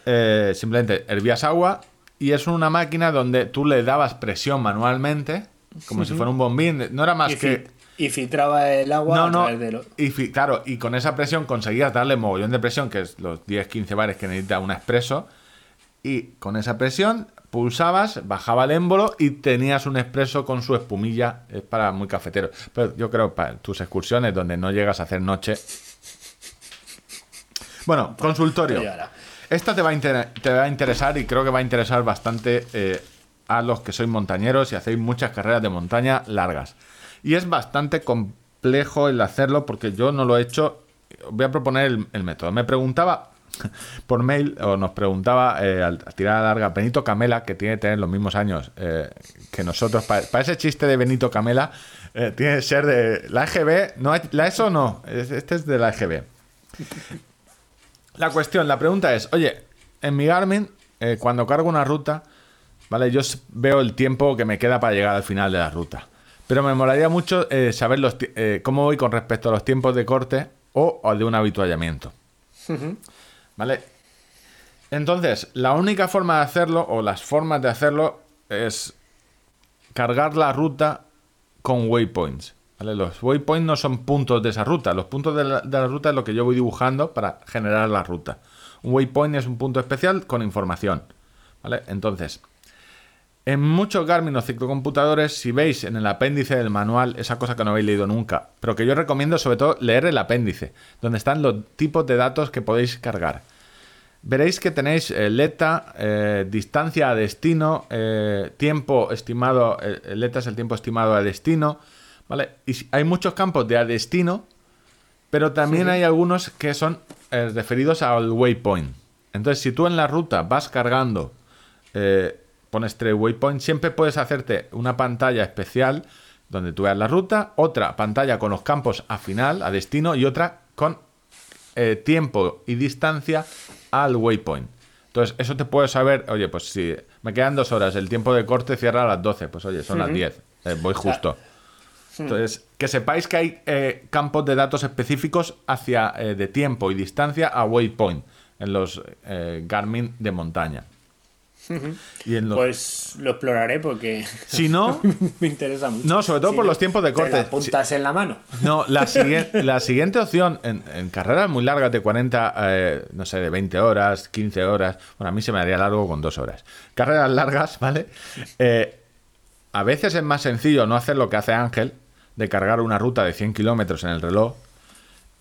eh, simplemente hervías agua. Y es una máquina donde tú le dabas presión manualmente. Como si fuera un bombín. No era más que. Y filtraba el agua No, a no. través de Y claro, y con esa presión conseguías darle mogollón de presión, que es los 10-15 bares que necesita un expreso. Y con esa presión pulsabas, bajaba el émbolo y tenías un expreso con su espumilla. Es para muy cafetero. Pero yo creo para tus excursiones donde no llegas a hacer noche. Bueno, consultorio. Esta te va, a inter- te va a interesar y creo que va a interesar bastante eh, a los que sois montañeros y hacéis muchas carreras de montaña largas. Y es bastante complejo el hacerlo porque yo no lo he hecho. voy a proponer el, método. Me preguntaba por mail, o nos preguntaba eh, al tirar larga, Benito Camela, que tiene que tener los mismos años eh, que nosotros. Para ese chiste de Benito Camela, eh, tiene que ser de la EGB. No, la ESO no, es- este es de la EGB. La cuestión, la pregunta es, oye, en mi Garmin, eh, cuando cargo una ruta, ¿vale? Yo veo el tiempo que me queda para llegar al final de la ruta. Pero me molaría mucho eh, saber los eh, cómo voy con respecto a los tiempos de corte o, o de un habituallamiento. ¿Vale? Entonces, la única forma de hacerlo, o las formas de hacerlo, es cargar la ruta con waypoints. ¿vale? Los waypoints no son puntos de esa ruta. Los puntos de la, de la ruta es lo que yo voy dibujando para generar la ruta. Un waypoint es un punto especial con información. ¿vale? Entonces, en muchos Garmin o ciclocomputadores, si veis en el apéndice del manual, esa cosa que no habéis leído nunca, pero que yo recomiendo sobre todo leer el apéndice, donde están los tipos de datos que podéis cargar. Veréis que tenéis eh, LETA, eh, distancia a destino, eh, tiempo estimado, eh, el LETA es el tiempo estimado a destino, ¿vale? Y hay muchos campos de a destino, pero también hay algunos que son referidos al waypoint. Entonces, si tú en la ruta vas cargando, eh, pones tres waypoints, siempre puedes hacerte una pantalla especial donde tú veas la ruta, otra pantalla con los campos a final, a destino, y otra con eh, tiempo y distancia al waypoint. Entonces, eso te puede saber, oye, pues si me quedan dos horas, el tiempo de corte cierra a las 12, pues oye, son las 10, eh, voy justo. Entonces, que sepáis que hay eh, campos de datos específicos hacia de tiempo y distancia a waypoint en los Garmin de montaña. Y en los- Pues lo exploraré porque si no, me interesa mucho. no, sobre todo Si por los tiempos de te corte. la apuntas en la mano. No, la, sigui- la siguiente opción en, en carreras muy largas de 40, eh, no sé, de 20 horas, 15 horas. Bueno, a mí se me haría largo con dos horas. Carreras largas, ¿vale? Eh, a veces es más sencillo no hacer lo que hace Ángel, de cargar una ruta de 100 kilómetros en el reloj.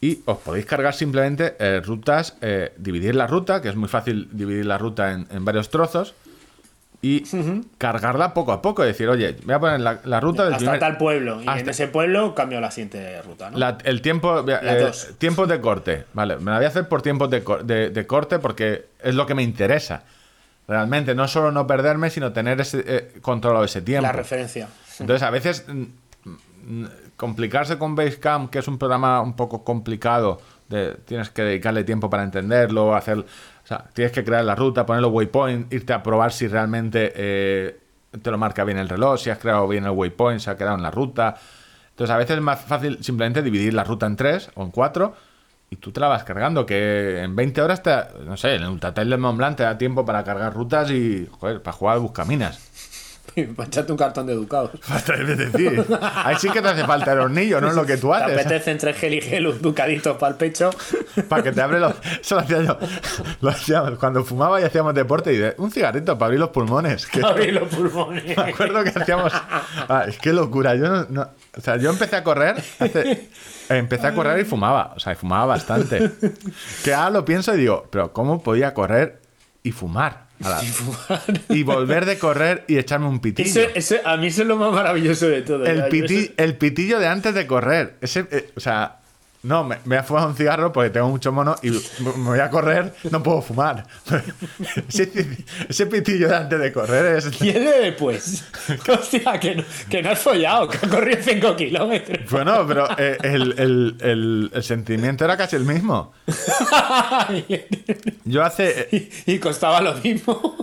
Y os podéis cargar simplemente eh, rutas, eh, dividir la ruta, que es muy fácil dividir la ruta en, en varios trozos. Y cargarla poco a poco. Decir, oye, voy a poner la, la ruta del Hasta primer- tal pueblo. Y en hasta- ese pueblo cambio la siguiente ruta, ¿no? la- el tiempo, eh, tiempos de corte, vale, me la voy a hacer por tiempos de, de- de corte porque es lo que me interesa. Realmente, no solo no perderme, sino tener ese, eh, controlado ese tiempo. La referencia. Entonces, a veces mm, mm, complicarse con Basecamp, que es un programa un poco complicado, de, tienes que dedicarle tiempo para entenderlo, hacer, o sea, tienes que crear la ruta, ponerlo waypoint, irte a probar si realmente eh, te lo marca bien el reloj, si has creado bien el waypoint, se ha quedado en la ruta. Entonces, a veces es más fácil simplemente dividir la ruta en tres o en cuatro y tú te la vas cargando, que en 20 horas, te, no sé, en el Ultratrail del Mont Blanc te da tiempo para cargar rutas y, joder, para jugar al Buscaminas. Para echarte un cartón de educados. Es decir, ahí sí que te hace falta el hornillo, no es lo que tú Te haces. apetece entre gel y gel un ducadito para el pecho. Para que te abre los. Eso lo hacía yo. Lo hacíamos cuando fumaba y hacíamos deporte y de, un cigarrito para abrir los pulmones. Que, Abrir los pulmones. me acuerdo que hacíamos. Ah, es que locura. Yo no, no- O sea, yo empecé a correr. hace- empecé a correr y fumaba. O sea, fumaba bastante. Que ahora lo pienso y digo, pero ¿cómo podía correr y fumar? La- y volver de correr y echarme un pitillo. Ese- ese- a mí eso es lo más maravilloso de todo. El, piti- eso- el pitillo de antes de correr. Ese, eh, o sea, no, me, me he fumado un cigarro porque tengo mucho mono y me voy a correr, no puedo fumar. ese, ese pitillo de antes de correr es. ¿Y el de después? Hostia, que no, que no has follado, que has corrido 5 kilómetros. Bueno, pero eh, el, el- el- el sentimiento era casi el mismo. Yo hace. eh, y, y costaba lo mismo.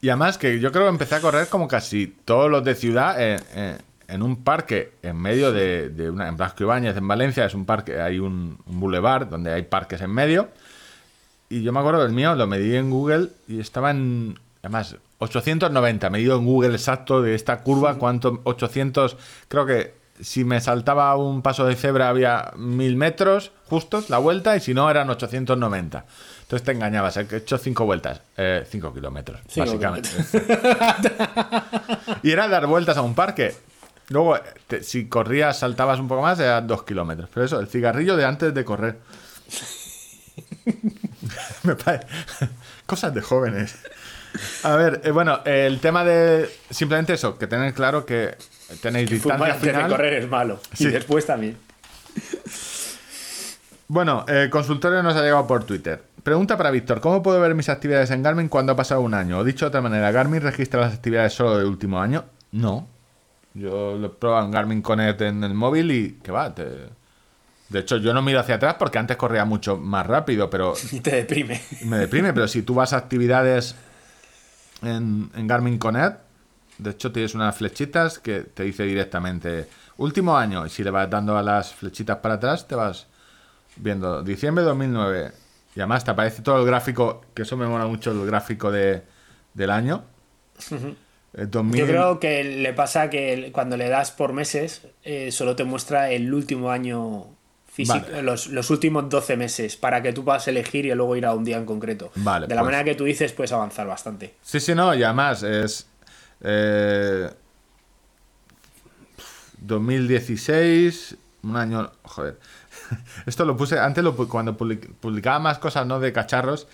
Y además que yo creo que empecé a correr como casi todos los de ciudad eh, eh, en un parque en medio de, de una... En Blasco Ibáñez, en Valencia, es un parque, hay un, un boulevard donde hay parques en medio. Y yo me acuerdo del mío, lo medí en Google y estaba en... Además, 890, medido en Google exacto de esta curva, cuánto... 800... Creo que si me saltaba un paso de cebra había mil metros justos la vuelta y si no eran 890. Entonces te engañabas, he hecho cinco vueltas, eh, cinco kilómetros, Cinco básicamente. y era dar vueltas a un parque. Luego, te- si corrías, saltabas un poco más, era dos kilómetros. Pero eso, el cigarrillo de antes de correr. Me parece. Cosas de jóvenes. A ver, eh, bueno, el tema de. Simplemente eso, que tenéis claro que tenéis Fumar distancia antes de correr es malo. Sí. Y después también. Bueno, el consultorio nos ha llegado por Twitter. Pregunta para Víctor, ¿cómo puedo ver mis actividades en Garmin cuando ha pasado un año? O dicho de otra manera, ¿Garmin registra las actividades solo del último año? No. Yo lo he probado en Garmin Connect en el móvil y que va, te- De hecho, yo no miro hacia atrás porque antes corría mucho más rápido, pero Y te deprime. me deprime. Pero si tú vas a actividades en, en Garmin Connect, de hecho tienes unas flechitas que te dice directamente último año. Y si le vas dando a las flechitas para atrás, te vas viendo diciembre de 2009. Y además te aparece todo el gráfico, que eso me mola mucho, el gráfico de, del año. 2000 Yo creo que le pasa que cuando le das por meses, eh, solo te muestra el último año físico, Vale. los, los últimos 12 meses, para que tú puedas elegir y luego ir a un día en concreto. Vale, de la pues- manera que tú dices, puedes avanzar bastante. Sí, sí, no, y además es. eh, 2016, un año. Joder. Esto lo puse. Antes, lo, cuando public- publicaba más cosas, ¿no? De cacharros,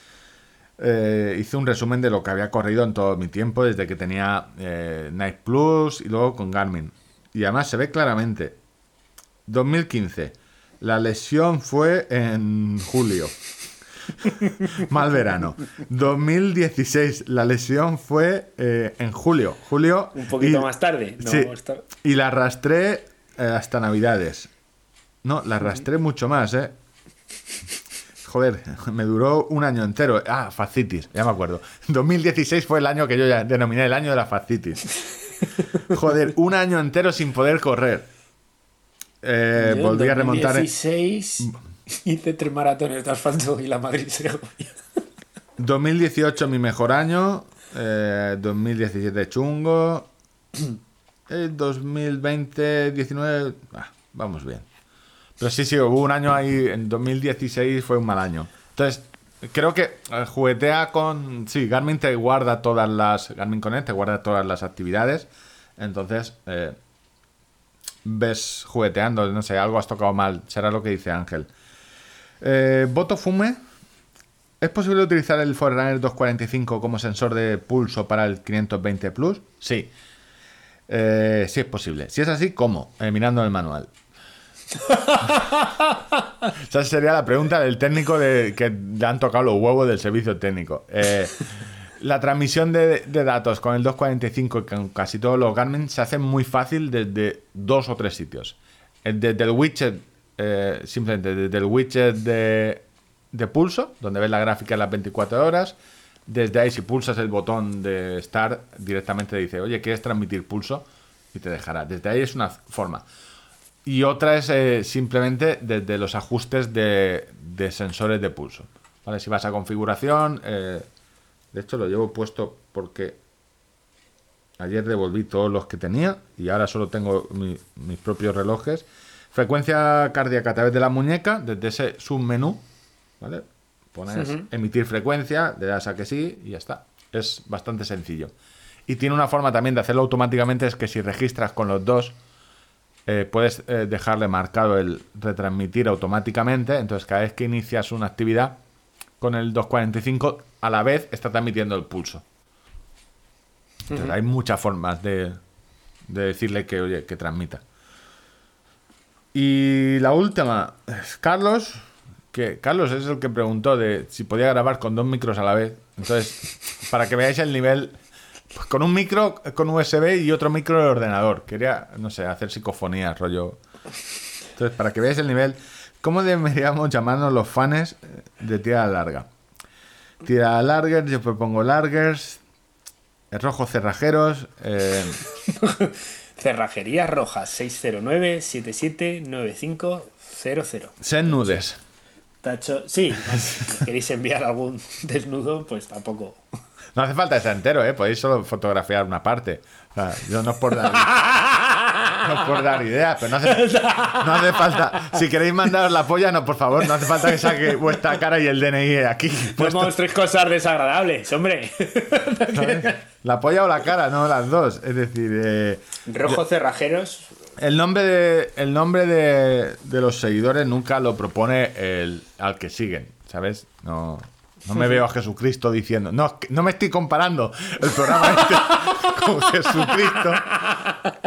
eh, hice un resumen de lo que había corrido en todo mi tiempo, desde que tenía eh, Night Plus y luego con Garmin. Y además se ve claramente. 2015. La lesión fue en julio. Mal verano. 2016. La lesión fue eh, en julio. Julio. Un poquito y- más tarde. No, sí, está- y la arrastré eh, hasta Navidades. No, la arrastré mucho más, ¿eh? Joder, me duró un año entero. Ah, fascitis, ya me acuerdo. 2016 fue el año que yo ya denominé el año de la fascitis. Joder, un año entero sin poder correr. Eh, Yo en volví a remontar. en- 2016 hice tres maratones de asfalto y la Madrid Segovia. 2018 mi mejor año. eh, 2017 chungo. eh, 2020, 19. ah, vamos bien. Pero sí, sí, hubo un año ahí. En 2016 fue un mal año. Entonces, creo que eh, juguetea con. Sí, Garmin te guarda todas las. Garmin Connect te guarda todas las actividades. Entonces, eh, ves jugueteando. No sé, algo has tocado mal. Será lo que dice Ángel. Eh, Voto Fume. ¿Es posible utilizar el Forerunner 245 como sensor de pulso para el 520 Plus? Sí. Sí es posible. Si es así, ¿cómo? Mirando el manual. Esa sería la pregunta del técnico de, que le han tocado los huevos del servicio técnico. Eh, la transmisión de, datos con el 245 y con casi todos los Garmin se hace muy fácil desde dos o tres sitios. Eh, Desde el widget, eh, simplemente desde el widget de, de pulso, donde ves la gráfica de las 24 horas. Desde ahí, si pulsas el botón de Start, directamente dice, oye, ¿quieres transmitir pulso? Y te dejará. Desde ahí es una forma. Y otra es eh, simplemente desde los ajustes de, de sensores de pulso. ¿Vale? Si vas a configuración, eh, de hecho lo llevo puesto porque ayer devolví todos los que tenía y ahora solo tengo mi- mis propios relojes. Frecuencia cardíaca a través de la muñeca, desde ese submenú, ¿vale? Pones emitir frecuencia, le das a que sí y ya está. Es bastante sencillo. Y tiene una forma también de hacerlo automáticamente, es que si registras con los dos, eh, puedes eh, dejarle marcado el retransmitir automáticamente. Entonces, cada vez que inicias una actividad con el 245, a la vez está transmitiendo el pulso. Entonces, hay muchas formas de, de decirle que, oye, que transmita. Y la última es Carlos, que Carlos es el que preguntó de si podía grabar con dos micros a la vez. Entonces, para que veáis el nivel, pues con un micro con USB y otro micro de ordenador. Quería, no sé, hacer psicofonía, rollo. Entonces, para que veáis el nivel, ¿cómo deberíamos llamarnos los fans eh, de tirada larga? Tirada largers, yo propongo largers, eh, rojos cerrajeros, eh, Cerrajerías Rojas 609-779500. sen nudes. Tacho, sí, si queréis enviar algún desnudo, pues tampoco. No hace falta estar entero, ¿eh? Podéis solo fotografiar una parte. O sea, yo no es por dar, no es por dar ideas, pero no hace, no hace falta. Si queréis mandaros la polla, no, por favor, no hace falta que saque vuestra cara y el DNI aquí. Puesto, tres cosas desagradables, hombre. ¿sabes? La polla o la cara, no las dos. Es decir, eh, Rojo cerrajeros. el nombre, de, el nombre de, de los seguidores nunca lo propone el, al que siguen, ¿sabes? No, No me veo a Jesucristo diciendo, no, no me estoy comparando el programa este con Jesucristo,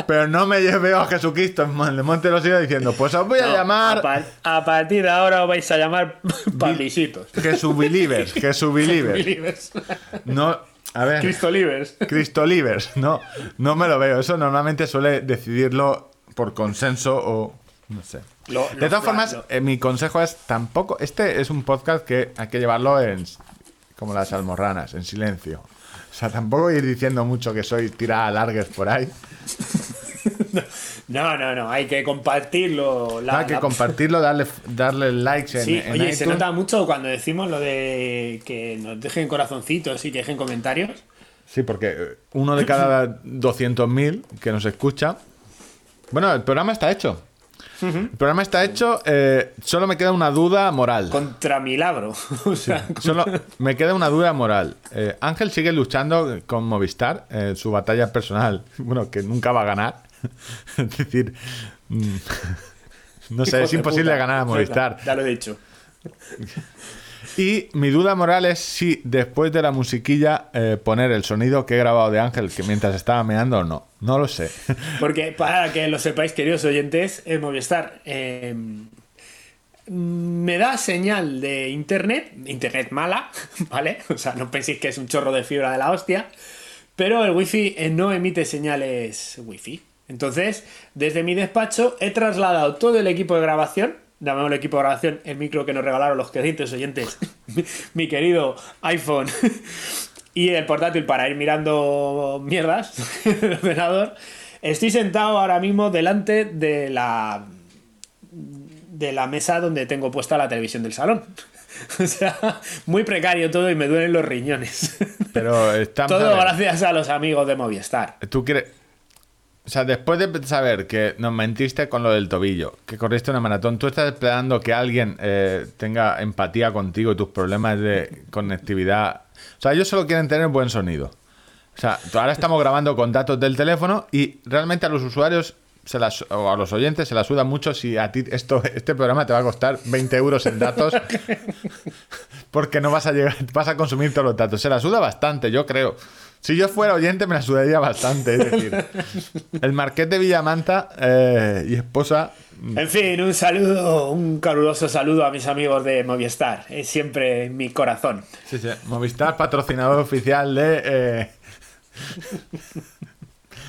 pero no me veo a Jesucristo en el Monte de los Olivos diciendo, pues os voy a No, llamar A, par- a partir de ahora os vais a llamar Pablisitos. Jesús Believers, Jesús Believers. No, a ver. Cristo Livers. Cristo Livers, no, no me lo veo. Eso normalmente suele decidirlo por consenso o no sé. Lo- de todas formas, lo- eh, mi consejo es tampoco. Este es un podcast que hay que llevarlo en como las almorranas, en silencio. O sea, tampoco ir diciendo mucho que soy tirada a largues por ahí. No, no, no, hay que compartirlo. la- hay que la- compartirlo, darle, darle likes en, Sí, en oye, se nota mucho cuando decimos lo de que nos dejen corazoncitos y que dejen comentarios. Sí, porque eh, uno de cada 200.000 que nos escucha. Bueno, el programa está hecho. El programa está hecho. eh, solo me queda una duda moral. Contra milagro. O sea, Solo me queda una duda moral. Eh, Ángel sigue luchando con Movistar en su batalla personal. Bueno, que nunca va a ganar. es decir, mm, no sé, es imposible puta. ganar a Movistar. Ya lo he dicho. Y mi duda moral es si después de la musiquilla eh, poner el sonido que he grabado de Ángel que mientras estaba meando o no. No lo sé. Porque para que lo sepáis, queridos oyentes, en Movistar eh, me da señal de internet, internet mala, ¿vale? O sea, no penséis que es un chorro de fibra de la hostia, pero el wifi eh, no emite señales wifi. Entonces, desde mi despacho he trasladado todo el equipo de grabación, llamémoslo equipo de grabación, el micro que nos regalaron los queridos oyentes, mi, mi querido iPhone y el portátil para ir mirando mierdas del ordenador. Estoy sentado ahora mismo delante de la de la mesa donde tengo puesta la televisión del salón. O sea, muy precario todo y me duelen los riñones. Pero está Todo gracias a los amigos de Movistar. Tú quieres. O sea, después de saber que nos mentiste con lo del tobillo, que corriste una maratón, tú estás esperando que alguien eh, tenga empatía contigo y tus problemas de conectividad. O sea, ellos solo quieren tener buen sonido. O sea, ahora estamos grabando con datos del teléfono y realmente a los usuarios se las, o a los oyentes se la suda mucho si a ti esto, este programa te va a costar 20 euros en datos porque no vas a llegar, vas a consumir todos los datos. Se la suda bastante, yo creo. Si yo fuera oyente me la sudaría bastante. Es decir, el Marqués de Villamanta eh, y esposa. En fin, un saludo, un caluroso saludo a mis amigos de Movistar. Es siempre en mi corazón. Sí, sí, Movistar, patrocinador oficial de. eh,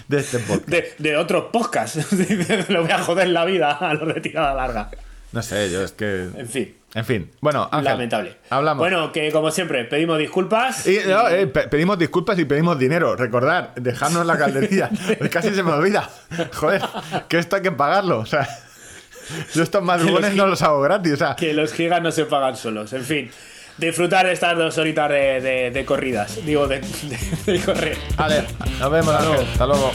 de este podcast. De, de otros podcasts. Lo voy a joder la vida a la retirada larga. No sé, yo es que. En fin, En fin, bueno, Ángel, lamentable. Hablamos. Bueno, que como siempre, pedimos disculpas. Y, no, eh, pe- pedimos disculpas y pedimos dinero. Recordad, dejadnos en la calderilla. Casi se me olvida. Joder, que esto hay que pagarlo. O sea, yo estos madrugones no los hago gratis. O sea, Que los gigas no se pagan solos. En fin, disfrutar de estas dos horitas de, de- de corridas. Digo, de, de- de correr. vale, nos vemos, Hasta Ángel. luego. Hasta luego.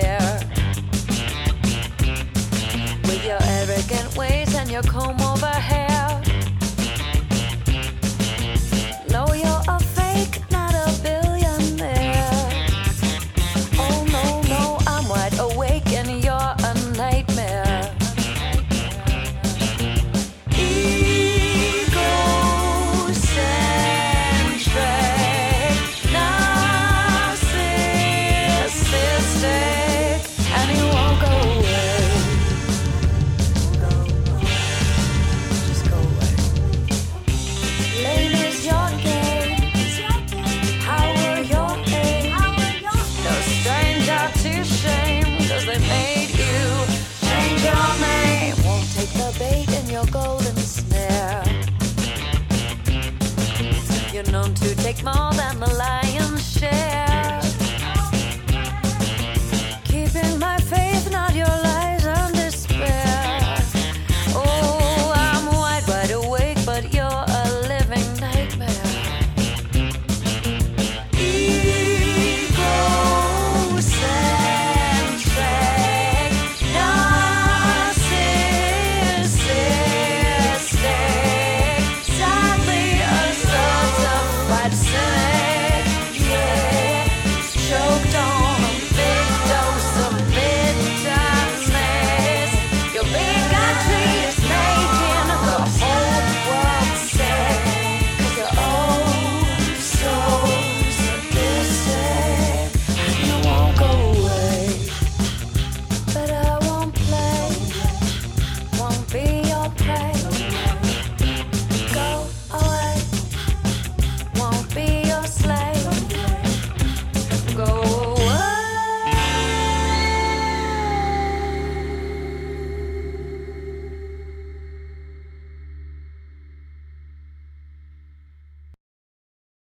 Fair. With your arrogant ways and your comb over hair.